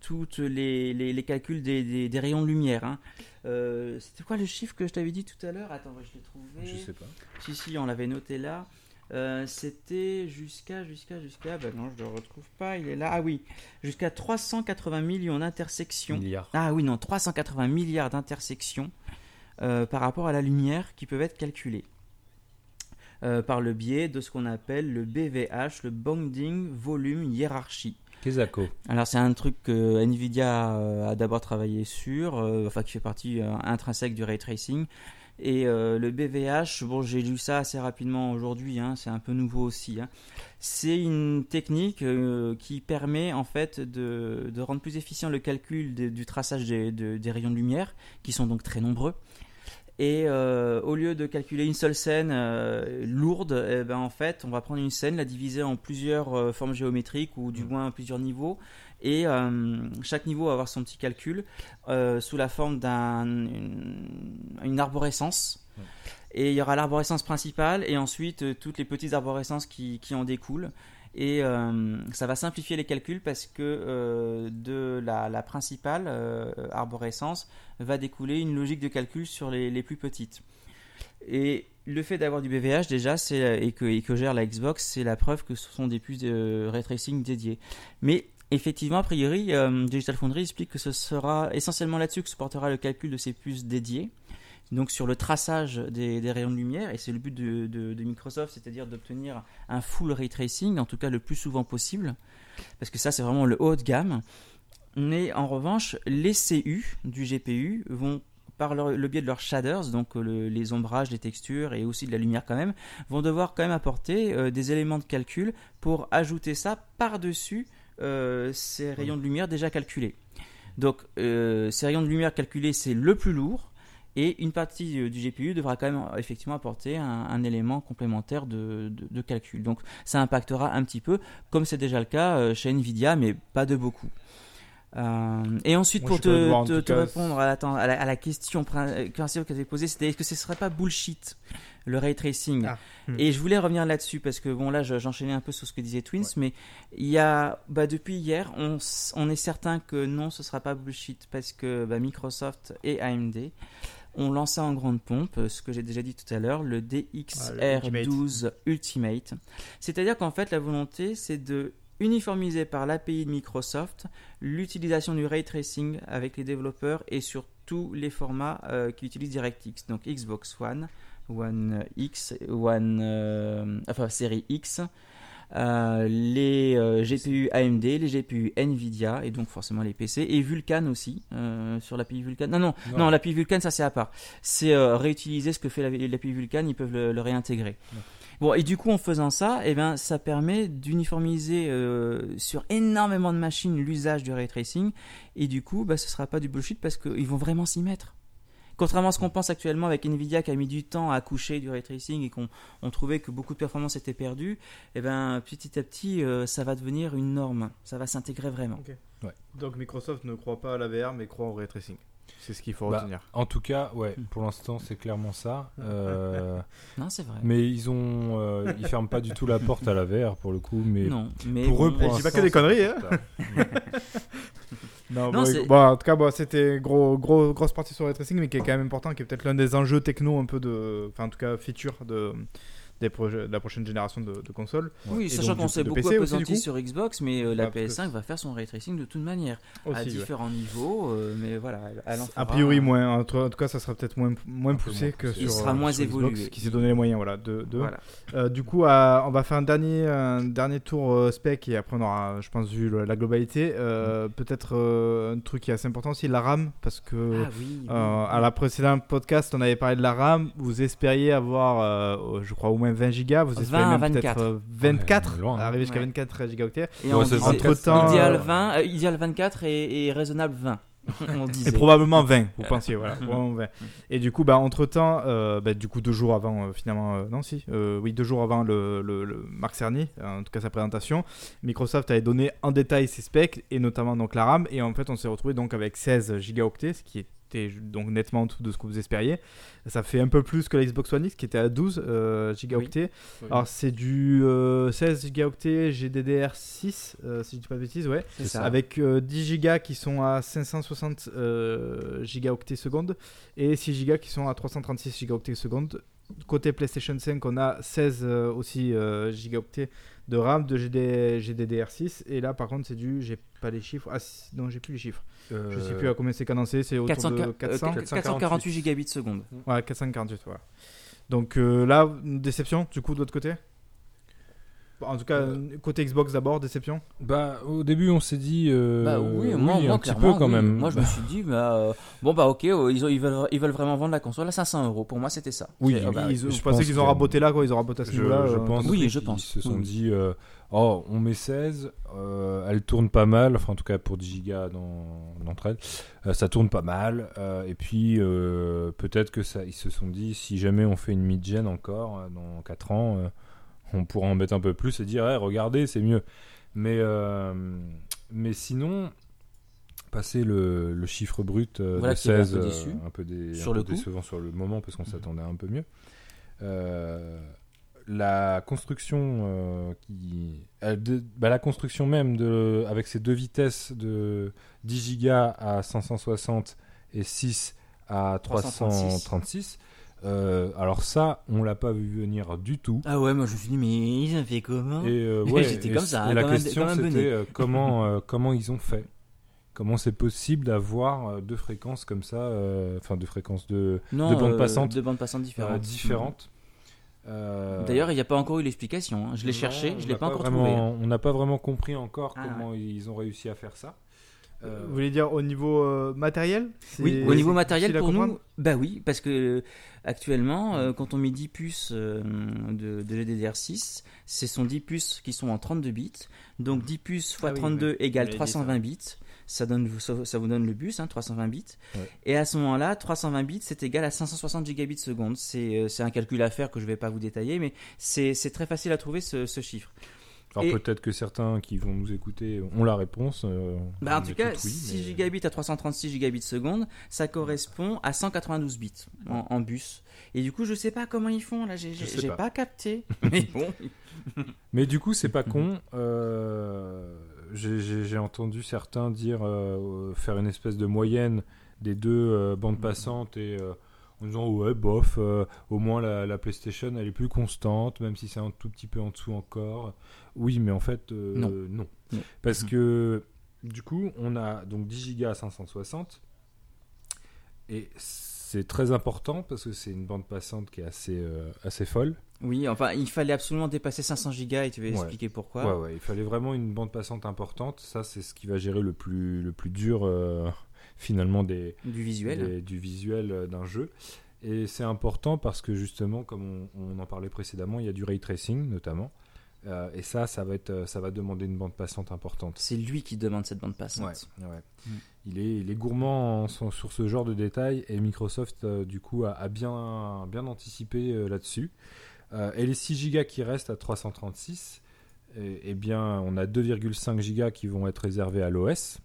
toutes les, les- les calculs des, des- des rayons de lumière. hein. Euh, C'était quoi le chiffre que je t'avais dit tout à l'heure? Attends, je l'ai trouvé. Je sais pas. Si, si, on l'avait noté là. Euh, C'était jusqu'à, jusqu'à, jusqu'à. Ben non, je ne le retrouve pas. Il est là. Ah oui, jusqu'à 380 millions d'intersections. Milliards. Ah oui, non, 380 milliards d'intersections euh, par rapport à la lumière qui peuvent être calculées. Euh, par le biais de ce qu'on appelle le BVH, le Bonding Volume Hiérarchie. Alors c'est un truc que Nvidia euh, a d'abord travaillé sur, euh, enfin qui fait partie euh, intrinsèque du ray tracing. Et le BVH, bon j'ai lu ça assez rapidement aujourd'hui, hein, c'est un peu nouveau aussi. hein. C'est une technique qui permet en fait de, rendre plus efficient le calcul du traçage des, de- des rayons de lumière, qui sont donc très nombreux. Et euh, au lieu de calculer une seule scène euh, lourde, eh ben, en fait, on va prendre une scène, la diviser en plusieurs euh, formes géométriques ou du moins plusieurs niveaux. Et chaque niveau va avoir son petit calcul sous la forme d'une une arborescence. Et il y aura l'arborescence principale et ensuite toutes les petites arborescences qui, qui en découlent. Et euh, ça va simplifier les calculs parce que euh, de la, principale euh, arborescence va découler une logique de calcul sur les, les plus petites. Et le fait d'avoir du BVH déjà, et que, gère la Xbox, c'est la preuve que ce sont des puces de ray tracing dédiées. Mais effectivement, a priori, Digital Foundry explique que ce sera essentiellement là-dessus que se portera le calcul de ces puces dédiées. Donc sur le traçage des, des rayons de lumière, et c'est le but de, de- de Microsoft, c'est-à-dire d'obtenir un full ray tracing, en tout cas le plus souvent possible, parce que ça c'est vraiment le haut de gamme. Mais en revanche, les CU du GPU vont par leur- le biais de leurs shaders, donc euh, le- les ombrages, les textures et aussi de la lumière quand même, vont devoir quand même apporter euh, des éléments de calcul pour ajouter ça par-dessus euh, ces rayons de lumière déjà calculés. Donc euh, ces rayons de lumière calculés, c'est le plus lourd. Et une partie euh, du GPU devra quand même euh, effectivement apporter un, un élément complémentaire de, de- de calcul. Donc ça impactera un petit peu, comme c'est déjà le cas euh, chez Nvidia, mais pas de beaucoup. Euh, et ensuite, Moi, pour voir, en te, répondre à la, à la- à la question prin- principale que tu posée, c'était est-ce que ce serait pas bullshit le ray tracing? Ah, hmm. Et je voulais revenir là-dessus parce que bon là je- j'enchaînais un peu sur ce que disait Twins, mais il y a bah, depuis hier on, est certain que non ce sera pas bullshit parce que bah, Microsoft et AMD ont lancé en grande pompe euh, ce que j'ai déjà dit tout à l'heure le DXR12 Ultimate. C'est-à-dire qu'en fait la volonté c'est de uniformiser par l'API de Microsoft l'utilisation du ray tracing avec les développeurs et sur tous les formats euh, qui utilisent DirectX, donc Xbox One, One X, One, euh, enfin série X, euh, les euh, GPU AMD, les GPU Nvidia et donc forcément les PC et Vulkan aussi euh, sur l'API Vulkan. Non non non, l'API Vulkan ça c'est à part. C'est réutiliser ce que fait la- l'API Vulkan, ils peuvent le, le réintégrer. Bon et du coup en faisant ça, eh ben ça permet d'uniformiser sur énormément de machines l'usage du ray tracing et du coup bah ce sera pas du bullshit parce qu'ils vont vraiment s'y mettre. Contrairement à ce qu'on pense actuellement avec Nvidia qui a mis du temps à coucher du ray tracing et qu'on on trouvait que beaucoup de performances étaient perdues, eh ben, petit à petit, euh, ça va devenir une norme. Ça va s'intégrer vraiment. Donc Microsoft ne croit pas à la VR mais croit au ray tracing. C'est ce qu'il faut Bah, retenir. En tout cas, ouais, Hmm. pour l'instant, c'est clairement ça. Euh, *laughs* Non, c'est vrai. mais ils ont, euh, ils ferment pas du tout la porte à la VR pour le coup. Mais non, mais pour eux, bon, pour Eh, je dis pas que des conneries, hein. *laughs* Non, Non, bon, c'est- bon, en tout cas, bon, c'était gros, gros, grosse partie sur le tracing, mais qui est quand même important, qui est peut-être l'un des enjeux techno un peu de, enfin en tout cas feature de, des projets, de la prochaine génération de, de consoles. Oui, Et sachant qu'on s'est beaucoup appesanti sur Xbox, mais euh, la Ah, que PS5 va faire son ray tracing de toute manière, à ouais. différents niveaux, euh, mais voilà, elle- elle en A priori un. moins, en tout cas ça sera peut-être moins, poussé moins que poussé. sur Il sera euh, moins sur Xbox, évolué. qui s'est donné les moyens voilà, de, de- Voilà. Euh, du coup, euh, on va faire un dernier, un dernier tour euh, spec et après on aura, je pense, vu le- la globalité. Euh, Peut-être euh, un truc qui est assez important aussi, la RAM, parce que Ah oui. oui, euh, oui. à la précédente podcast, on avait parlé de la RAM. Vous espériez avoir, euh, je crois, au moins moins 20 gigas, vous 20 espérez même 24. peut-être euh, 24, Ouais, loin, hein. arriver jusqu'à Ouais. 24 gigaoctets. Et Ouais, on disait entre-temps, idéal euh, 20, euh, idéal 24 et, et raisonnable 20. *laughs* on. Et probablement 20, vous *laughs* pensiez, voilà. probablement 20. Et du coup, bah, entre-temps, euh, bah, du coup, deux jours avant, euh, finalement, euh, non, si, euh, oui, deux jours avant le, le- le Marc Cerny, euh, en tout cas sa présentation, Microsoft avait donné en détail ses specs, et notamment donc la RAM, et en fait, on s'est retrouvé donc avec 16 gigaoctets, ce qui était donc nettement en dessous de ce que vous espériez. Ça fait un peu plus que la Xbox One X, qui était à 12 euh, gigaoctets. Oui. Alors, c'est du euh, 16 gigaoctets GDDR6, euh, si je dis pas de bêtises, ouais. Ça. Avec euh, 10 gigas qui sont à 560 euh, gigaoctets seconde et 6 gigas qui sont à 336 gigaoctets seconde. Côté PlayStation 5, on a 16 euh, aussi euh, gigaoctets de RAM, de GD, GDDR6. Et là, par contre, c'est du. J'ai pas les chiffres. Ah, non, j'ai plus les chiffres. Je sais plus à combien c'est cadencé. C'est autour 400, de euh, 400. 448 gigabits seconde. Ouais, 448, voilà. Donc euh, là, une déception, du coup, de l'autre côté? En tout cas, côté Xbox d'abord, déception Bah, au début, on s'est dit. euh, Bah oui, moi, moi un petit clairement, peu quand oui. même. Moi, je me suis dit, bah, euh, bon, bah, ok, euh, ils, ont- ils, veulent, ils veulent vraiment vendre la console à 500 euros. Pour moi, c'était ça. Oui, ah Ils- bah, ils- je Je pense pensais qu'ils ont raboté là, quoi. Ils ont raboté à ce niveau-là. je euh, pense Oui, je pense. se sont Oui. dit euh, oh on met 16 euh, elle tourne pas mal enfin en tout cas pour 10 gigas dans d'entre elles euh, ça tourne pas mal euh, et puis euh, peut-être que ça ils se sont dit si jamais on fait une mid-gen encore dans 4 ans euh, on pourra en mettre un peu plus et dire Eh, regardez c'est mieux. Mais euh, mais sinon passer le, le chiffre brut euh, Voilà de qui est un peu 16 euh, déçu. un peu, dé- Sur un le décevant sur le moment parce qu'on s'attendait un peu mieux. Euh, la construction euh, qui euh, de- bah, la construction même de avec ces deux vitesses de 10 gigas à 560 et 6 à 336 euh, alors ça on l'a pas vu venir du tout Ah ouais, moi, je me suis dit, mais ils ont fait comment et euh, Mais ouais, *laughs* j'étais et comme c- ça, et hein, la question c'était euh, comment comment ils ont fait? Comment c'est possible d'avoir deux fréquences comme ça enfin deux fréquences de Non, de bandes passantes, de bandes passantes différentes. différentes D'ailleurs, il n'y a pas encore eu l'explication. hein. Je l'ai cherché, je l'ai pas encore vraiment- trouvé. hein. On n'a pas vraiment compris encore Ah, comment ils ont réussi à faire ça. Euh, Vous voulez dire au niveau euh, matériel? Oui, au niveau matériel pour nous, bah oui, parce que euh, actuellement, euh, quand on met 10 puces euh, de, de GDDR6, ce sont 10 puces qui sont en 32 bits. Donc 10 puces x Ah oui, 32 oui. égale Vous m'avez dit 320 bits. Ça, donne, ça, ça vous donne le bus, hein, 320 bits. Ouais. Et à ce moment-là, 320 bits, c'est égal à 560 gigabits seconde. C'est un calcul à faire que je ne vais pas vous détailler, mais c'est c'est très facile à trouver ce, ce chiffre. Alors et- peut-être que certains qui vont nous écouter ont la réponse. euh, Bah, en tout cas, oui, 6 mais- gigabits à 336 gigabits seconde, ça correspond à 192 bits en, en bus. Et du coup, je sais pas comment ils font là, j'ai pas. pas. capté. *laughs* Mais bon, *laughs* Mais du coup, c'est pas con. *laughs* Euh, J'ai entendu certains dire euh, faire une espèce de moyenne des deux bandes passantes et en disant ouais bof, euh, au moins la, la PlayStation elle est plus constante, même si c'est un tout petit peu en dessous encore. Oui, mais en fait euh, Non. non. Non. parce que du coup on a donc 10 Go à 560 et c'est très important parce que c'est une bande passante qui est assez euh, assez folle. oui, enfin, il fallait absolument dépasser 500 gigas et tu vas Ouais. expliquer pourquoi. Ouais, ouais, il fallait vraiment une bande passante importante. Ça, c'est ce qui va gérer le plus, le plus dur, euh, *laughs* finalement, des, Du visuel. des- du visuel d'un jeu. Et c'est important parce que, justement, comme on, on en parlait précédemment, il y a du ray tracing, notamment. Euh, et ça, ça va, être, euh, ça va demander une bande passante importante. C'est lui qui demande cette bande passante. Ouais, ouais. Mm. Il, est, il est gourmand en- sur, sur ce genre de détails et Microsoft, euh, du coup, a, a bien, bien anticipé euh, là-dessus. Euh, et les 6 Go qui restent à 336, eh, eh bien, on a 2,5 Go qui vont être réservés à l'OS.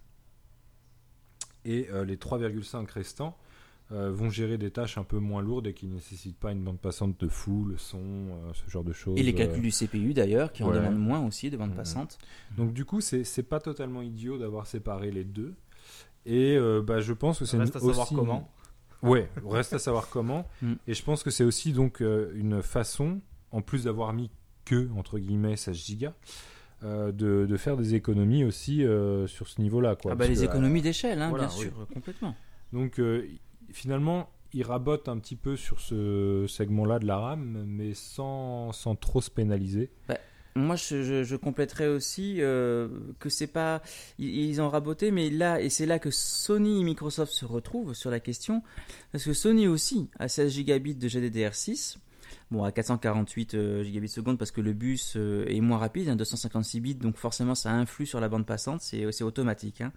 Et euh, les 3,5 restants euh, vont gérer des tâches un peu moins lourdes et qui ne nécessitent pas une bande passante de fou, le son, euh, ce genre de choses. Et les euh. calculs du CPU d'ailleurs, qui en demandent moins aussi de bande Mhm. passante. Donc du coup, c'est c'est pas totalement idiot d'avoir séparé les deux. Et euh, bah, je pense que c'est Reste à savoir aussi comment. Ouais, reste à savoir comment. *laughs* Mm. Et je pense que c'est aussi donc euh, une façon, en plus d'avoir mis que entre guillemets 16 gigas, euh, de, de faire des économies aussi euh, sur ce niveau-là. Quoi, Ah bah, les que, économies d'échelle, hein, voilà, bien oui. sûr, complètement. donc euh, finalement, il rabote un petit peu sur ce segment-là de la RAM, mais sans, sans trop se pénaliser. Moi, je, je, je compléterais aussi euh, que c'est pas. Ils, ils ont raboté, mais là, et c'est là que Sony et Microsoft se retrouvent sur la question, parce que Sony aussi a 16 gigabits de GDDR6. Bon, à 448 euh, gigabits seconde parce que le bus euh, est moins rapide, hein, 256 bits, donc forcément ça influe sur la bande passante, c'est automatique. hein.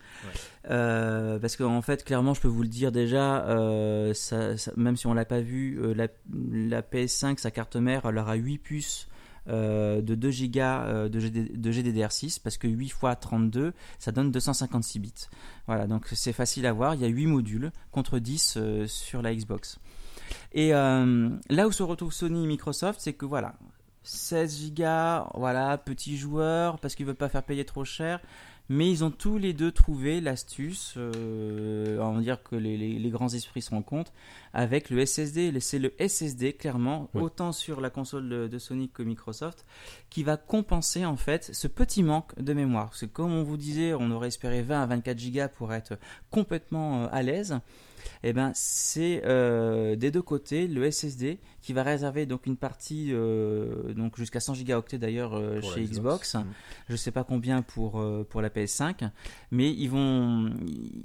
Euh, parce qu'en fait, clairement, je peux vous le dire déjà, ça- ça- même si on l'a pas vu, la, la PS5, sa carte mère, elle aura 8 puces. de 2 Go de, GD de GDDR6 parce que 8 x 32 ça donne 256 bits voilà donc c'est facile à voir il y a 8 modules contre 10 euh, sur la Xbox et euh, là où se retrouve Sony et Microsoft, c'est que voilà, 16 gigas, voilà, petits joueurs, parce qu'ils veulent pas faire payer trop cher. Mais ils ont tous les deux trouvé l'astuce, euh, on va dire que les, les- les grands esprits se rencontrent, avec le SSD. C'est le SSD, clairement, autant sur la console de, de Sony que Microsoft, qui va compenser en fait ce petit manque de mémoire. Parce que comme on vous disait, on aurait espéré 20 à 24 gigas pour être complètement euh, à l'aise. Eh ben, c'est euh, des deux côtés le SSD qui va réserver donc une partie euh, donc jusqu'à 100 gigaoctets d'ailleurs euh, chez Xbox. Mm. Je sais pas combien pour pour la PS5, mais ils vont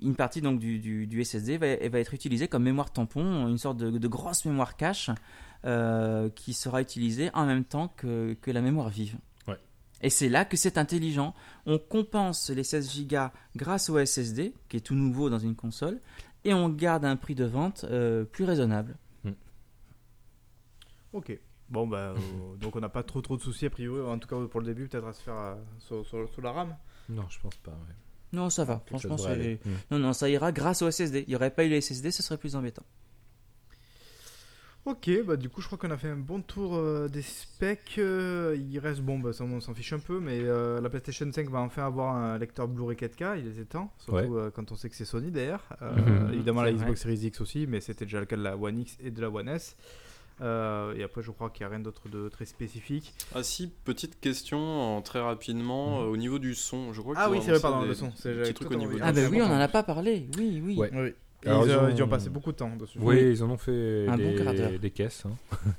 une partie donc du, du, du SSD va, va être utilisée comme mémoire tampon, une sorte de, de grosse mémoire cache qui sera utilisée en même temps que, que la mémoire vive. Ouais. Et c'est là que c'est intelligent. On compense les 16 Go grâce au SSD, qui est tout nouveau dans une console, et on garde un prix de vente euh, plus raisonnable. Ok. Bon, bah, euh, *laughs* donc on n'a pas trop trop de soucis a priori, en tout cas pour le début, peut-être à se faire euh, sur, sur- sur la RAM. Non, je pense pas. ouais. Non, ça va. Franchement. Mm. Non, non, ça ira grâce au SSD. Il n'y aurait pas eu le SSD, ce serait plus embêtant. Ok, bah du coup je crois qu'on a fait un bon tour euh, des specs. euh, il reste, bon, bah ça on s'en fiche un peu, mais euh, la PlayStation 5 va enfin avoir un lecteur Blu-ray 4K, il était temps, surtout euh, quand on sait que c'est Sony d'ailleurs. Euh, Mhm. Évidemment la Xbox Series X aussi, mais c'était déjà le cas de la One X et de la One S. Euh, et après je crois qu'il n'y a rien d'autre de très spécifique. Ah si, petite question euh, très rapidement euh, au niveau du son. Je crois Ah oui, c'est vrai, pardon, des- le son. au niveau Ah, bah oui, on en important. a pas parlé. Oui, oui. Ouais. Oui. Alors, ils, ils euh, ont- ils y ont passé beaucoup de temps dessus. Oui, ils en ont fait Un des, caisses. hein. *laughs*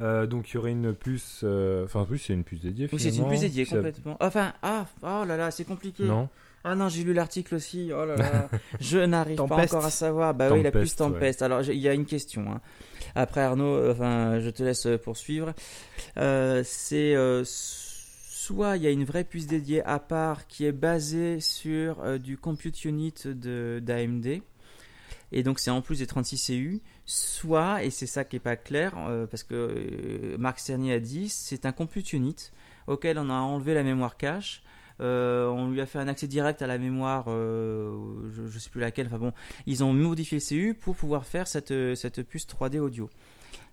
Euh, donc il y aurait une puce. euh, Enfin, en plus, c'est une puce dédiée. Oui, c'est une puce dédiée complètement. Enfin, ah, oh là là, c'est compliqué. Non. Ah non, j'ai lu l'article aussi. Oh là là, *laughs* je n'arrive pas encore à savoir. Bah oui, la puce Tempest, ouais. Alors, il y a une question. hein. Après Arnaud, enfin, je te laisse poursuivre. Euh, c'est euh, soit il y a une vraie puce dédiée à part qui est basée sur euh, du compute unit de d'AMD. Et donc c'est en plus des 36 CU, soit, et c'est ça qui est pas clair, euh, parce que euh, Marc Cerny a dit, c'est un compute unit auquel on a enlevé la mémoire cache, euh, on lui a fait un accès direct à la mémoire, je, je sais plus laquelle, enfin bon, ils ont modifié le CU pour pouvoir faire cette, cette puce 3D audio.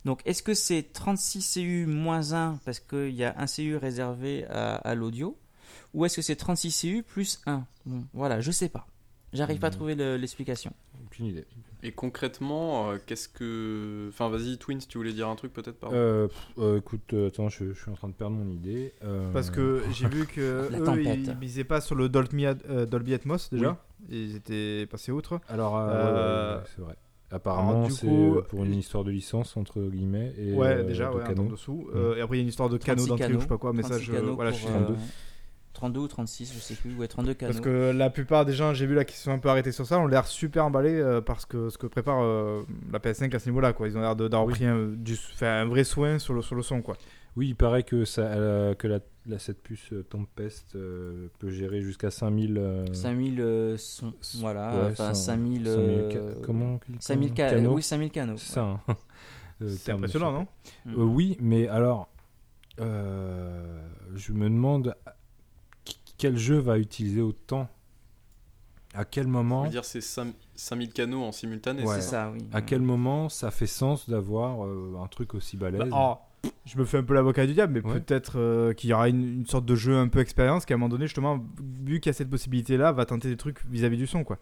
Donc est-ce que c'est 36 CU moins 1 parce qu'il y a un CU réservé à, à l'audio, ou est-ce que c'est 36 CU plus 1 Bon, Voilà, je sais pas. J'arrive pas à Mhm. trouver le- l'explication. Aucune idée. Et concrètement, euh, qu'est-ce que. Enfin, vas-y, Twins, tu voulais dire un truc peut-être pardon Euh, euh, écoute, euh, attends, je, je suis en train de perdre mon idée. Euh, Parce que j'ai vu que *laughs* La eux, ils misaient pas sur le Dolby, euh, Dolby Atmos déjà. Ils étaient passés outre. Alors, euh, Euh, ouais, ouais, c'est vrai. Apparemment, c'est pour une histoire de licence entre guillemets et ouais, euh, déjà, de ouais, dessous. Euh, et après, il y a une histoire de canaux 36 d'entrée ou je sais pas quoi, mais ça, 36 je. Voilà, je- euh, 32. 32 ou 36, je sais plus. Ouais, 32 canaux. Parce que la plupart des gens, j'ai vu là, qui se sont un peu arrêtés sur ça, ont l'air super emballés euh, parce que ce que prépare euh, la PS5 à ce niveau-là, quoi. Ils ont l'air de- d'avoir Oui. pris un, du, un vrai soin sur le, sur le son, quoi. Oui, il paraît que, ça, euh, que la, la- cette puce Tempest euh, peut gérer jusqu'à 5000. euh, 5000 euh, sons. Voilà. ouais, enfin, cent- 5000. 5000 euh, ca- comment 5000 ca- canaux Oui, 5000 canaux. C'est ça. hein. *laughs* C'est impressionnant, non? Mm. Euh, oui, mais alors, euh, je me demande quel jeu va utiliser autant? À quel Je moment veux dire, c'est 5 5000 canaux en simultané, Ouais. c'est ça ça, oui. À quel moment ça fait sens d'avoir euh, un truc aussi balèze? Bah, oh, je me fais un peu l'avocat du diable, mais Ouais. peut-être euh, qu'il y aura une, une sorte de jeu un peu expérience qui, à un moment donné, justement, vu qu'il y a cette possibilité-là, va tenter des trucs vis-à-vis du son, quoi.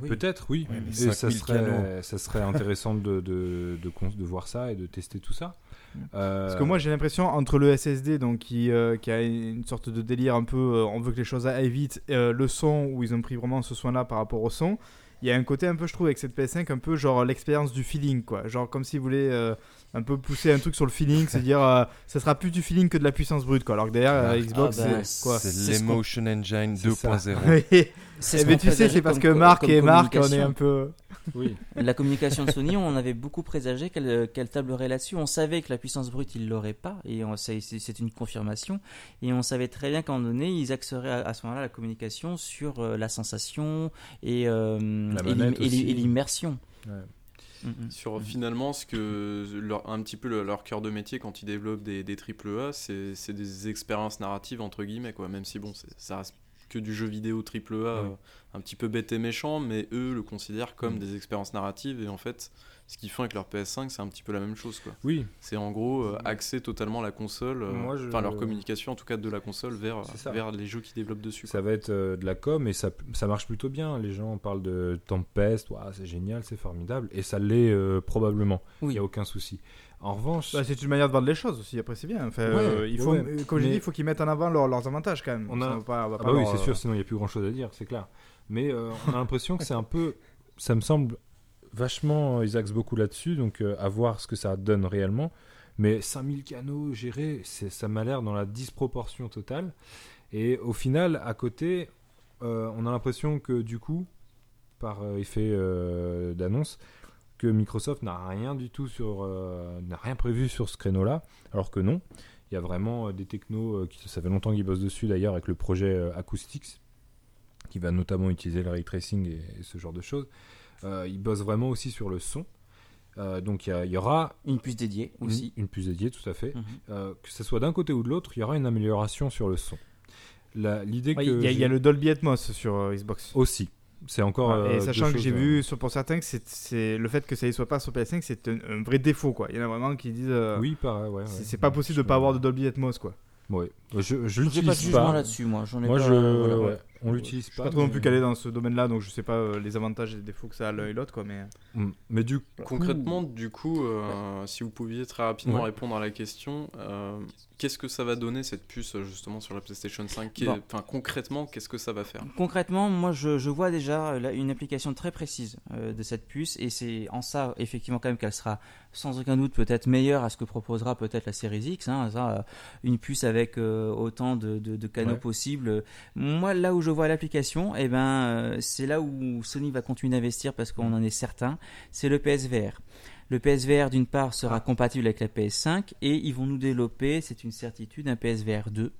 Oui. Peut-être, oui. Mais Et ça 5000 serait, canaux. ça serait intéressant de, de, de, cons- de voir ça et de tester tout ça. Euh, Parce que moi, j'ai l'impression, entre le SSD, donc qui, euh, qui a une sorte de délire un peu, euh, on veut que les choses aillent vite, le son, où ils ont pris vraiment ce soin-là par rapport au son, il y a un côté un peu, je trouve, avec cette PS5, un peu genre l'expérience du feeling, quoi. Genre comme s'ils voulaient euh, un peu pousser un truc sur le feeling, c'est dire, euh, ça sera plus du feeling que de la puissance brute, quoi. Alors que derrière, euh, Ah, Xbox, ah bah, c'est quoi C'est C'est ce qu'on- l'Emotion Engine C'est ça. 2.0. *laughs* C'est Eh ce ben, tu sais, c'est parce que Marc et Marc, on est communication. un peu. Oui. La communication de Sony, on avait beaucoup présagé qu'elle qu'elle tablerait là-dessus. On savait que la puissance brute, ils l'aurait pas, et on- c'est une confirmation. Et on savait très bien qu'à un moment donné, ils axeraient à, à ce moment-là la communication sur euh, la sensation et, euh, l'immersion. Ouais. Mhm. Sur finalement ce que leur, un petit peu le- leur cœur de métier quand ils développent des, des AAA, c'est c'est des expériences narratives entre guillemets quoi. Même si bon, c'est- ça reste que du jeu vidéo AAA, euh, un petit peu bête et méchant, mais eux le considèrent comme Mm. des expériences narratives et en fait, ce qu'ils font avec leur PS5, c'est un petit peu la même chose quoi. Oui, C'est en gros euh, axer totalement la console, euh, je- enfin leur communication en tout cas de la console vers, vers les jeux qu'ils développent dessus. ça va être euh, de la com et ça, ça marche plutôt bien. Les gens parlent de Tempest, c'est génial, c'est formidable. Et ça l'est euh, probablement. Il Oui. n'y a aucun souci. En revanche, Bah, c'est une manière de vendre les choses aussi, après c'est bien. Enfin, Ouais, euh, il faut, ouais, comme j'ai mais- dit, il faut qu'ils mettent en avant leurs- leurs avantages quand même. On a- va pas- on Ah bah oui, leur, c'est euh, sûr, sinon il n'y a plus grand chose à dire, c'est clair. Mais euh, on a l'impression que c'est un peu. Ça me semble vachement. Ils axent beaucoup là-dessus, donc euh, à voir ce que ça donne réellement. Mais 5000 canaux gérés, ça m'a l'air dans la disproportion totale. Et au final, à côté, euh, on a l'impression que du coup, par euh, effet euh, d'annonce, que Microsoft n'a rien du tout sur. euh, n'a rien prévu sur ce créneau-là, alors que non. Il y a vraiment euh, des technos, euh, qui, ça fait longtemps qu'ils bossent dessus d'ailleurs, avec le projet euh, Acoustics, qui va notamment utiliser le ray tracing et ce genre de choses. Euh, ils bossent vraiment aussi sur le son. Euh, donc il y, il aura Une puce dédiée aussi. une puce dédiée, tout à fait. Mhm. Euh, que ce soit d'un côté ou de l'autre, il y aura une amélioration sur le son. L'idée Ouais, que Il y, a- il y j'ai- a le Dolby Atmos sur euh, Xbox. aussi, c'est encore. Ouais, et sachant que j'ai vu sur, pour certains que c'est- le fait que ça y soit pas sur PS5, c'est un, un vrai défaut quoi. Il y en a vraiment qui disent euh, Oui, pareil, ouais. c'est pas possible de pas avoir de Dolby Atmos quoi. Ouais. Je, je J'ai pas de l'utilise jugement pas. là-dessus, moi. J'en ai Moi, pas, je, voilà. On Je l'utilise suis pas. pas trop non mais- plus calé dans ce domaine-là, donc je sais pas euh, les avantages et les défauts que ça a l'un et l'autre quoi. Mais Mm. Mais du Concrètement, du coup, euh, si vous pouviez très rapidement Ouais. répondre à la question, euh, qu'est-ce que ça va donner cette puce euh, justement sur la PlayStation 5 Qu'est- Bon. Enfin, concrètement, qu'est-ce que ça va faire? Concrètement, moi je, je vois déjà euh, là, une application très précise euh, de cette puce et c'est en ça effectivement quand même qu'elle sera sans aucun doute peut-être meilleure à ce que proposera peut-être la série X. hein, ça, une puce avec euh, autant de, de- de canaux Ouais. possibles. Moi là où je vois l'application, eh ben, euh, c'est là où Sony va continuer d'investir parce qu'on en est certain, c'est le PSVR. Le PSVR d'une part sera compatible avec la PS5 et ils vont nous développer, c'est une certitude, un PSVR 2.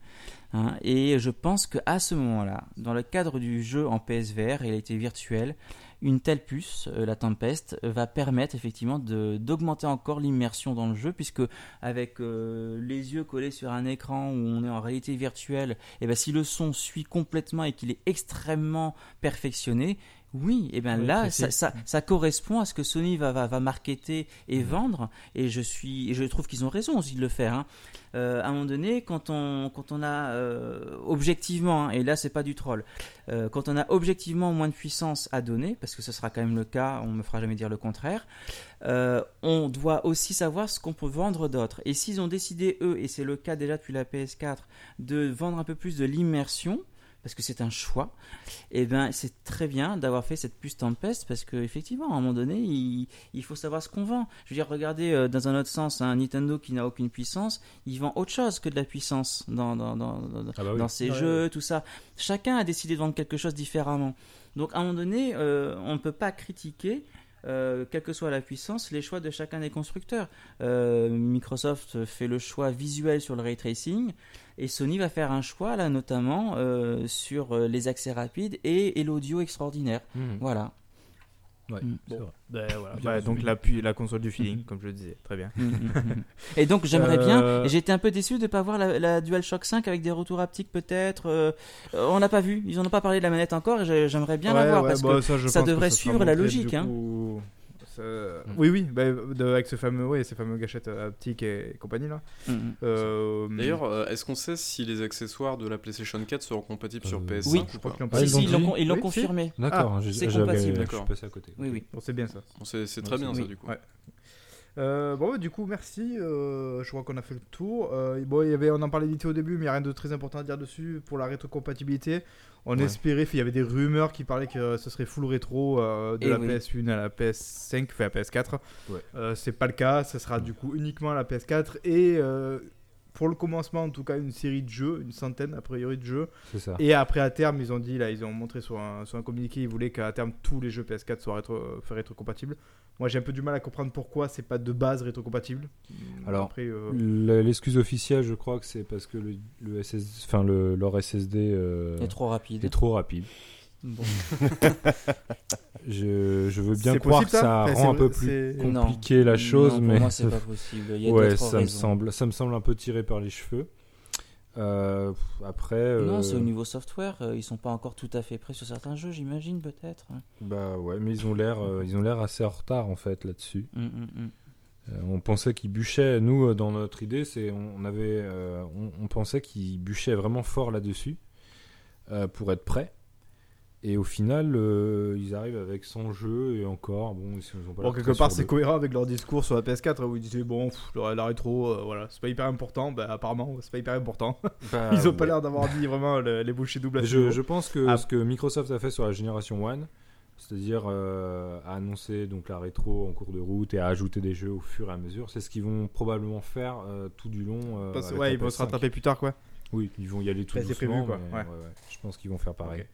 Hein, et je pense qu'à ce moment-là, dans le cadre du jeu en PSVR, réalité virtuelle, une telle puce, euh, la Tempest, va permettre effectivement d'augmenter encore l'immersion dans le jeu, puisque avec euh, les yeux collés sur un écran où on est en réalité virtuelle, et ben si le son suit complètement et qu'il est extrêmement perfectionné, oui, et Oui, là, précis. ça, ça, ça correspond à ce que Sony va, va, va marketer et vendre, et je suis, et je trouve qu'ils ont raison aussi de le faire. hein. Euh, à un moment donné, quand on, quand on a euh, objectivement, hein, et là c'est pas du troll, euh, quand on a objectivement moins de puissance à donner, parce que ce sera quand même le cas, on me fera jamais dire le contraire, on doit aussi savoir ce qu'on peut vendre d'autre. Et s'ils ont décidé, eux, et c'est le cas déjà depuis la PS4, de vendre un peu plus de l'immersion, parce que c'est un choix, et ben c'est très bien d'avoir fait cette puce Tempest, parce qu'effectivement, à un moment donné, il, il faut savoir ce qu'on vend. Je veux dire, regardez euh, dans un autre sens, un Nintendo qui n'a aucune puissance, il vend autre chose que de la puissance dans, dans, dans, dans- Ah bah oui. dans ses Ouais, jeux, tout ça. Chacun a décidé de vendre quelque chose différemment. Donc à un moment donné, euh, on ne peut pas critiquer, euh, quelle que soit la puissance, les choix de chacun des constructeurs. Euh, Microsoft fait le choix visuel sur le ray tracing et Sony va faire un choix là notamment euh, sur les accès rapides et, et l'audio extraordinaire. Mhm. Voilà. Ouais, Mm. vrai. Ben, voilà. Bien Bah, donc la, la console du feeling, comme je le disais, très bien. Mm, mm, mm. et donc j'aimerais bien, Euh, et j'étais un peu déçu de ne pas voir la, la DualShock 5 avec des retours haptiques peut-être. euh, on n'a pas vu, ils n'en ont pas parlé de la manette encore et j'aimerais bien la Ouais, voir ouais, parce bah, que ça, que devrait suivre la logique, hein. coup, ça- Mm. Oui, oui, bah, de- avec ce fameux, ouais, ces fameux gâchettes optiques et compagnie là. Mm, mm. Euh, D'ailleurs, euh, est-ce qu'on sait si les accessoires de la PlayStation 4 seront compatibles sur Euh, PS5 oui. ou je crois pas qu'ils l'ont Ah, pas ils si, l'ont si, ils Oui, confirmé. D'accord, Ah, j'ai- c'est compatible, je d'accord. suis passé à côté. Oui, oui. Bon, c'est bien ça. Bon, C'est très bien ça du coup. Ouais. Euh, bon, bah, du coup, merci. euh, je crois qu'on a fait le tour. Euh, bon, il y avait, on en parlait vite au début, mais il n'y a rien de très important à dire dessus. Pour la rétrocompatibilité, on Ouais. espérait, il y avait des rumeurs qui parlaient que ce serait full rétro euh, de Et la oui. PS1 à la PS5, enfin à la PS4. Ouais. Euh, c'est pas le cas, ce sera du coup uniquement à la PS4 et euh, pour le commencement en tout cas une série de jeux, une centaine a priori de jeux. C'est ça. Et après à terme ils ont dit là ils ont montré sur un, sur un communiqué ils voulaient qu'à terme tous les jeux PS4 soient rétro, faire rétrocompatibles. Moi j'ai un peu du mal à comprendre pourquoi c'est pas de base rétrocompatible. Alors, après euh, Le- L'excuse officielle, je crois que c'est parce que le, le SS, enfin le, leur SSD euh, C'est trop rapide. est trop rapide. Bon. *laughs* Je, je veux bien croire possible, que ça Enfin, rend un peu plus Non. compliqué la chose, Non, pour mais moi c'est pas possible. Il y a ouais, ça me semble, ça me semble un peu tiré par les cheveux. Euh, après, euh, Non, c'est au niveau software. euh, ils sont pas encore tout à fait prêts sur certains jeux, j'imagine peut-être. bah ouais, mais ils ont l'air, euh, ils ont l'air assez en retard en fait là-dessus. Hum, hum, hum. Euh, on pensait qu'ils bûchaient. Nous, dans notre idée, c'est on avait, euh, on, on pensait qu'ils bûchaient vraiment fort là-dessus euh, pour être prêts. Et au final, euh, ils arrivent avec 100 jeux et encore, bon, ils ont pas Bon, l'air quelque part, c'est cohérent avec leur discours sur la PS4 où ils disaient bon, pff, la, la rétro, euh, voilà, c'est pas hyper important. Bah, apparemment, c'est pas hyper important. Bah, *laughs* ils ont pas l'air d'avoir dit vraiment le- les bouchées doubles à Je, pense que Ah. ce que Microsoft a fait sur la génération One, c'est-à-dire euh, à annoncer donc la rétro en cours de route et à ajouter des jeux au fur et à mesure, c'est ce qu'ils vont probablement faire euh, tout du long. euh, Parce- ouais, ils vont se PS5. rattraper plus tard, quoi. Oui, ils vont y aller tout Bah, c'est doucement. prévu, quoi, mais ouais. ouais, ouais, Je pense qu'ils vont faire pareil.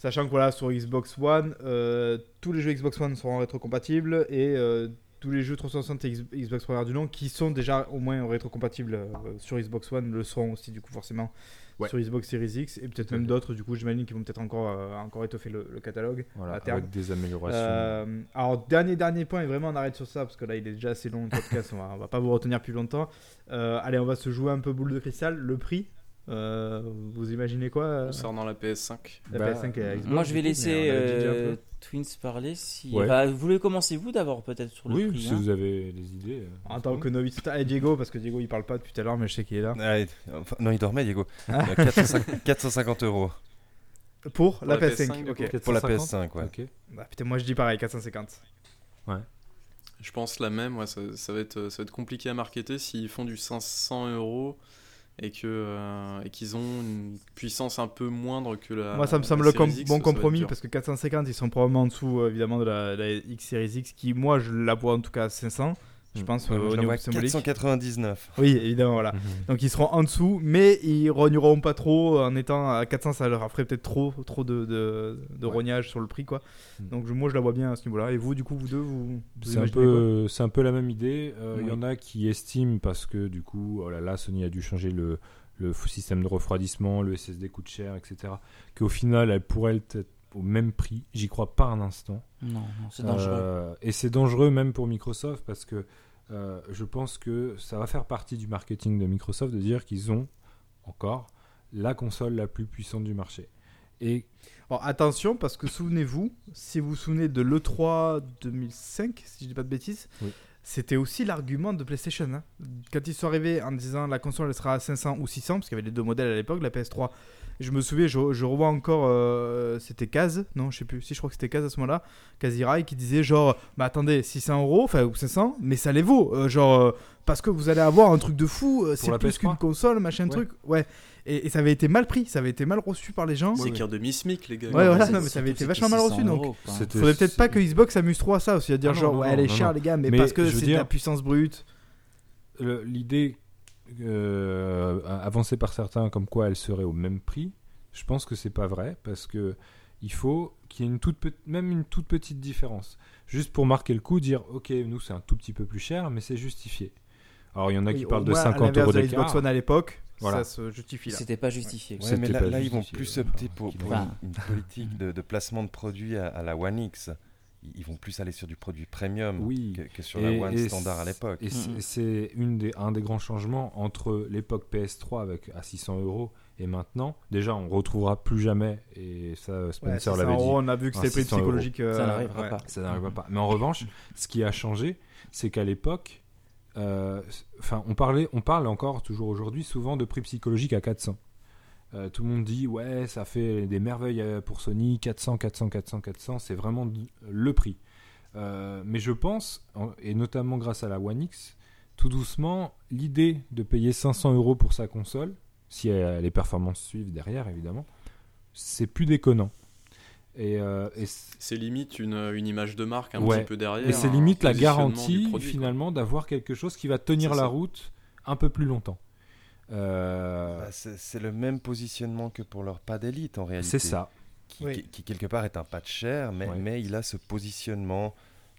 Sachant que voilà, sur Xbox One, euh, tous les jeux Xbox One seront rétrocompatibles et euh, tous les jeux 360 et Xbox Première du nom qui sont déjà au moins rétrocompatibles euh, sur Xbox One le seront aussi du coup forcément Ouais. sur Xbox Series X et peut-être même d'autres du coup j'imagine qu'ils vont peut-être encore, euh, encore étoffer le, le catalogue. Voilà, à terme. avec des améliorations. Euh, alors dernier dernier point et vraiment on arrête sur ça parce que là il est déjà assez long le podcast *laughs* on, va, on va pas vous retenir plus longtemps. Allez on va se jouer un peu boule de cristal le prix. Euh, vous imaginez quoi euh, Concernant la PS5. la Bah, PS5 et Xbox, Moi je vais laisser euh, peu. Twins parler. Si... Ouais. Bah, vous voulez commencer vous d'abord peut-être sur le oui, prix si hein. vous avez des idées. euh, En tant que novice, et Diego, parce que Diego il parle pas depuis tout à l'heure, mais je sais qu'il est là. Ah, et- enfin, non, il dormait, Diego. Ah. *laughs* Euh, 450 450 euros Pour, la la PS5, PS5, du ok. coup. pour la 450? PS5, ouais. Ok. Bah, putain, moi je dis pareil, 450. Je pense la même, ouais, ça, ça va être, ça va être compliqué à marketer s'ils font du 500 euros et que euh, et qu'ils ont une puissance un peu moindre que la. moi ça me semble le Series com- X, bon ça compromis parce que 450 ils sont probablement en dessous euh, évidemment de la, la X Series X qui, moi je la vois en tout cas à 500, je Mm. pense, Ouais, au je niveau symbolique. 499. Oui, évidemment, voilà. Mhm. Donc ils seront en dessous, mais ils rogneront pas trop en étant à 400, ça leur ferait peut-être trop, trop de, de, de Ouais. rognage sur le prix quoi. Mm. Donc moi je la vois bien à ce niveau-là. Et vous, du coup, vous deux, vous, vous C'est un, peu, c'est un peu la même idée. Euh, Il y en a qui estiment, parce que du coup, oh là là, Sony a dû changer le, le système de refroidissement, le SSD coûte cher, etc., qu'au final, elle pourrait être au même prix. J'y crois pas un instant. Non, non, c'est dangereux. Euh, et c'est dangereux même pour Microsoft parce que euh, je pense que ça va faire partie du marketing de Microsoft de dire qu'ils ont encore la console la plus puissante du marché. Et Alors attention, parce que souvenez-vous, si vous vous souvenez de l'E3 2005, si je dis pas de bêtises, Oui. C'était aussi l'argument de PlayStation. hein. Quand ils sont arrivés en disant la console elle sera à 500 ou 600, parce qu'il y avait les deux modèles à l'époque, la PS3. Je me souviens, je, revois encore, euh, c'était Kaz, non, je sais plus, si je crois que c'était Kaz à ce moment-là, Kazirai, qui disait genre, bah attendez, 600 euros, enfin, ou 500, mais ça les vaut, euh, genre, euh, parce que vous allez avoir un truc de fou, euh, c'est plus PS3? qu'une console, machin Ouais. truc, ouais. Et, et ça avait été mal pris, ça avait été mal reçu par les gens. C'est qu'un demi-smic, les gars. Ouais, voilà, non, mais ça avait été vachement mal reçu, 600 donc c'était- Faudrait peut-être pas que Xbox s'amuse trop à ça aussi, à dire Ah non, genre, non, ouais, elle est chère, les gars, mais, Mais parce que c'est de la puissance brute. l'idée euh, avancée par certains comme quoi elle serait au même prix, je pense que c'est pas vrai parce que il faut qu'il y ait une toute même une toute petite différence. Juste pour marquer le coup, dire ok, nous c'est un tout petit peu plus cher, mais c'est justifié. Alors il y en a qui Oui, parlent de moins, à 50 l'inverse euros de la Xbox. One à l'époque, Voilà. ça se justifie là. C'était pas justifié. Ouais, mais là, pas là, ils vont plus opter enfin, pour, pour Enfin, une, *laughs* une politique de, de placement de produits à, à la One X. Ils vont plus aller sur du produit premium Oui. que, que sur Et- la One standard à l'époque. Et c'est- des, un des grands changements entre l'époque PS3 avec à 600 euros et maintenant. Déjà, on retrouvera plus jamais, et ça Spencer 600 l'avait dit, euros, on a vu que Ah, c'était le prix 600 euros. psychologique. euh, Ça n'arrivera ouais. pas. Ça n'arrivera pas. Mais en revanche, ce qui a changé, c'est qu'à l'époque, euh, enfin, on parlait, on parle encore toujours aujourd'hui souvent de prix psychologique à 400. Euh, tout le monde dit ouais, ça fait des merveilles euh, pour Sony, 400, 400, 400, 400, c'est vraiment le prix. Euh, mais je pense, en- et notamment grâce à la One X, tout doucement, l'idée de payer 500 euros pour sa console, si euh, les performances suivent derrière évidemment, c'est plus déconnant. Et, euh, et C'est limite une, une image de marque un Ouais. petit peu derrière. et c'est limite la garantie produit, finalement d'avoir quelque chose qui va tenir la ça. route un peu plus longtemps. Euh, Bah, c'est le même positionnement que pour leur pad élite en réalité. c'est ça. Qui, Oui. qui- qui, quelque part est un pad cher, mais, Ouais. mais il a ce positionnement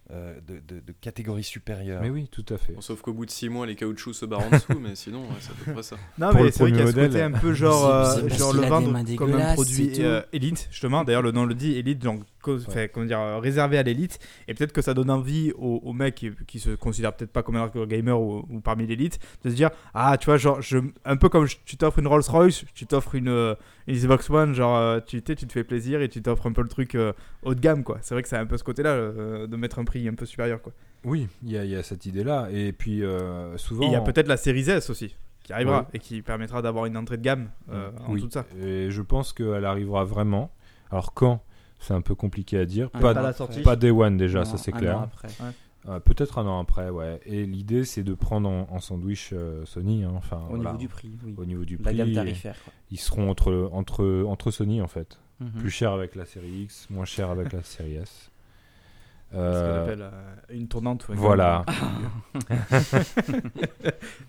euh, de, de- de catégorie supérieure. Mais oui, tout à fait. Bon, sauf qu'au bout de 6 mois, les caoutchoucs se barrent en dessous, mais sinon, ouais, c'est à peu près ça. Non, Pour mais c'est vrai qu'il y a ce côté un peu genre, euh, genre le mains comme un produit euh, élite, justement. D'ailleurs, le nom le dit, élite, donc comment dire, réservé à l'élite. Et peut-être que ça donne envie aux, aux mecs qui, qui se considèrent peut-être pas comme un hardcore gamer ou, ou parmi l'élite de se dire Ah, tu vois, genre, je, un peu comme je- tu t'offres une Rolls Royce, tu t'offres une, euh, une Xbox One, genre, euh, tu, tu te fais plaisir et tu t'offres un peu le truc euh, haut de gamme, quoi. C'est vrai que c'est un peu ce côté-là, euh, de mettre un prix un peu supérieur, quoi. Oui, il y, y a cette idée-là. Et puis, euh, souvent. il y a peut-être la série S aussi qui arrivera Ouais. et qui permettra d'avoir une entrée de gamme en oui, tout ça. Et je pense qu'elle arrivera vraiment. Alors, quand? C'est un peu compliqué à dire. Un Pas, an pas la après. sortie. pas Day One déjà, Non, ça c'est clair. Euh, Peut-être un an après, ouais. Et l'idée, c'est de prendre en, en sandwich euh, Sony. hein, Enfin, Au voilà, niveau du prix, oui. au niveau du La prix. gamme tarifaire. quoi. Ils seront entre, entre, entre Sony en fait. Mhm. Plus cher avec la série X, moins cher avec la série S. Ce qu'on Euh, appelle euh, une tournante. ouais, voilà, *laughs*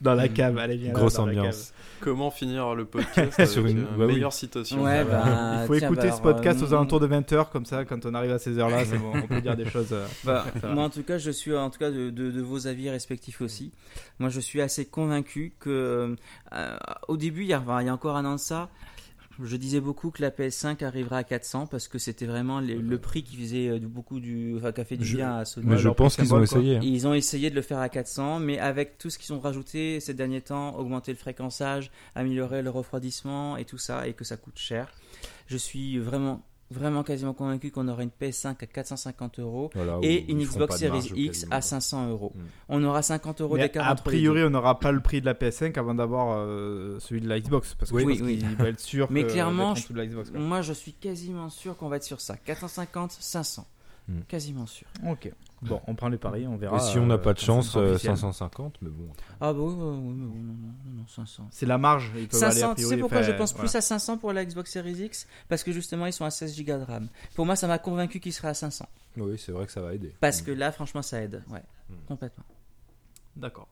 dans la cave, allez, viens grosse ambiance. Comment finir le podcast *laughs* Sur une- une bah oui. meilleure citation Ouais, cave. bah, *laughs* Il faut tiens, écouter bah, ce podcast aux alentours de 20h, comme ça, quand on arrive à ces heures-là, c'est bon, on peut dire des choses. euh, Bah, moi, en tout cas, je suis en tout cas de, de- de vos avis respectifs aussi. Moi, je suis assez convaincu que euh, au début, il y, a, enfin, il y a encore un an de ça, je disais beaucoup que la PS5 arriverait à 400 parce que c'était vraiment les- le prix qui faisait euh, du- beaucoup du, enfin, qui a fait du Je- bien à Sony. Mais je pense qu'ils ont quoi. essayé. hein. Ils ont essayé de le faire à 400, mais avec tout ce qu'ils ont rajouté ces derniers temps, augmenter le fréquençage, améliorer le refroidissement et tout ça, et que ça coûte cher. Je suis vraiment, vraiment quasiment convaincu qu'on aura une PS5 à 450 euros Voilà, et une Xbox Series marge X à 500 euros. Mm. On aura 50 euros d'écart a priori, on n'aura pas le prix de la PS5 avant d'avoir euh, celui de la Xbox. Parce que Oui, je pense oui, qu'il va être sûr *laughs* Mais que clairement, d'être en dessous de la Xbox. quoi. Moi, je suis quasiment sûr qu'on va être sur ça. 450, 500. Mm. Quasiment sûr. Ok. Bon, on prend les paris, on verra. Et si on n'a euh, pas de chance, ce sera euh, officiel. 550, mais bon. Ah bah oui, oui, oui, oui, oui, non, non, non, 500. C'est la marge. Ils peuvent aller, a 500, tu sais pourquoi je pense voilà. plus à 500 pour la Xbox Series X? Parce que justement, ils sont à 16 Go de RAM. Pour moi, ça m'a convaincu qu'ils seraient à 500. Oui, c'est vrai que ça va aider. Parce que là, franchement, ça aide. Ouais, Mm. complètement. D'accord.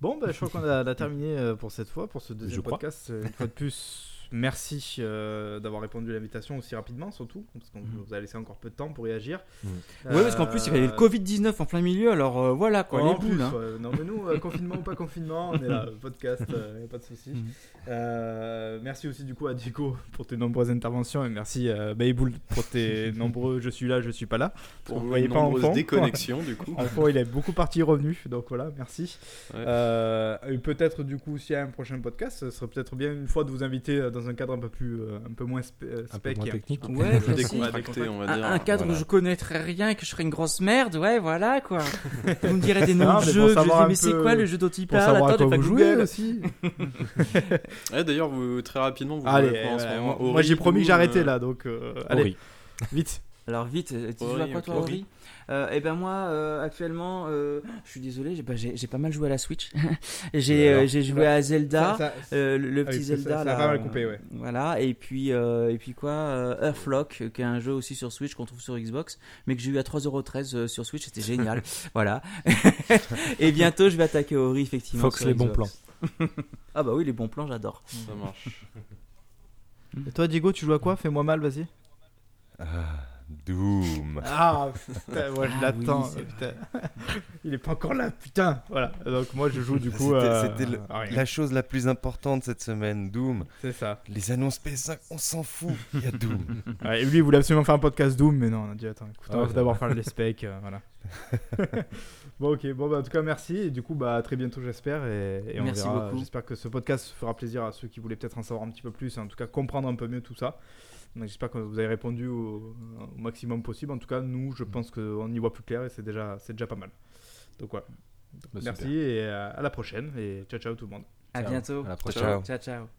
Bon, bah, je crois qu'on a, a terminé euh, pour cette fois, pour ce deuxième Je crois. podcast. Euh, Une fois de plus, merci euh, d'avoir répondu à l'invitation aussi rapidement, surtout, parce qu'on Mhm. vous a laissé encore peu de temps pour réagir. Mhm. Ouais, parce qu'en plus, il y avait le Euh, Covid-19 en plein milieu, alors euh, voilà quoi, en les plus, boules. hein. Non, mais nous, euh, confinement ou pas confinement, on est là, *laughs* podcast, euh, y a pas de souci. Euh, merci aussi du coup à Diego pour tes nombreuses interventions et merci à Bayboul pour tes *laughs* nombreux je suis là, je suis pas là. Pour vous voyez pas en fond. déconnexion, du coup. *laughs* En fond, il est beaucoup parti revenu, donc voilà, merci. Ouais. Euh, et peut-être du coup, s'il y a un prochain podcast, ce serait peut-être bien une fois de vous inviter euh, dans un cadre un peu plus, euh, un peu moins euh, Un peu spec moins un peu. Décontracté, on va Un, dire. un cadre voilà. où je connaîtrais rien et que je serais une grosse merde, ouais, voilà quoi. *laughs* Vous me direz des noms Non, de jeux, que je dis, mais c'est quoi le jeu dont il parle Attends, quoi vous jouez aussi. *laughs* Ouais, D'ailleurs, vous, très rapidement, vous Allez, quoi en ce euh, moment moi j'ai promis que j'arrêtais euh, là, donc euh, allez, vite. Alors vite, euh, tu joues à quoi toi Ori euh, Eh ben moi euh, actuellement, euh, je suis désolé, j'ai bah, pas mal joué à la Switch. *laughs* j'ai Et euh, joué à Zelda, Ça- ça- euh, le, le Ah petit oui, Zelda ça a là. pas mal coupé, ouais. Voilà, et puis euh, et puis quoi, euh, Earthlock, qui est un jeu aussi sur Switch qu'on trouve sur Xbox, mais que j'ai eu à 3,13€ euh, sur Switch, c'était génial. *laughs* voilà. *laughs* et bientôt je vais attaquer Ori effectivement. Fox, sur les bons Xbox. ah bah oui, les bons plans, j'adore. Ça marche. Et toi, Diego, tu joues à quoi? Fais-moi mal, vas-y. Ah, Doom. Ah, putain, moi je Ah l'attends. oui, c'est putain. *laughs* Il est pas encore là, putain. Voilà. Donc moi je joue du coup. C'était euh, rien. la chose la plus importante cette semaine, Doom. C'est ça. Les annonces PS5, on s'en fout. Il y a Doom. *laughs* Ouais, et lui, il voulait absolument faire un podcast Doom, mais non, on a dit attends, écoute, Ah on va d'abord faire les specs, euh, voilà. *laughs* bon, ok, bon, bah, en tout cas, merci, et du coup, bah, à très bientôt, j'espère, et, et on Merci verra. beaucoup. J'espère que ce podcast fera plaisir à ceux qui voulaient peut-être en savoir un petit peu plus, et en tout cas, comprendre un peu mieux tout ça. J'espère que vous avez répondu au, au maximum possible. En tout cas, nous, je pense qu'on y voit plus clair, et c'est déjà, c'est déjà pas mal. Donc, voilà. Bah, merci, super. et à à la prochaine, et ciao, ciao tout le monde. À Ciao. bientôt. À la prochaine. Ciao. ciao. ciao.